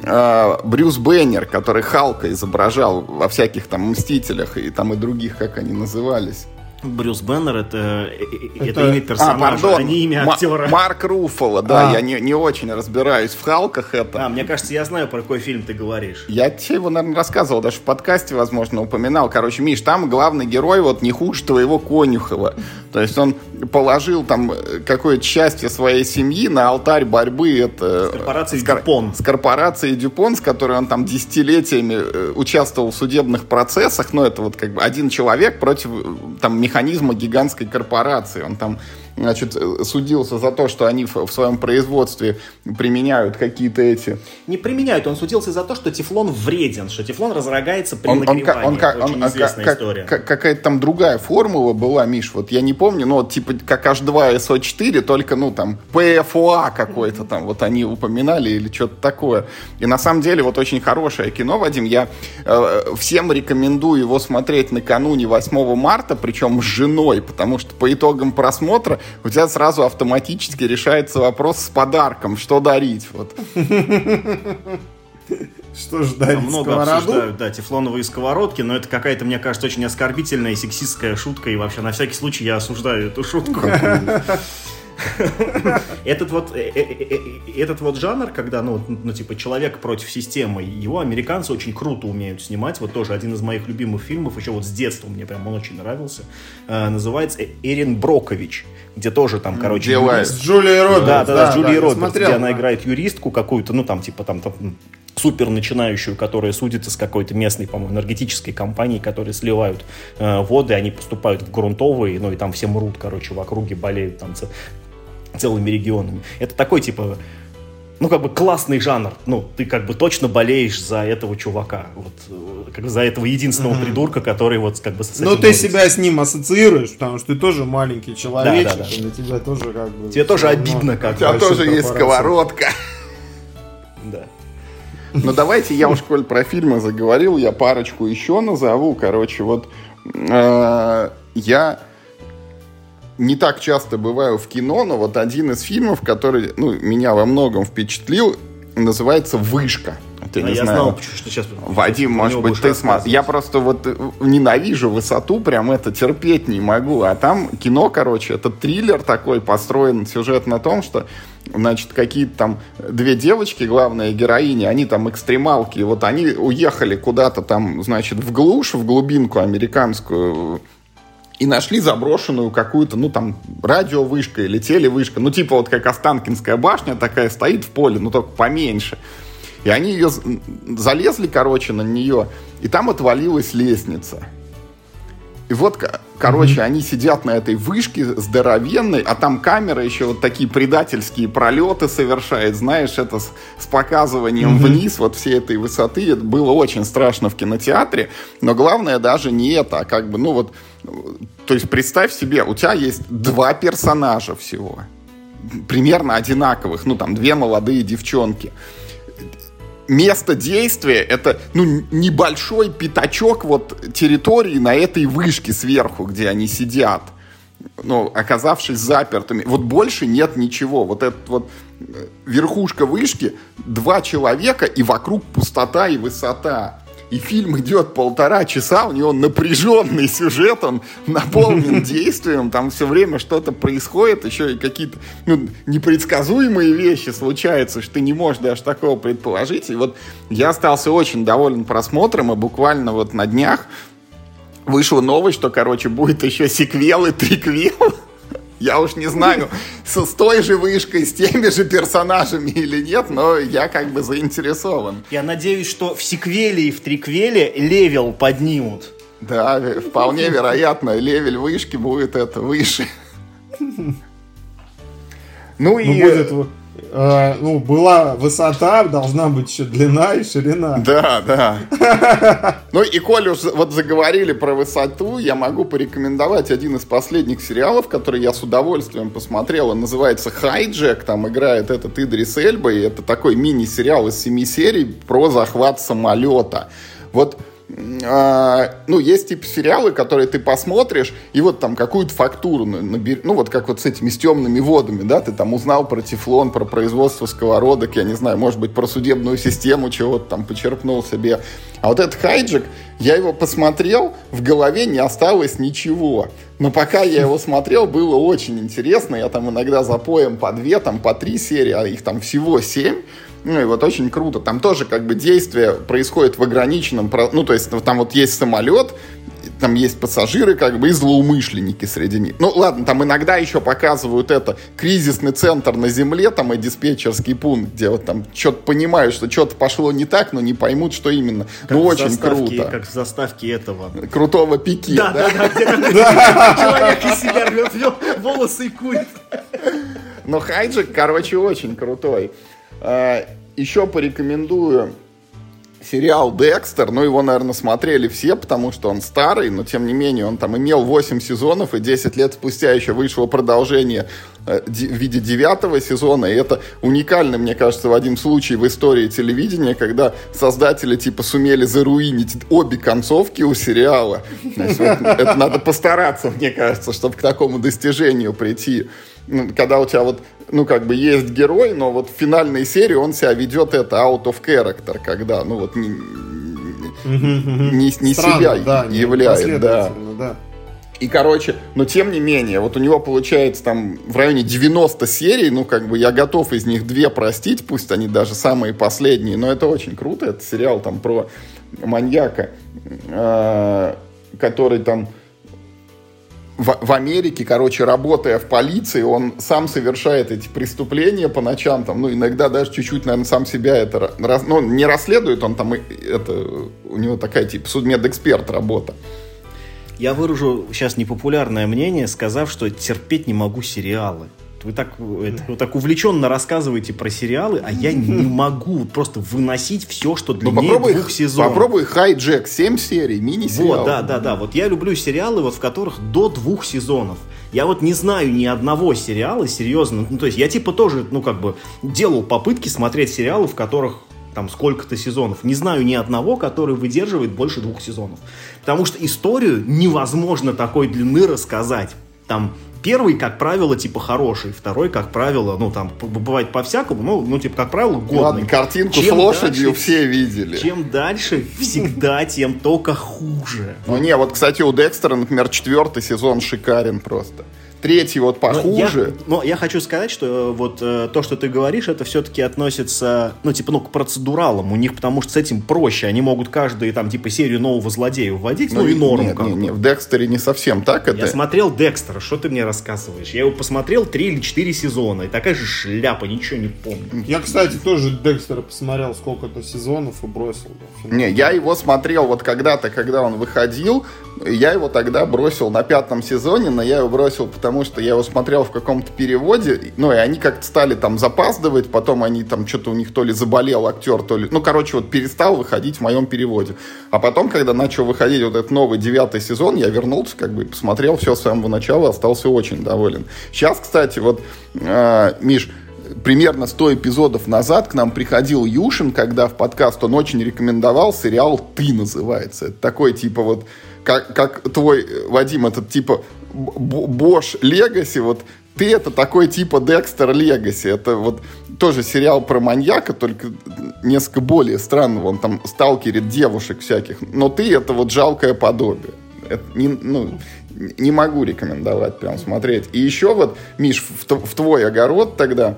э, Брюс Беннер, который Халка изображал во всяких там Мстителях и там и других, как они назывались. Брюс Беннер это, это, это имя персонажа, а, а не имя актера. М- Марк Руффало, да, а. я не, не очень разбираюсь в Халках это. А, мне кажется, я знаю, про какой фильм ты говоришь. Я тебе его, наверное, рассказывал, даже в подкасте, возможно, упоминал. Короче, Миш, там главный герой вот не хуже твоего Конюхова. То есть он положил там какое-то счастье своей семьи на алтарь борьбы это, с корпорацией с, Дюпон. С корпорацией Дюпон, с которой он там десятилетиями э, участвовал в судебных процессах. Но это вот как бы один человек против э, там механизма гигантской корпорации. Он там значит, судился за то, что они в, в своем производстве применяют какие-то эти... Не применяют, он судился за то, что тефлон вреден, что тефлон разрогается при он, нагревании. Он, он, Это он, очень он, известная как, история. Как, какая-то там другая формула была, Миш, вот я не помню, но вот типа как H2SO4, только, ну, там, PFOA какой-то там, вот они упоминали или что-то такое. И на самом деле вот очень хорошее кино, Вадим, я э, всем рекомендую его смотреть накануне 8 марта, причем с женой, потому что по итогам просмотра у тебя сразу автоматически решается вопрос с подарком, что дарить. Вот. Что ж дарить Много сковороду? обсуждают, да, тефлоновые сковородки, но это какая-то, мне кажется, очень оскорбительная и сексистская шутка, и вообще на всякий случай я осуждаю эту шутку. Этот вот, э, э, э, этот вот жанр, когда, ну, ну, типа, человек против системы, его американцы очень круто умеют снимать. Вот тоже один из моих любимых фильмов, еще вот с детства мне прям он очень нравился. Называется Эрин Брокович, где тоже там, короче... Юрист. С Джулией Робертс. Да, да, да, с Джулией Робертс, где она играет юристку какую-то, ну, там, типа, там, там супер начинающую, которая судится с какой-то местной, по-моему, энергетической компанией, которые сливают э, воды, они поступают в грунтовые, ну и там все мрут, короче, в округе болеют там целыми регионами. Это такой, типа, ну, как бы классный жанр. Ну, ты как бы точно болеешь за этого чувака. Вот, э, как за этого единственного mm-hmm. придурка, который вот как бы с Ну, ты себя с ним ассоциируешь, потому что ты тоже маленький человек. Да, да, да. Для тебя тоже как бы... Тебе тоже обидно, как У тебя тоже есть сковородка. Да. Ну, давайте я уж, коль про фильмы заговорил, я парочку еще назову. Короче, вот э, я не так часто бываю в кино, но вот один из фильмов, который ну, меня во многом впечатлил, называется «Вышка». Ты, а я знаю. знал, что сейчас... Вадим, может быть, ты смотришь. Я просто вот э, ненавижу высоту, прям это терпеть не могу. А там кино, короче, это триллер такой, построен сюжет на том, что значит, какие-то там две девочки, главные героини, они там экстремалки, вот они уехали куда-то там, значит, в глушь, в глубинку американскую, и нашли заброшенную какую-то, ну, там, радиовышка или телевышка. Ну, типа вот как Останкинская башня такая стоит в поле, ну, только поменьше. И они ее залезли, короче, на нее, и там отвалилась лестница. И вот, короче, mm-hmm. они сидят на этой вышке здоровенной, а там камера еще вот такие предательские пролеты совершает, знаешь, это с, с показыванием mm-hmm. вниз вот всей этой высоты. Это было очень страшно в кинотеатре. Но главное даже не это, а как бы, ну вот, то есть представь себе, у тебя есть два персонажа всего, примерно одинаковых, ну там две молодые девчонки место действия это ну, небольшой пятачок вот территории на этой вышке сверху, где они сидят. ну, оказавшись запертыми. Вот больше нет ничего. Вот этот вот э, верхушка вышки, два человека, и вокруг пустота и высота. И фильм идет полтора часа, у него напряженный сюжет, он наполнен действием, там все время что-то происходит, еще и какие-то ну, непредсказуемые вещи случаются, что ты не можешь даже такого предположить. И вот я остался очень доволен просмотром, и буквально вот на днях вышла новость, что, короче, будет еще сиквел и триквел. Я уж не знаю, с, с той же вышкой, с теми же персонажами или нет, но я как бы заинтересован. Я надеюсь, что в сиквеле и в триквеле level поднимут. Да, вполне вероятно, level вышки будет это выше. Ну, ну и... Будет э, ну, была высота, должна быть еще длина и ширина. Да, да. Ну и коль уж вот заговорили про высоту, я могу порекомендовать один из последних сериалов, который я с удовольствием посмотрел. Он называется «Hijack». Там играет этот Идрис Эльба, и это такой мини-сериал из семи серий про захват самолета. Вот а, ну, есть типа сериалы, которые ты посмотришь, и вот там какую-то фактуру набери, ну, вот как вот с этими с темными водами, да, ты там узнал про тефлон, про производство сковородок, я не знаю, может быть, про судебную систему чего-то там почерпнул себе. А вот этот хайджик, я его посмотрел, в голове не осталось ничего. Но пока я его смотрел, было очень интересно. Я там иногда запоем по две, там по три серии, а их там всего семь. Ну и вот очень круто. Там тоже как бы действие происходит в ограниченном... Ну то есть там вот есть самолет, там есть пассажиры, как бы, и злоумышленники среди них. Ну, ладно, там иногда еще показывают это кризисный центр на земле, там и диспетчерский пункт, где вот там что-то понимают, что что-то пошло не так, но не поймут, что именно. Как ну, очень круто. Как в заставке этого. Крутого пики, да? Да, да, да. Человек из себя рвет волосы и курит. Но Хайджик, короче, очень крутой. А, еще порекомендую сериал «Декстер», ну, его, наверное, смотрели все, потому что он старый, но, тем не менее, он там имел 8 сезонов, и 10 лет спустя еще вышло продолжение в виде девятого сезона, и это уникально, мне кажется, в один случай в истории телевидения, когда создатели, типа, сумели заруинить обе концовки у сериала. Это надо постараться, мне кажется, чтобы к такому достижению прийти. Ну, когда у тебя вот ну, как бы есть герой, но вот в финальной серии он себя ведет это out of character, когда, ну, вот не, не, не Странно, себя да, являет, да. да. И, короче, но тем не менее, вот у него получается там в районе 90 серий, ну, как бы я готов из них две простить, пусть они даже самые последние, но это очень круто, это сериал там про маньяка, э, который там в, в Америке, короче, работая в полиции, он сам совершает эти преступления по ночам, там, ну, иногда даже чуть-чуть, наверное, сам себя это, ну, не расследует, он там, это, у него такая, типа, судмедэксперт работа. Я выражу сейчас непопулярное мнение, сказав, что терпеть не могу сериалы. Вы так, это, вы так увлеченно рассказываете про сериалы, а я не могу просто выносить все, что ну, длиннее ну, попробуй, двух сезонов. Попробуй Хайджек, 7 серий, мини-сериал. Вот, да, да, да. Вот я люблю сериалы, вот в которых до двух сезонов. Я вот не знаю ни одного сериала, серьезно. Ну, то есть я типа тоже, ну, как бы, делал попытки смотреть сериалы, в которых там сколько-то сезонов. Не знаю ни одного, который выдерживает больше двух сезонов. Потому что историю невозможно такой длины рассказать. Там Первый, как правило, типа хороший, второй, как правило, ну там бывает по-всякому, ну, ну типа, как правило, годный. Ладно, картинку чем с лошадью дальше, все видели. Чем дальше, всегда тем только хуже. Ну не, вот, кстати, у Декстера, например, четвертый сезон шикарен просто третий вот похуже. Но я, но я хочу сказать, что э, вот э, то, что ты говоришь, это все-таки относится, ну, типа, ну, к процедуралам. У них, потому что с этим проще. Они могут каждую, там, типа, серию нового злодея вводить, ну, ну и норм. Нет, нет, нет, в Декстере не совсем так это. Я смотрел Декстера, что ты мне рассказываешь? Я его посмотрел три или четыре сезона, и такая же шляпа, ничего не помню. Я, кстати, тоже Декстера посмотрел сколько-то сезонов и бросил. Не, я его смотрел вот когда-то, когда он выходил, я его тогда бросил на пятом сезоне, но я его бросил, потому что я его смотрел в каком-то переводе, ну, и они как-то стали там запаздывать, потом они там что-то у них то ли заболел актер, то ли... Ну, короче, вот перестал выходить в моем переводе. А потом, когда начал выходить вот этот новый девятый сезон, я вернулся, как бы, посмотрел все с самого начала, остался очень доволен. Сейчас, кстати, вот, э, Миш, примерно 100 эпизодов назад к нам приходил Юшин, когда в подкаст он очень рекомендовал сериал «Ты» называется. Это такой, типа, вот как, как твой, Вадим, этот типа Bosch Legacy, вот ты это такой типа Декстер Легаси. Это вот тоже сериал про маньяка, только несколько более странного. Он там сталкерит девушек всяких. Но ты это вот жалкое подобие. Это не, ну, не могу рекомендовать прям смотреть. И еще вот, Миш, в, в твой огород тогда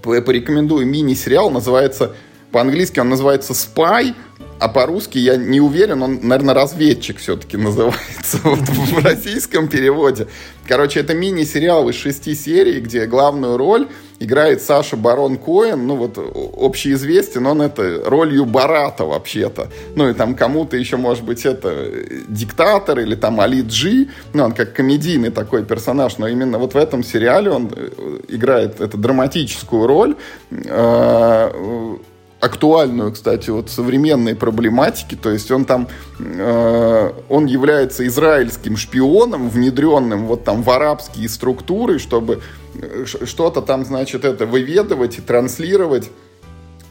порекомендую мини-сериал, называется, по-английски он называется «Spy», а по-русски я не уверен, он, наверное, разведчик все-таки называется вот в российском переводе. Короче, это мини-сериал из шести серий, где главную роль играет Саша Барон Коэн, ну вот общеизвестен он это ролью Барата вообще-то. Ну и там кому-то еще, может быть, это диктатор или там Али Джи, ну он как комедийный такой персонаж, но именно вот в этом сериале он э, играет эту драматическую роль э, актуальную, кстати, вот современной проблематики. То есть он там, э, он является израильским шпионом, внедренным вот там в арабские структуры, чтобы э, что-то там, значит, это выведывать и транслировать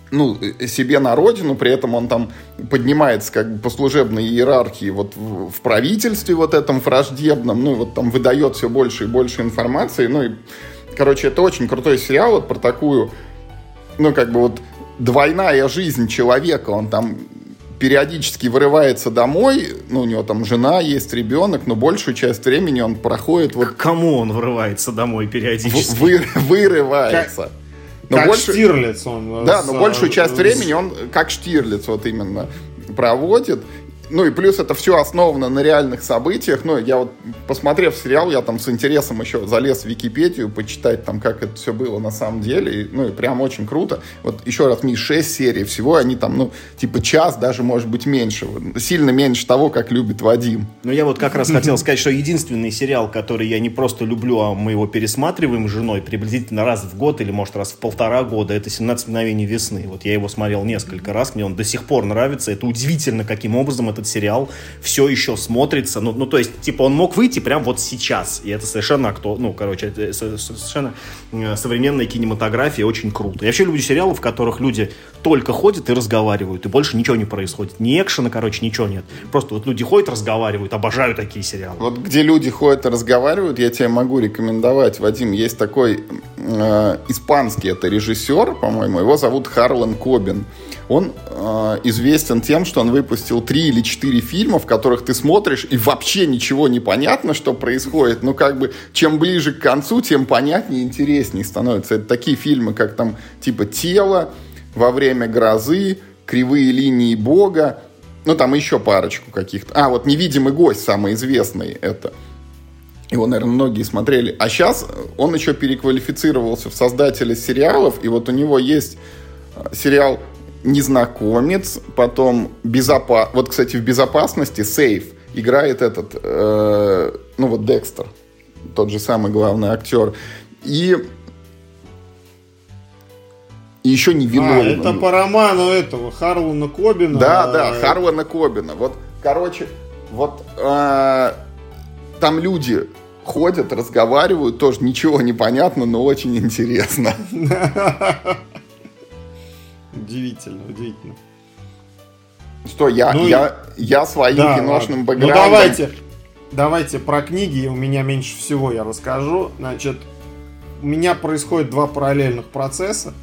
ну, себе на родину, при этом он там поднимается как бы по служебной иерархии вот в, в правительстве вот этом враждебном, ну, вот там выдает все больше и больше информации, ну, и, короче, это очень крутой сериал вот про такую, ну, как бы вот двойная жизнь человека, он там периодически вырывается домой, ну, у него там жена есть, ребенок, но большую часть времени он проходит вот... К кому он вырывается домой периодически? Вы, вырывается. Как, но как больше... Штирлиц он. Да, с, но большую часть времени он как Штирлиц вот именно проводит. Ну и плюс это все основано на реальных событиях. Ну, я вот, посмотрев сериал, я там с интересом еще залез в Википедию, почитать там, как это все было на самом деле. И, ну и прям очень круто. Вот еще раз, ми 6 серий всего, они там, ну, типа час, даже может быть меньше. Сильно меньше того, как любит Вадим. Ну я вот как раз хотел сказать, что единственный сериал, который я не просто люблю, а мы его пересматриваем с женой приблизительно раз в год или, может, раз в полтора года, это «17 мгновений весны». Вот я его смотрел несколько раз, мне он до сих пор нравится. Это удивительно, каким образом это этот сериал все еще смотрится. Ну, ну, то есть, типа, он мог выйти прям вот сейчас. И это совершенно акту... Ну, короче, это совершенно э, современная кинематография, очень круто. Я вообще люблю сериалы, в которых люди только ходят и разговаривают, и больше ничего не происходит. Ни экшена, короче, ничего нет. Просто вот люди ходят, разговаривают, обожаю такие сериалы. Вот где люди ходят и разговаривают, я тебе могу рекомендовать, Вадим, есть такой э, испанский, это режиссер, по-моему, его зовут Харлан Кобин. Он э, известен тем, что он выпустил три или четыре фильма, в которых ты смотришь, и вообще ничего не понятно, что происходит. Ну, как бы, чем ближе к концу, тем понятнее и интереснее становится. Это такие фильмы, как там, типа, «Тело», «Во время грозы», «Кривые линии Бога», ну, там еще парочку каких-то. А, вот «Невидимый гость» самый известный это. Его, наверное, многие смотрели. А сейчас он еще переквалифицировался в создателя сериалов, и вот у него есть сериал незнакомец, потом безопас... Вот, кстати, в безопасности сейф играет этот, э, ну вот Декстер, тот же самый главный актер. И и еще не виновен. А, это по роману этого Харлана Кобина. Да, да, Харлана Кобина. Вот, короче, вот э, там люди ходят, разговаривают, тоже ничего не понятно, но очень интересно. Удивительно, удивительно. Что, я, ну, я, я своим да, киношным ладно. бэкграундом... Ну давайте, давайте про книги, у меня меньше всего я расскажу. Значит, у меня происходит два параллельных процесса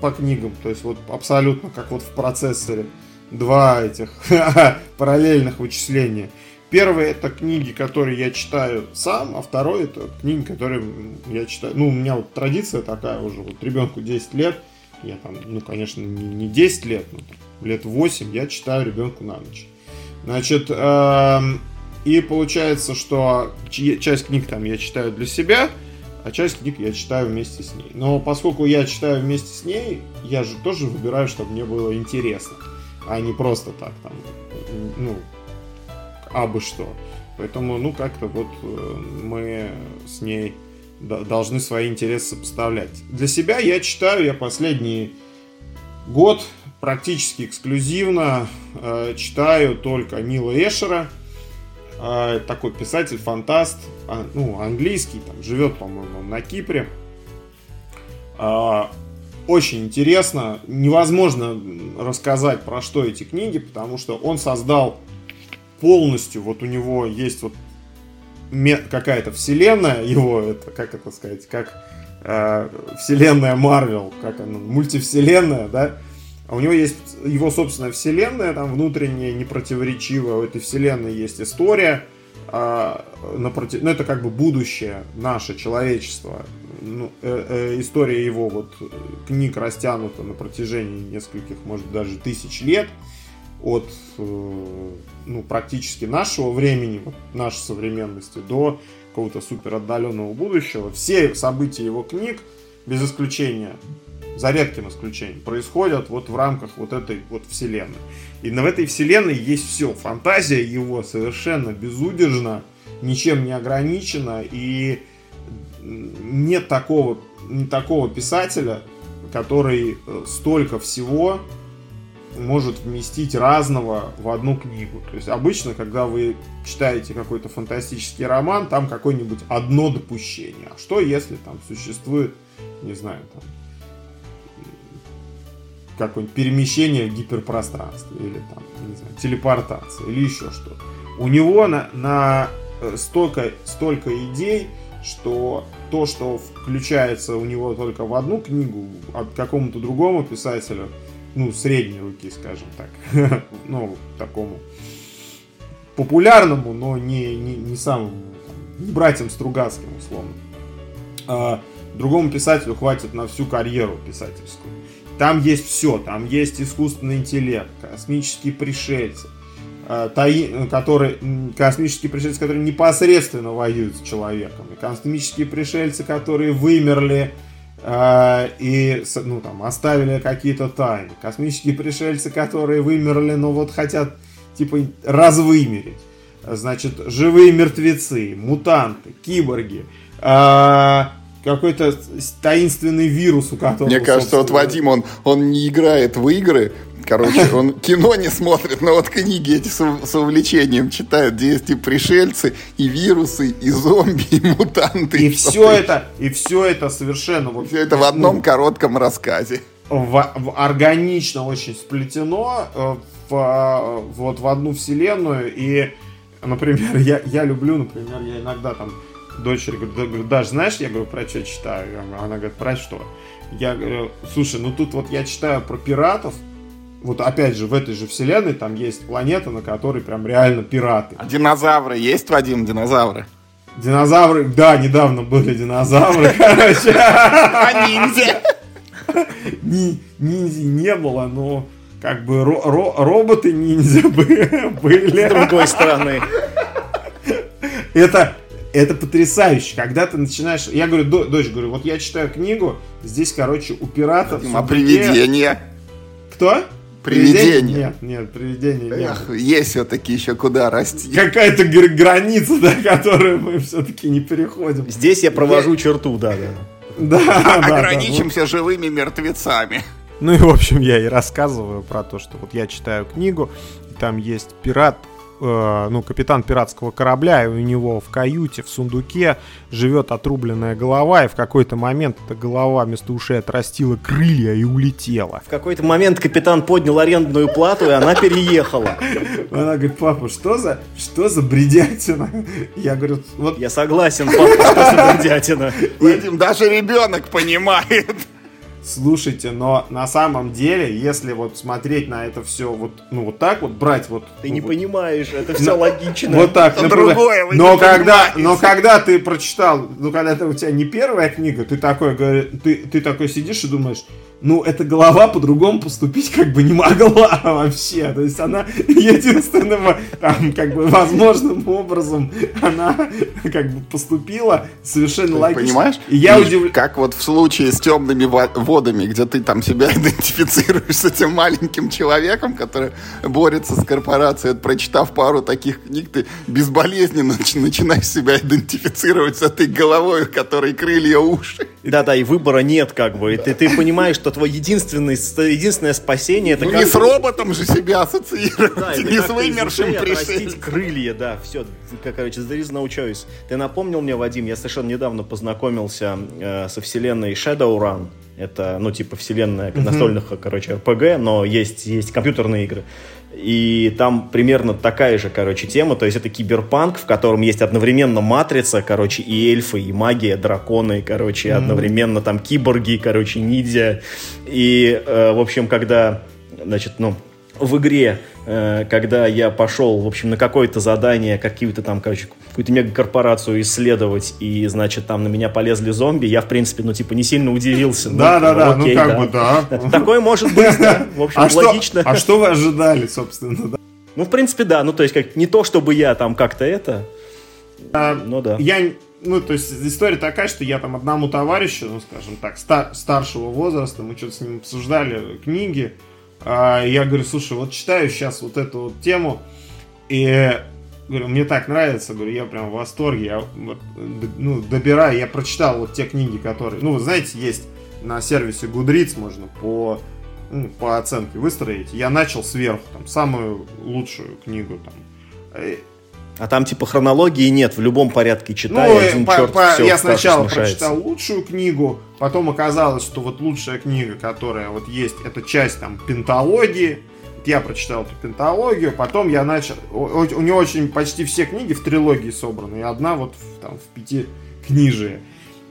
по книгам, то есть вот абсолютно как вот в процессоре. Два этих параллельных вычисления. Первый это книги, которые я читаю сам, а второй это книги, которые я читаю. Ну, у меня вот традиция такая уже, вот ребенку 10 лет – я там, ну, конечно, не, не 10 лет, но лет 8 я читаю ребенку на ночь. Значит, э, и получается, что часть книг там я читаю для себя, а часть книг я читаю вместе с ней. Но поскольку я читаю вместе с ней, я же тоже выбираю, чтобы мне было интересно, а не просто так там, ну, абы что. Поэтому, ну, как-то вот э, мы с ней должны свои интересы сопоставлять. Для себя я читаю, я последний год практически эксклюзивно э, читаю только Нила Эшера, э, такой писатель-фантаст, а, ну, английский, там, живет, по-моему, на Кипре. Э, очень интересно, невозможно рассказать про что эти книги, потому что он создал полностью, вот у него есть вот какая-то вселенная его, это, как это сказать, как э, вселенная Марвел, как она, мультивселенная, да, а у него есть его собственная вселенная, там внутренняя, непротиворечивая, у этой вселенной есть история, а, напротив, ну это как бы будущее наше человечество. Ну, э, э, история его вот книг растянута на протяжении нескольких, может даже тысяч лет от э, ну, практически нашего времени, нашей современности до какого-то супер отдаленного будущего. Все события его книг, без исключения, за редким исключением, происходят вот в рамках вот этой вот вселенной. И в этой вселенной есть все. Фантазия его совершенно безудержна, ничем не ограничена, и нет такого, не такого писателя, который э, столько всего может вместить разного в одну книгу. То есть обычно, когда вы читаете какой-то фантастический роман, там какое-нибудь одно допущение. А что если там существует, не знаю, там какое-нибудь перемещение в гиперпространстве или там, не знаю, телепортация или еще что-то. У него на, на э, столько, столько идей, что то, что включается у него только в одну книгу, от какому-то другому писателю, ну, средней руки, скажем так, ну, такому популярному, но не, не, не самому, не братьям Стругацким, условно. А другому писателю хватит на всю карьеру писательскую. Там есть все, там есть искусственный интеллект, космические пришельцы, а, таи, которые, космические пришельцы, которые непосредственно воюют с человеком, и космические пришельцы, которые вымерли и ну, там, оставили какие-то тайны, космические пришельцы, которые вымерли, но вот хотят типа развымереть, значит, живые мертвецы, мутанты, киборги, э, какой-то таинственный вирус, у которого... Мне кажется, вот Вадим, он, он не играет в игры, Короче, он кино не смотрит, но вот книги эти с, с увлечением читает, где есть и пришельцы, и вирусы, и зомби, и мутанты. И, и все это, и все это совершенно... Вот, все это в одном ну, коротком рассказе. В, в, органично очень сплетено э, в, вот в одну вселенную. И, например, я, я люблю, например, я иногда там дочери говорю, даже знаешь, я говорю, про что читаю? Она говорит, про что? Я говорю, слушай, ну тут вот я читаю про пиратов, вот опять же, в этой же вселенной там есть планета, на которой прям реально пираты. А динозавры есть, Вадим, динозавры? Динозавры, да, недавно были динозавры, короче. А ниндзя? Ниндзя не было, но как бы роботы ниндзя были. С другой стороны. Это, это потрясающе, когда ты начинаешь... Я говорю, дочь, говорю, вот я читаю книгу, здесь, короче, у пиратов... А привидения? Кто? Привидение. Нет, нет, привидение нет. Эх, есть все-таки еще куда расти. Какая-то граница, да, которую мы все-таки не переходим. Здесь я провожу я... черту, да, да. Да, Ограничимся да, живыми мертвецами. Ну и, в общем, я и рассказываю про то, что вот я читаю книгу, и там есть пират, э, ну, капитан пиратского корабля, и у него в каюте, в сундуке живет отрубленная голова, и в какой-то момент эта голова вместо ушей отрастила крылья и улетела. В какой-то момент капитан поднял арендную плату, и она переехала. Она говорит, папа, что за, что за бредятина? Я говорю, вот... Я согласен, папа, что за бредятина. Вадим, даже ребенок понимает. Слушайте, но на самом деле, если вот смотреть на это все вот, ну вот так вот брать вот. Ты ну, не вот, понимаешь, это все логично. Вот так. Это другое. Но когда, но когда ты прочитал, ну когда это у тебя не первая книга, ты такой, ты, ты такой сидишь и думаешь, ну, эта голова по-другому поступить как бы не могла вообще. То есть она единственным, там, как бы, возможным образом она как бы поступила совершенно ты логично. Понимаешь? И я удивлен. Как вот в случае с темными водами, где ты там себя идентифицируешь с этим маленьким человеком, который борется с корпорацией, прочитав пару таких книг, ты безболезненно начинаешь себя идентифицировать с этой головой, у которой крылья уши. Да-да, и выбора нет, как бы. И ты, ты понимаешь, что твое единственное, единственное спасение это ну, не с роботом же себя ассоциировать, да, не с вымершим пришельцем. крылья, да, все, как, короче, there is no choice. Ты напомнил мне, Вадим, я совершенно недавно познакомился э, со вселенной Shadowrun. Это, ну, типа, вселенная настольных, короче, RPG, но есть, есть компьютерные игры. И там примерно такая же, короче, тема. То есть это киберпанк, в котором есть одновременно матрица, короче, и эльфы, и магия, драконы, короче, mm-hmm. одновременно там киборги, короче, ниндзя. И, э, в общем, когда, значит, ну, в игре, э, когда я пошел, в общем, на какое-то задание, какую-то там, короче, какую-то мегакорпорацию исследовать, и, значит, там на меня полезли зомби, я, в принципе, ну, типа, не сильно удивился. Да, да, да, ну, как бы, да. Такое может быть, да, в общем, а логично. а что вы ожидали, собственно, да? Ну, в принципе, да, ну, то есть, как, не то, чтобы я там как-то это, а, ну, да. Я, ну, то есть, история такая, что я там одному товарищу, ну, скажем так, старшего возраста, мы что-то с ним обсуждали книги, я говорю, слушай, вот читаю сейчас вот эту вот тему, и говорю, мне так нравится, говорю, я прям в восторге, я ну, добираю, я прочитал вот те книги, которые, ну, вы знаете, есть на сервисе Goodreads можно по, ну, по оценке выстроить. Я начал сверху, там, самую лучшую книгу, там, а там типа хронологии нет, в любом порядке читай, ну, один по, черт по, все Я сначала прочитал лучшую книгу, потом оказалось, что вот лучшая книга, которая вот есть, это часть там пентологии. Я прочитал эту пентологию, потом я начал... У, у него очень почти все книги в трилогии собраны, и одна вот в, там в пяти книжие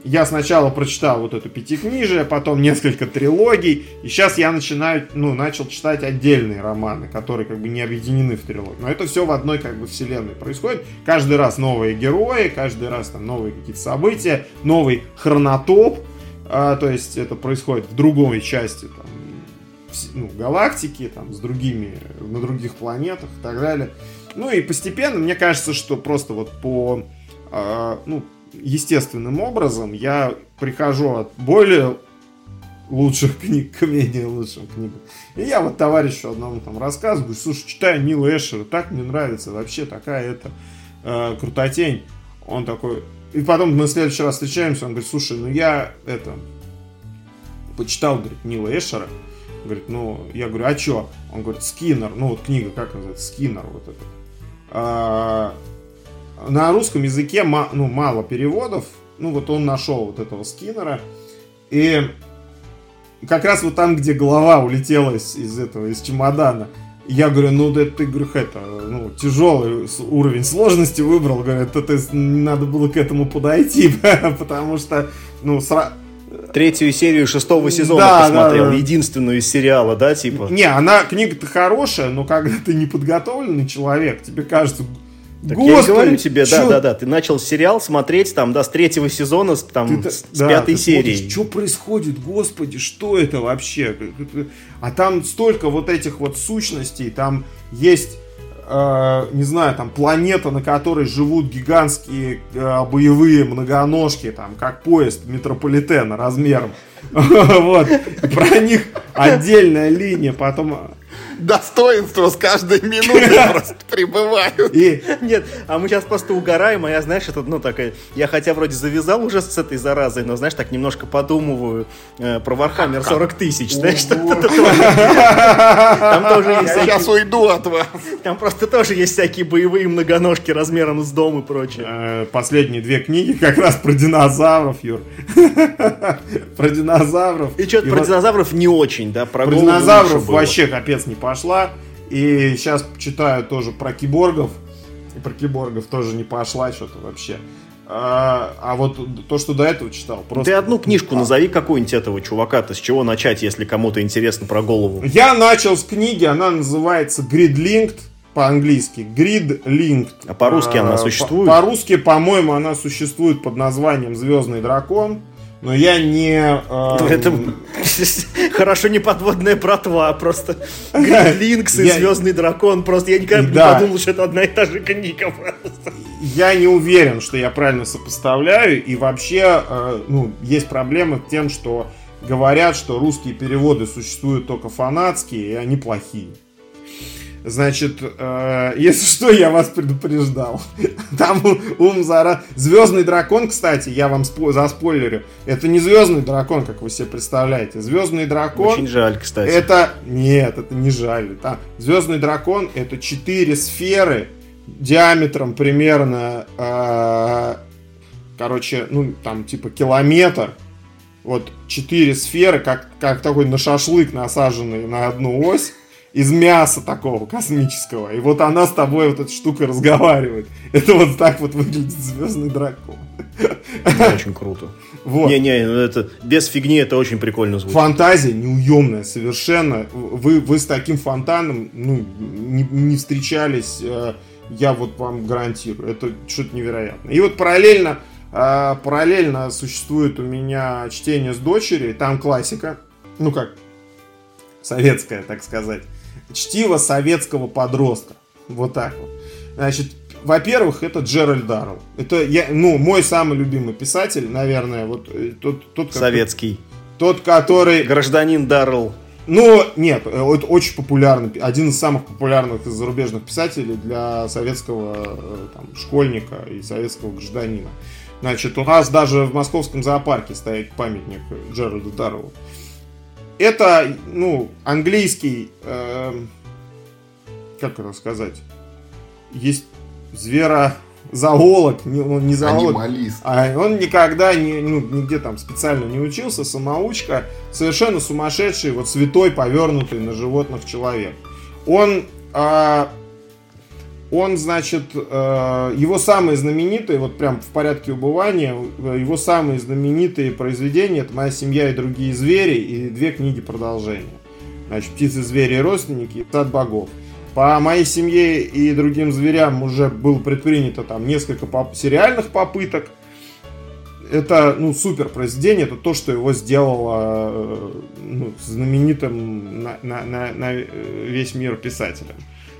я сначала прочитал вот эту пятикнижие, потом несколько трилогий, и сейчас я начинаю, ну, начал читать отдельные романы, которые как бы не объединены в трилогию. Но это все в одной как бы вселенной происходит. Каждый раз новые герои, каждый раз там новые какие-то события, новый хронотоп, а, то есть это происходит в другой части там, ну, галактики, там, с другими, на других планетах и так далее. Ну и постепенно, мне кажется, что просто вот по, э, ну, естественным образом я прихожу от более лучших книг к менее лучшим книгам. И я вот товарищу одному там рассказываю, слушай, читаю Нила Эшера, так мне нравится, вообще такая это э, крутотень. Он такой... И потом мы в следующий раз встречаемся, он говорит, слушай, ну я это... Почитал, говорит, Нила Эшера. Говорит, ну, я говорю, а чё? Он говорит, Скиннер, ну вот книга, как называется, Скиннер вот это. А, на русском языке ну, мало переводов. Ну, вот он нашел вот этого Скиннера. И как раз вот там, где голова улетела из, из этого, из чемодана, я говорю, ну да ты, говорю, это, ну, тяжелый уровень сложности выбрал, говорю, это ты, надо было к этому подойти, потому что, ну, сразу третью серию шестого сезона да, посмотрел, да, да. единственную из сериала, да, типа? Не, она, книга-то хорошая, но когда ты неподготовленный человек, тебе кажется, так Господи, я и говорю тебе, да, да, да, ты начал сериал смотреть там, да, с третьего сезона, там, ты, с да, пятой серии. Смотришь, что происходит, Господи, что это вообще? А там столько вот этих вот сущностей, там есть, э, не знаю, там планета, на которой живут гигантские э, боевые многоножки, там, как поезд метрополитена размером. Вот, про них отдельная линия, потом достоинства с каждой минутой просто прибывают. И... Нет, а мы сейчас просто угораем, а я, знаешь, это, ну, такая, я хотя вроде завязал уже с этой заразой, но, знаешь, так немножко подумываю э, про Warhammer 40 тысяч, знаешь, что Там тоже есть... Я сейчас уйду от вас. Там просто тоже есть всякие боевые многоножки размером с дом и прочее. Э, последние две книги как раз про динозавров, Юр. Про динозавров. И что-то про динозавров не очень, да? Про динозавров вообще капец не пошла. И сейчас читаю тоже про киборгов. И про киборгов тоже не пошла что-то вообще. А, а вот то, что до этого читал, просто... Ты одну книжку а. назови какую-нибудь этого чувака-то, с чего начать, если кому-то интересно про голову. Я начал с книги, она называется Gridlinked по-английски. Gridlinked. А по-русски а, она существует? По-русски, по-моему, она существует под названием Звездный дракон но я не... Э, Это хорошо не подводная братва, просто Линкс и Звездный дракон, просто я никогда не подумал, что это одна и та же книга Я не уверен, что я правильно сопоставляю, и вообще, э, ну, есть проблемы с тем, что говорят, что русские переводы существуют только фанатские, и они плохие. Значит, э, если что, я вас предупреждал. Там ум зара... Звездный дракон, кстати, я вам спо... заспойлерю. Это не звездный дракон, как вы себе представляете. Звездный дракон... Очень жаль, кстати. Это... Нет, это не жаль. Там... Звездный дракон это четыре сферы диаметром примерно... Э... Короче, ну, там, типа, километр. Вот четыре сферы, как, как такой на шашлык насаженный на одну ось из мяса такого космического. И вот она с тобой вот эта штука разговаривает. Это вот так вот выглядит Звездный дракон. Очень круто. Вот. Не-не, ну это без фигни это очень прикольно звучит. Фантазия неуемная совершенно. Вы, вы с таким фонтаном ну, не, не встречались, э, я вот вам гарантирую. Это что-то невероятное. И вот параллельно, э, параллельно существует у меня чтение с дочерью, там классика, ну как, советская, так сказать. Чтиво советского подростка. Вот так вот. Значит, во-первых, это Джеральд Даррелл. Это я, ну, мой самый любимый писатель, наверное, вот э, тот, тот Советский. Тот, который... Гражданин Даррелл. Ну, нет, это очень популярный, один из самых популярных из зарубежных писателей для советского э, там, школьника и советского гражданина. Значит, у нас даже в московском зоопарке стоит памятник Джеральду Дарреллу. Это, ну, английский, э, как это сказать, есть зверозоолог, не, он не зоолог, Анималист. а он никогда не, ну, нигде там специально не учился, самоучка, совершенно сумасшедший, вот святой, повернутый на животных человек. Он, а, он, значит, а, его самые знаменитые, вот прям в порядке убывания, его самые знаменитые произведения это «Моя семья и другие звери» и две книги продолжения. Значит, «Птицы, звери и родственники» и «Сад богов». По моей семье и другим зверям уже было предпринято там несколько поп- сериальных попыток. Это, ну, супер произведение. Это то, что его сделало э, ну, знаменитым на, на, на, на весь мир писателем.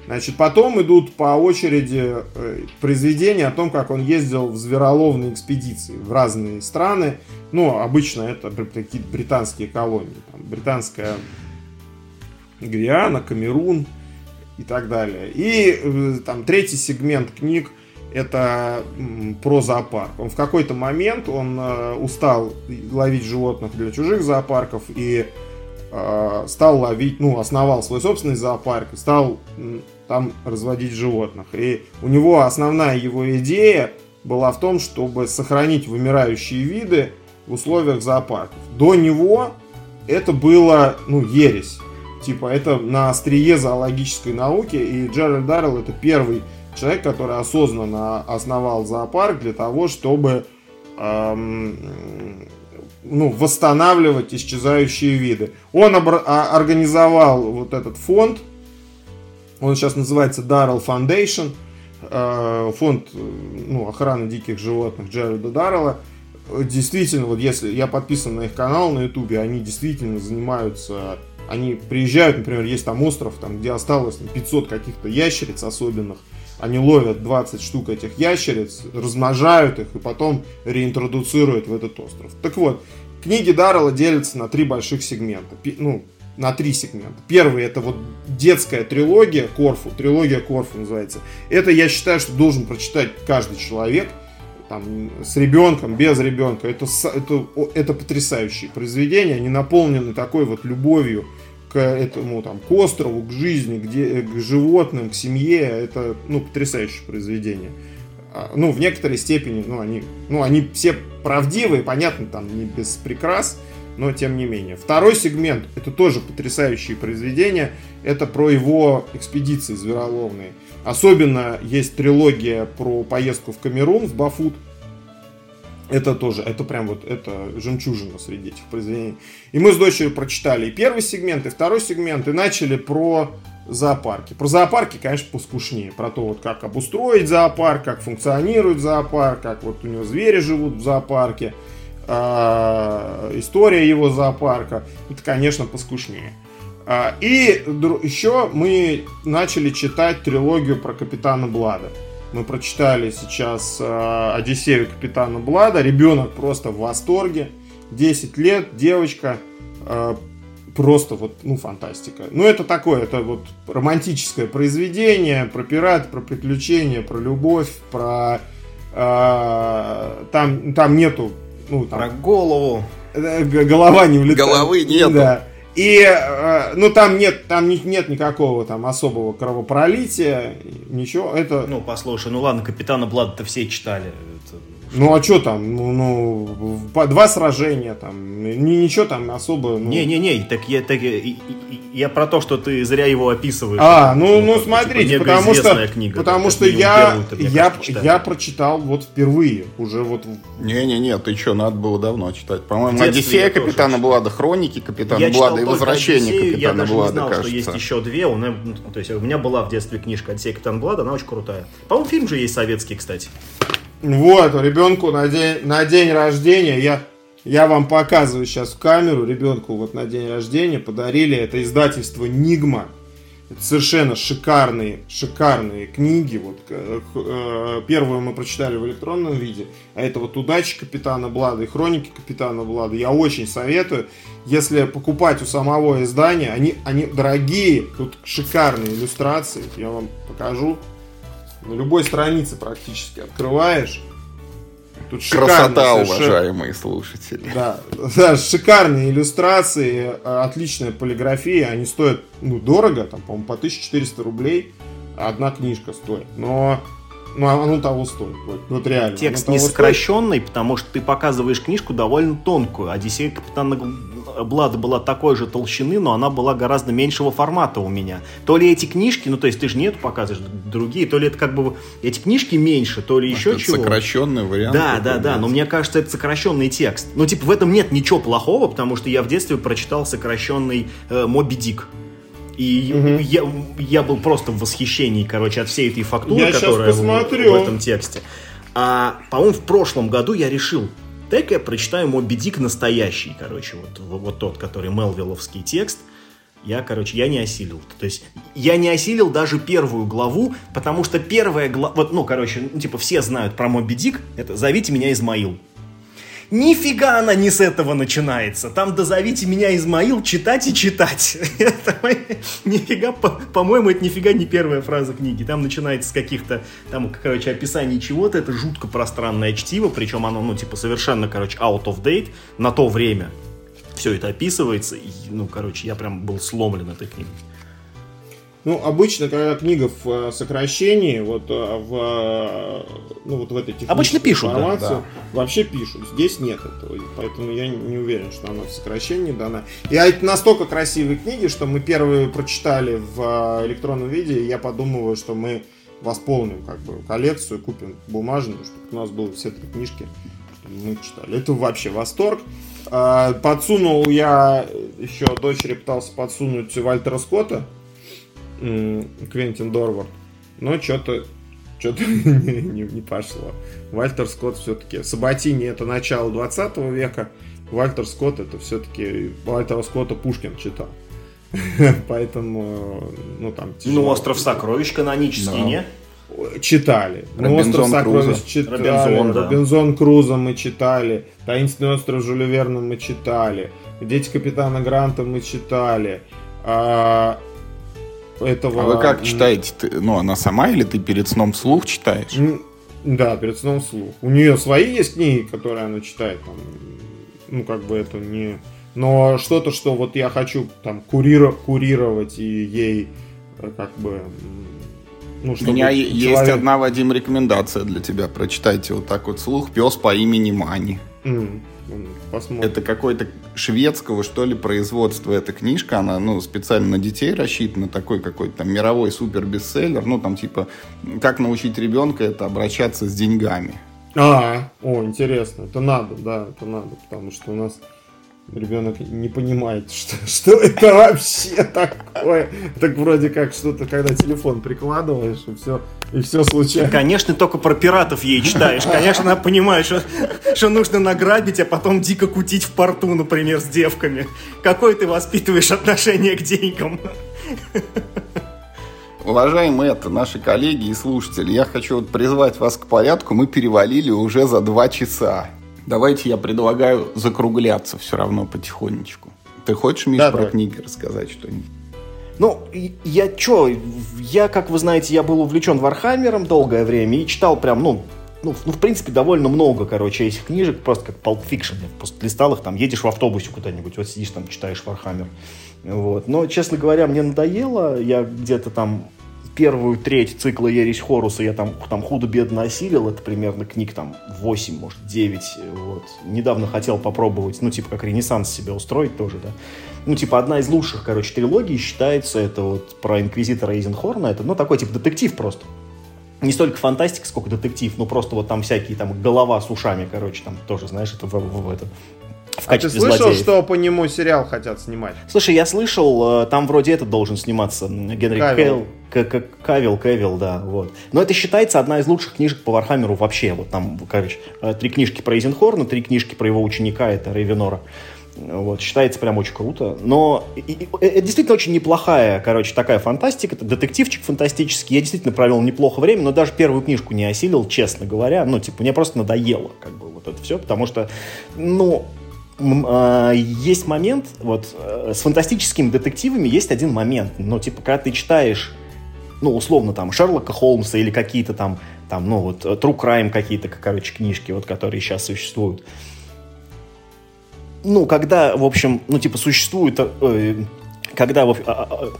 Значит, потом идут по очереди э, произведения о том, как он ездил в звероловные экспедиции в разные страны. Ну, обычно это какие-то британские колонии. Там, британская Гвиана, Камерун, и так далее. И э, там третий сегмент книг это про зоопарк. Он в какой-то момент он э, устал ловить животных для чужих зоопарков и стал ловить, ну, основал свой собственный зоопарк и стал там разводить животных. И у него основная его идея была в том, чтобы сохранить вымирающие виды в условиях зоопарков. До него это было, ну, ересь типа, это на острие зоологической науки, и Джеральд Даррелл это первый человек, который осознанно основал зоопарк для того, чтобы эм, ну, восстанавливать исчезающие виды. Он а, организовал вот этот фонд, он сейчас называется Darrell Foundation, э, фонд ну, охраны диких животных Джеральда Даррелла. Действительно, вот если я подписан на их канал на ютубе, они действительно занимаются они приезжают, например, есть там остров, там, где осталось там, 500 каких-то ящериц особенных. Они ловят 20 штук этих ящериц, размножают их и потом реинтродуцируют в этот остров. Так вот, книги Даррелла делятся на три больших сегмента. Ну, на три сегмента. Первый это вот детская трилогия Корфу, трилогия Корфу называется. Это я считаю, что должен прочитать каждый человек – там, с ребенком, без ребенка. Это, это, это потрясающие произведения, они наполнены такой вот любовью к этому, там, к острову, к жизни, где, к животным, к семье. Это, ну, потрясающее произведение. А, ну, в некоторой степени, ну, они, ну, они все правдивые, понятно, там, не без прикрас, но тем не менее. Второй сегмент, это тоже потрясающие произведения, это про его экспедиции звероловные. Особенно есть трилогия про поездку в Камерун, в Бафут. Это тоже, это прям вот, это жемчужина среди этих произведений. И мы с дочерью прочитали и первый сегмент, и второй сегмент, и начали про зоопарки. Про зоопарки, конечно, поскушнее. Про то, вот как обустроить зоопарк, как функционирует зоопарк, как вот у него звери живут в зоопарке, история его зоопарка. Это, конечно, поскушнее. А, и еще мы начали читать трилогию про Капитана Блада. Мы прочитали сейчас а, Одиссею Капитана Блада. Ребенок просто в восторге. 10 лет, девочка. А, просто вот, ну, фантастика. Ну, это такое, это вот романтическое произведение про пират, про приключения, про любовь, про... Там, там нету... Ну, там, про голову. Э, голова не влетает. Головы нету. Да. И, э, ну, там нет, там нет никакого там особого кровопролития, ничего, это... Ну, послушай, ну ладно, Капитана Блада-то все читали. Ну, а что там, ну, ну, два сражения там, ни, ничего там особо... Ну... Не-не-не, так я, так, и, Я про то, что ты зря его описываешь. А, ну, ну бы, смотрите, типа, потому что, книга, потому что я, я, я прочитал вот впервые, уже вот Не-не-не, ты что, надо было давно читать. По-моему, Одиссея я тоже Капитана. Блада, Хроники Капитана Я Блада и Возвращение «Одиссею», Капитана Я даже Блада, не знал, кажется. что есть еще две. У меня, ну, то есть у меня была в детстве книжка «Одиссея Капитан Блада», она очень крутая. По-моему, фильм же есть советский, кстати. Вот, ребенку на день, на день рождения, я, я вам показываю сейчас в камеру, ребенку вот на день рождения подарили это издательство Нигма. Это совершенно шикарные, шикарные книги. Вот, э, э, первую мы прочитали в электронном виде, а это вот «Удачи Капитана Блада» и «Хроники Капитана Блада». Я очень советую, если покупать у самого издания, они, они дорогие, тут шикарные иллюстрации, я вам покажу. На любой странице практически открываешь. Тут Красота, уважаемые слушатели. Да, да, шикарные иллюстрации, э, отличная полиграфия, они стоят, ну, дорого, там, по-моему, по 1400 рублей одна книжка стоит, но, ну, оно того стоит, вот, вот реально. Текст не того стоит. сокращенный, потому что ты показываешь книжку довольно тонкую. Одиссея Капитана Блада была такой же толщины, но она была гораздо меньшего формата у меня. То ли эти книжки, ну то есть ты же нет показываешь другие, то ли это как бы эти книжки меньше, то ли еще Это чего. сокращенный вариант. Да, да, да, но мне кажется, это сокращенный текст. Ну, типа, в этом нет ничего плохого, потому что я в детстве прочитал сокращенный э, Моби Дик. И Мгм. я, я был просто в восхищении, короче, от всей этой фактуры, Я которая в- в этом тексте. А, по-моему, в прошлом году я решил, дай-ка я прочитаю Моби Дик настоящий, короче, вот, вот, вот тот, который Мелвилловский текст. Я, короче, я не осилил. То есть я не осилил даже первую главу, потому что первая глава... Вот, ну, короче, ну, типа все знают про Моби Дик. Это «Зовите меня Измаил». Нифига она не с этого начинается. Там «Дозовите меня, Измаил» читать и читать. Это, нифига, по- по-моему, это нифига не первая фраза книги. Там начинается с каких-то, там, короче, описаний чего-то. Это жутко пространное чтиво, причем оно, ну, типа, совершенно, короче, out of date на то время. Все это описывается. И, ну, короче, я прям был сломлен этой книгой. Ну, обычно, когда книга в э, сокращении, вот э, в, э, ну, вот в этой технической Обычно пишут, да, информацию, вообще пишут. Здесь нет этого, поэтому я не уверен, что она в сокращении дана. И а это настолько красивые книги, что мы первые прочитали в электронном виде, и я подумываю, что мы восполним как бы коллекцию, купим бумажную, чтобы у нас было все три книжки, чтобы мы читали. Это вообще восторг. А, Подсунул я еще дочери пытался подсунуть Вальтера Скотта, Квентин Дорвард. Но что-то что-то не, не- не пошло. Вальтер Скотт все-таки... Сабатини это начало 20 века. Вальтер Скотт это все-таки... Вальтера Скотта Пушкин читал. Поэтому, ну там... Ну, тяжело. «Остров сокровищ» канонический, Да. не? Читали. Ну, «Остров сокровищ» читали. Робинзон, да. Робинзон Крузо мы читали. «Таинственный остров Жюля Верна» мы читали. «Дети капитана Гранта» мы читали. А, этого... А вы как читаете? Ты- ну, она сама или ты перед сном вслух читаешь? Да, перед сном вслух. У нее свои есть книги, которые она читает. Там, ну, как бы это не... Но что-то, что вот я хочу там курира- курировать и ей э, как бы... Ну, У меня е- есть человек- одна, Вадим, рекомендация для тебя. Прочитайте вот так вот вслух. Пес по имени Мани. М, Посмотрим. Это какой-то шведского, что ли, производства эта книжка. Она, ну, специально на детей рассчитана. Такой какой-то там мировой супер-бестселлер. Ну, там, типа, как научить ребенка это обращаться с деньгами. А, о, интересно. Это надо, да, это надо, потому что у нас ребенок не понимает, что, что это вообще такое. Так вроде как что-то, когда телефон прикладываешь, и все, и все случайно. Конечно, только про пиратов ей читаешь. Конечно, она понимает, что, что нужно награбить, а потом дико кутить в порту, например, с девками. Какое ты воспитываешь отношение к деньгам? Уважаемые это наши коллеги и слушатели, я хочу вот призвать вас к порядку. Мы перевалили уже за два часа. Давайте я предлагаю закругляться все равно потихонечку. Ты хочешь, Миш, Да, про давай. книги рассказать что-нибудь? Ну, я чё, я, как вы знаете, я был увлечен Вархаммером долгое время и читал прям, ну, ну, ну, в принципе, довольно много, короче, этих книжек, просто как Pulp Fiction. Я просто листал их, там, едешь в автобусе куда-нибудь, вот сидишь там, читаешь Вархаммер. Вот. Но, честно говоря, мне надоело, я где-то там первую треть цикла «Ересь Хоруса» я там, там худо-бедно осилил, это примерно книг там 8, может, 9, вот. Недавно хотел попробовать, ну, типа, как ренессанс себе устроить тоже, да. Ну, типа, одна из лучших, короче, трилогий считается, это вот про инквизитора Эйзенхорна, это, ну, такой, типа, детектив просто. Не столько фантастика, сколько детектив, ну, просто вот там всякие, там, голова с ушами, короче, там тоже, знаешь, это в, в, в, это, в а ты слышал, злодеев. что по нему сериал хотят снимать? Слушай, я слышал, э, там вроде этот должен сниматься, Генри Кавилл. Кавилл, Кавилл, да, вот. Но это считается одна из лучших книжек по Вархаммеру вообще. Вот там, короче, э, три книжки про Эйзенхорна, три книжки про его ученика, это Рейвенора. Вот, считается прям очень круто. Но и, и, это действительно очень неплохая, короче, такая фантастика. Это детективчик фантастический. Я действительно провел неплохо время, но даже первую книжку не осилил, честно говоря. Ну, типа, мне просто надоело, как бы, вот это все, потому что, ну, есть момент, вот, э, с фантастическими детективами есть один момент, ну, типа, когда ты читаешь, ну, условно, там, Шерлока Холмса или какие-то там, там, ну, вот, э, True Crime какие-то, короче, книжки, вот, которые сейчас существуют. Ну, когда, в общем, ну, типа, существует, э, когда э,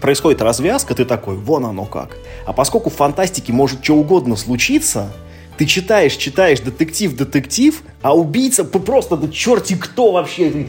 происходит развязка, ты такой, вон оно как. А поскольку в фантастике может что угодно случиться, ты читаешь, читаешь детектив, детектив, а убийца просто да черти кто вообще,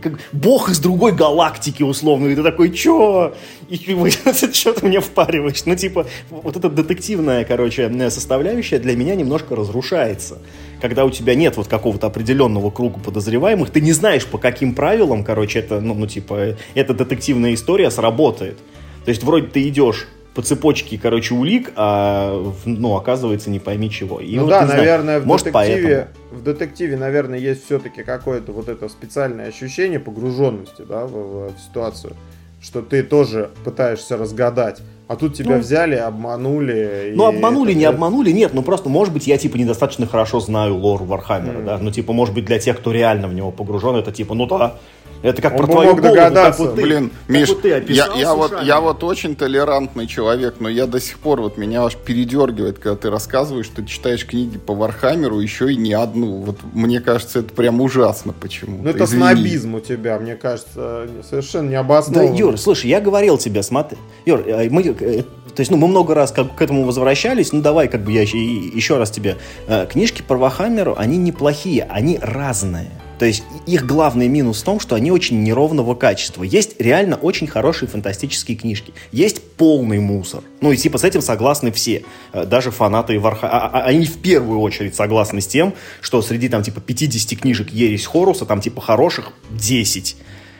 как бог из другой галактики условно, и ты такой, чё? И что ты мне впариваешь? Ну, типа, вот эта детективная, короче, составляющая для меня немножко разрушается. Когда у тебя нет вот какого-то определенного круга подозреваемых, ты не знаешь, по каким правилам, короче, это, ну, ну типа, эта детективная история сработает. То есть, вроде ты идешь по цепочке, короче, улик, а, ну, оказывается, не пойми чего. И ну вот, да, наверное, знаю, в может, детективе, поэтому. в детективе, наверное, есть все-таки какое-то вот это специальное ощущение погруженности, да, в, в ситуацию, что ты тоже пытаешься разгадать. А тут тебя ну, взяли, обманули. Ну, обманули, это... не обманули, нет. Ну, просто, может быть, я, типа, недостаточно хорошо знаю лор Вархаммера, мм. да. Ну, типа, может быть, для тех, кто реально в него погружен, это, типа, ну, да, это как Он про твою голову, догадаться. как вот ты, Блин, как Миш, вот ты описал, я, я, вот, я вот очень толерантный человек, но я до сих пор, вот меня аж передергивает, когда ты рассказываешь, что ты читаешь книги по Вархаммеру, еще и не одну. Вот мне кажется, это прям ужасно почему Ну это Извини. снобизм у тебя, мне кажется, совершенно необоснованно. Да, Юр, слушай, я говорил тебе, смотри, Юр, э, мы э, то есть, ну, мы много раз как, к этому возвращались, ну, давай, как бы я еще, еще раз тебе. Э, книжки по Вархаммеру, они неплохие, они разные. То есть их главный минус в том, что они очень неровного качества. Есть реально очень хорошие фантастические книжки. Есть полный мусор. Ну и типа с этим согласны все. Э, даже фанаты Варха... А, а, они в первую очередь согласны с тем, что среди там типа 50 книжек Ересь Хоруса там типа хороших 10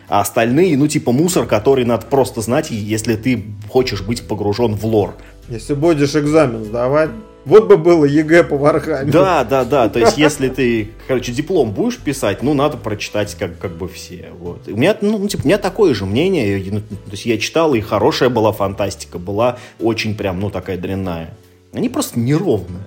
а остальные, ну, типа мусор, который надо просто знать, если ты хочешь быть погружен в лор. Если будешь экзамен сдавать, вот бы было ЕГЭ по Вархаммеру. Да, да, да. То есть, если ты, короче, диплом будешь писать, ну, надо прочитать как, как бы все. Вот. У меня, ну, типа, у меня такое же мнение. Ну, то есть, я читал, и хорошая была фантастика, была очень прям, ну, такая дрянная. Они просто неровные.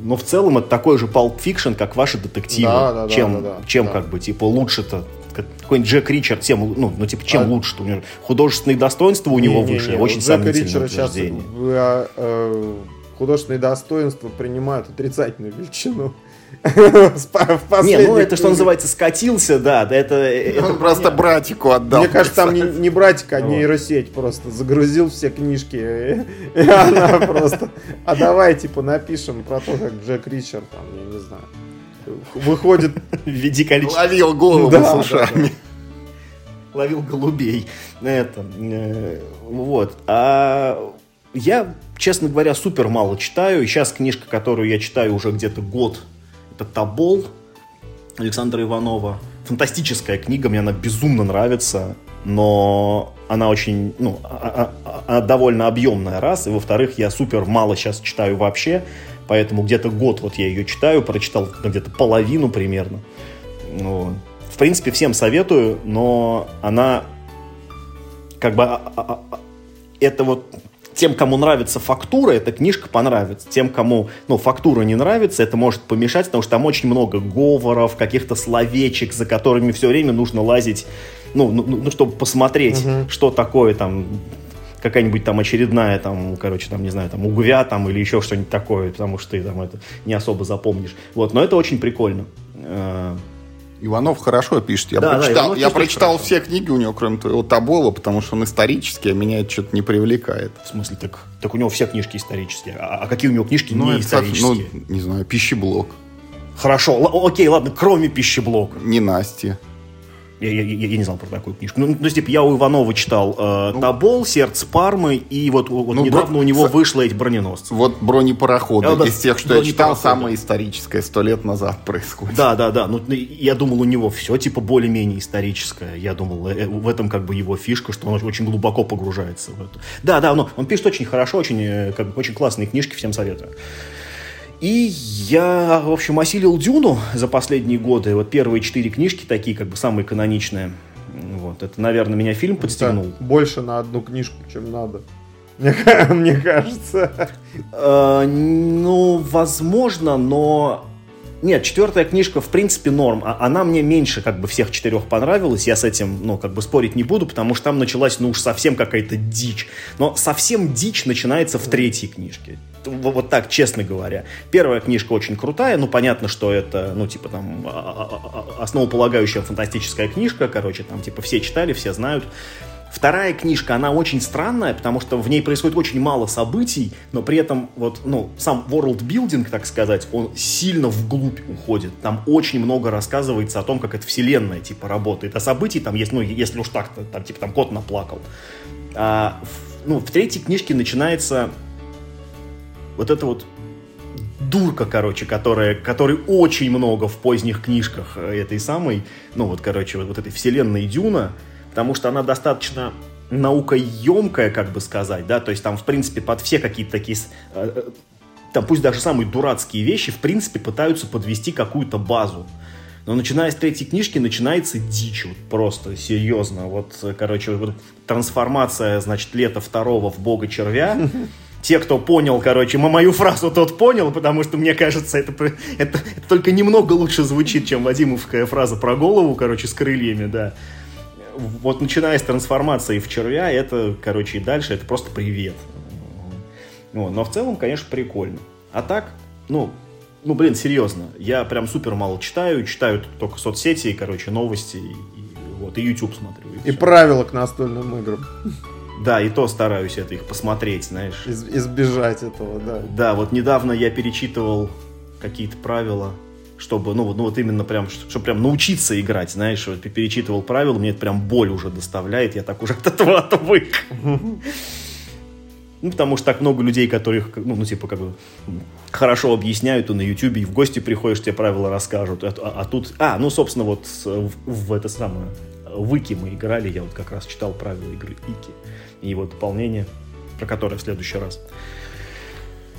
Но в целом это такой же Pulp Fiction, как ваши детективы. Да, да, чем, да, да, чем да. как бы, типа, лучше-то какой-нибудь Джек Ричард, тем, ну, ну типа, чем а... лучше у него художественные достоинства у не, него не, выше, не, очень сомнительное утверждение. Сейчас, а, а, художественные достоинства принимают отрицательную величину. Не, ну это что называется скатился, да, это, это просто братику отдал. Мне кажется, там не, братик, а нейросеть просто загрузил все книжки, и, она просто, а давай типа напишем про то, как Джек Ричард, там, я не знаю, выходит... В виде количества... Ловил голову с ушами. Ловил голубей. Это, э, вот. А я, честно говоря, супер мало читаю. И сейчас книжка, которую я читаю уже где-то год, это «Тобол» Александра Иванова. Фантастическая книга, мне она безумно нравится, но она очень, ну, а, а, а, довольно объемная, раз, и во-вторых, я супер мало сейчас читаю вообще, поэтому где-то год вот я ее читаю, прочитал где-то половину примерно. Ну, в принципе, всем советую, но она как бы это вот тем, кому нравится фактура, эта книжка понравится. Тем, кому ну, фактура не нравится, это может помешать, потому что там очень много говоров, каких-то словечек, за которыми все время нужно лазить, ну, ну, ну чтобы посмотреть, угу. что такое там какая-нибудь там очередная, там, короче, там, не знаю, там, угвя там или еще что-нибудь такое, потому что ты там это не особо запомнишь. Вот, но это очень прикольно. Иванов хорошо пишет. Я Да, да, прочитал, Иванов я прочитал хорошо. все книги у него, кроме твоего Тобола, потому что он исторический, а меня это что-то не привлекает. В смысле, так, так у него все книжки исторические. А, а какие у него книжки Ну, не это как, исторические? ну, не знаю, пищеблок. Хорошо, л- окей, ладно, кроме пищеблока. Не Насти. Я, я- я- я не знал про такую книжку. Ну, то есть, типа, я у Иванова читал э, Тобол, Сердце Пармы, и вот, вот Ну, недавно бро- у него вышло эти броненосцы. Вот бронепароходы да, из тех, что я читал, самое историческое, сто лет назад происходит. Да, да, да. Ну, я думал, у него все типа более-менее историческое. Я думал, э, в этом как бы его фишка, что он очень глубоко погружается в это. Да, да, но он пишет очень хорошо, очень, э, как бы, очень классные книжки, всем советую. И я, в общем, осилил Дюну за последние годы. Вот первые четыре книжки такие, как бы, самые каноничные. Вот, это, наверное, меня фильм подстегнул. Это больше на одну книжку, чем надо. Мне, ка- мне кажется. Э, ну, возможно, но... Нет, четвертая книжка, в принципе, норм. А- Она мне меньше, как бы, всех четырех понравилась. Я с этим, ну, как бы, спорить не буду, потому что там началась, ну, уж совсем какая-то дичь. Но совсем дичь начинается в третьей книжке. Вот так, честно говоря. Первая книжка очень крутая, ну, понятно, что это, ну, типа, там, а- а- а- основополагающая фантастическая книжка, короче, там, типа, все читали, все знают. Вторая книжка, она очень странная, потому что в ней происходит очень мало событий, но при этом вот, ну, сам world building, так сказать, он сильно вглубь уходит. Там очень много рассказывается о том, как эта вселенная, типа, работает. А событий там есть, ну, если уж так, там, типа, там кот наплакал. А, ну, в третьей книжке начинается вот это вот дурка, короче, которая, которой очень много в поздних книжках э, этой самой, ну вот, короче, вот, вот этой вселенной Дюна, потому что она достаточно наукоемкая, как бы сказать, да, то есть там, в принципе, под все какие-то такие, э, э, там, пусть даже самые дурацкие вещи, в принципе, пытаются подвести какую-то базу. Но начиная с третьей книжки начинается дичь, вот просто, серьезно. Вот, короче, вот трансформация, значит, лета второго в бога червя. Те, кто понял, короче, мою фразу, тот понял, потому что, мне кажется, это, это, это только немного лучше звучит, чем Вадимовская фраза про голову, короче, с крыльями, да. Вот начиная с трансформации в червя, это, короче, и дальше, это просто привет. Вот, но в целом, конечно, прикольно. А так, ну, ну, блин, серьезно, я прям супер мало читаю, читаю только соцсети, короче, новости, и, и вот, и YouTube смотрю. и И правила к настольным играм. Да, и то стараюсь это их посмотреть, знаешь. Из- избежать этого, да. Да, вот недавно я перечитывал какие-то правила, чтобы, ну, вот- ну вот именно прям, чтобы прям научиться играть, знаешь, вот перечитывал правила, мне это прям боль уже доставляет, я так уже от этого отвык. Ну, потому что так много людей, которых, ну, ну, типа, как бы, хорошо объясняют, и на Ютубе, и в гости приходишь, тебе правила расскажут. А, а тут, а, ну, собственно, вот в, в это самое, в Ики мы играли, я вот как раз читал правила игры Ики, и его дополнение, про которое в следующий раз.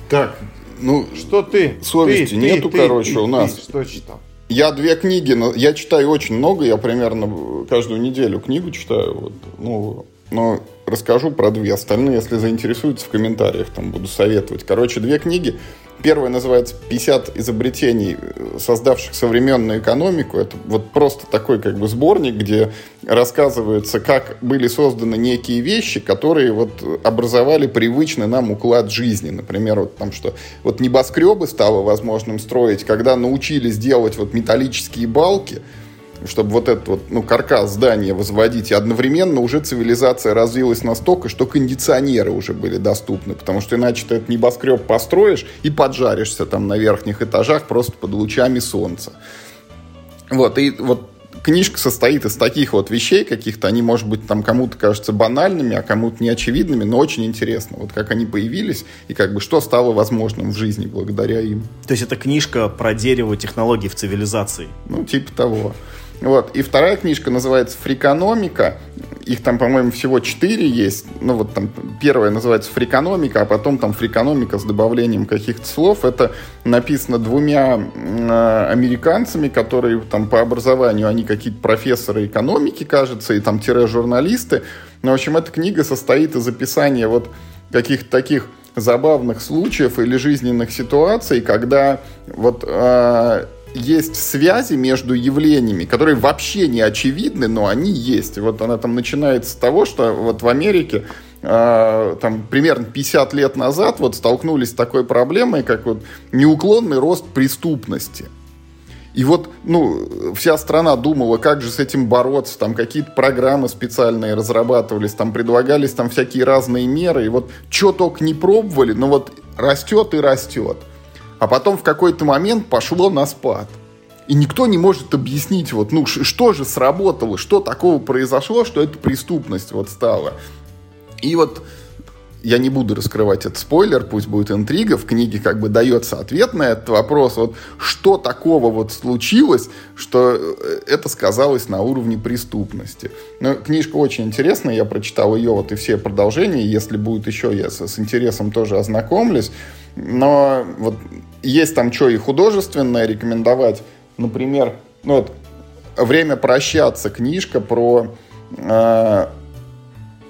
Так, ну, Что ты? Совести Ты, ты, нету, ты, короче, ты, у ты нас. Что читал? Я две книги, но я читаю очень много, я примерно каждую неделю книгу читаю, вот, ну, но расскажу про две, остальные, если заинтересуются, в комментариях там буду советовать. Короче, две книги. Первая называется «50 изобретений, создавших современную экономику». Это вот просто такой как бы сборник, где рассказывается, как были созданы некие вещи, которые вот образовали привычный нам уклад жизни. Например, вот там что, вот небоскребы стало возможным строить, когда научились делать вот металлические балки, чтобы вот этот вот, ну, каркас здания возводить. И одновременно уже цивилизация развилась настолько, что кондиционеры уже были доступны. Потому что иначе ты этот небоскреб построишь и поджаришься там на верхних этажах просто под лучами солнца. Вот, и вот книжка состоит из таких вот вещей каких-то, они, может быть, там кому-то кажутся банальными, а кому-то неочевидными, но очень интересно, вот как они появились и как бы что стало возможным в жизни благодаря им. То есть это книжка про дерево технологий в цивилизации. Ну, типа того. Вот. И вторая книжка называется «Фрикономика». Их там, по-моему, всего четыре есть. Ну, вот там первая называется «Фрикономика», а потом там «Фрикономика» с добавлением каких-то слов. Это написано двумя э, американцами, которые там по образованию, они какие-то профессоры экономики, кажется, и там тире-журналисты. Ну, в общем, эта книга состоит из описания вот каких-то таких забавных случаев или жизненных ситуаций, когда вот э, есть связи между явлениями, которые вообще не очевидны, но они есть. Вот она там начинается с того, что вот в Америке э, там примерно 50 лет назад вот столкнулись с такой проблемой, как вот неуклонный рост преступности. И вот, ну, вся страна думала, как же с этим бороться, там какие-то программы специальные разрабатывались, там предлагались там всякие разные меры, и вот что только не пробовали, но вот растет и растет. А потом в какой-то момент пошло на спад. И никто не может объяснить, вот, ну, что же сработало, что такого произошло, что эта преступность вот стала. И вот я не буду раскрывать этот спойлер, пусть будет интрига, в книге как бы дается ответ на этот вопрос, вот что такого вот случилось, что э, это сказалось на уровне преступности. Но книжка очень интересная, я прочитал ее вот и все продолжения, если будет еще, я с, с интересом тоже ознакомлюсь, но вот есть там что и художественное рекомендовать, например, ну вот «Время прощаться» книжка про э,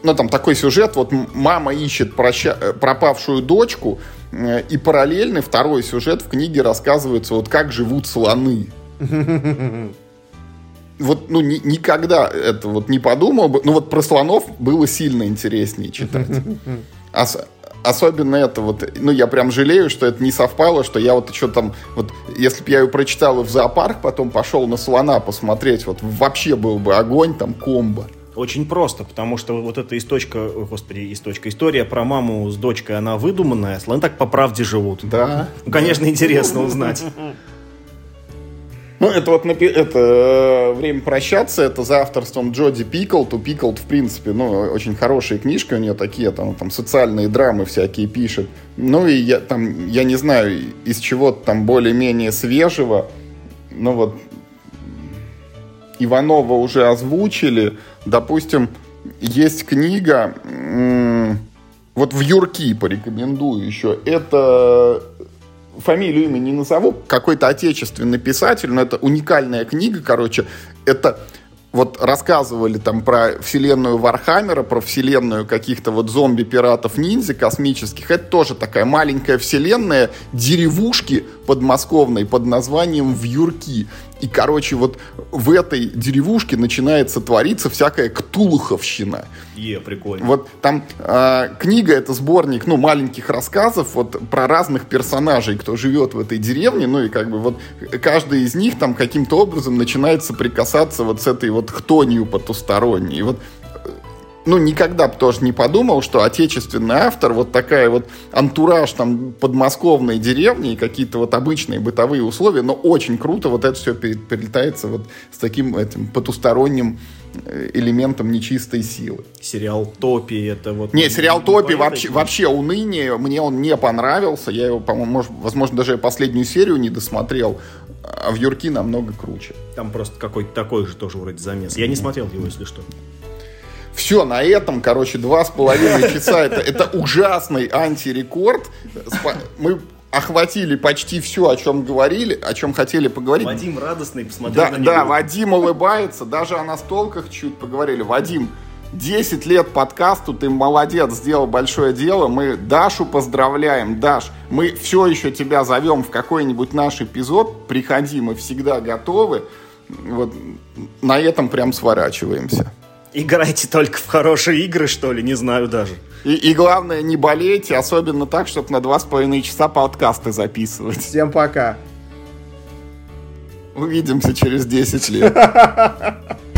ну, там такой сюжет, вот мама ищет проща... Э, пропавшую дочку, э, и параллельный второй сюжет в книге рассказывается, вот как живут слоны. Вот, ну, ни, никогда это вот не подумал бы, ну, вот про слонов было сильно интереснее читать. Ос особенно это вот, ну, я прям жалею, что это не совпало, что я вот что там, вот, если бы я ее прочитал в зоопарк, потом пошел на слона посмотреть, вот, вообще был бы огонь, там, комбо. Очень просто, потому что вот эта источка, господи, источка, история про маму с дочкой, она выдуманная, слоны так по правде живут. Да. Ну, конечно, интересно узнать. Ну, это вот это э, «Время прощаться», это за авторством Джоди Пиклд. У Пиклд, в принципе, ну, очень хорошие книжки у нее такие, там, там социальные драмы всякие пишет. Ну, и я там, я не знаю, из чего-то там более-менее свежего, ну, вот Иванова уже озвучили, Допустим, есть книга, вот в Юрки порекомендую еще. Это фамилию, имя не назову, какой-то отечественный писатель, но это уникальная книга, короче. Это вот рассказывали там про вселенную Вархаммера, про вселенную каких-то вот зомби-пиратов-ниндзя космических. Это тоже такая маленькая вселенная деревушки подмосковной под названием Вьюрки. И, короче, вот в этой деревушке начинается твориться всякая ктулуховщина. Е, прикольно. Вот там э, книга, это сборник, ну, маленьких рассказов вот про разных персонажей, кто живет в этой деревне, ну, и как бы вот каждый из них там каким-то образом начинает соприкасаться вот с этой вот хтонью потусторонней. И вот ну, никогда бы тоже не подумал, что отечественный автор, вот такая вот антураж там подмосковной деревни и какие-то вот обычные бытовые условия, но очень круто вот это все перелетается вот с таким этим потусторонним э, элементом нечистой силы. Сериал Топи это вот... Не, сериал Топи вообще, вообще уныние, мне он не понравился, я его, по-моему, возможно, даже последнюю серию не досмотрел, а в Юрки намного круче. Там просто какой-то такой же тоже вроде замес. Я не смотрел его, если что. Все, на этом, короче, два с половиной часа. Это, это ужасный антирекорд. Мы охватили почти все, о чем говорили, о чем хотели поговорить. Вадим радостный, посмотрел да, на него. Да, Вадим улыбается, даже о настолках чуть поговорили. Вадим, 10 лет подкасту, ты молодец, сделал большое дело. Мы Дашу поздравляем. Даш, мы все еще тебя зовем в какой-нибудь наш эпизод. Приходи, мы всегда готовы. Вот на этом прям сворачиваемся. Играйте только в хорошие игры, что ли, не знаю даже. И, и главное, не болейте, особенно так, чтобы на два с половиной часа подкасты записывать. Всем пока. Увидимся через 10 лет.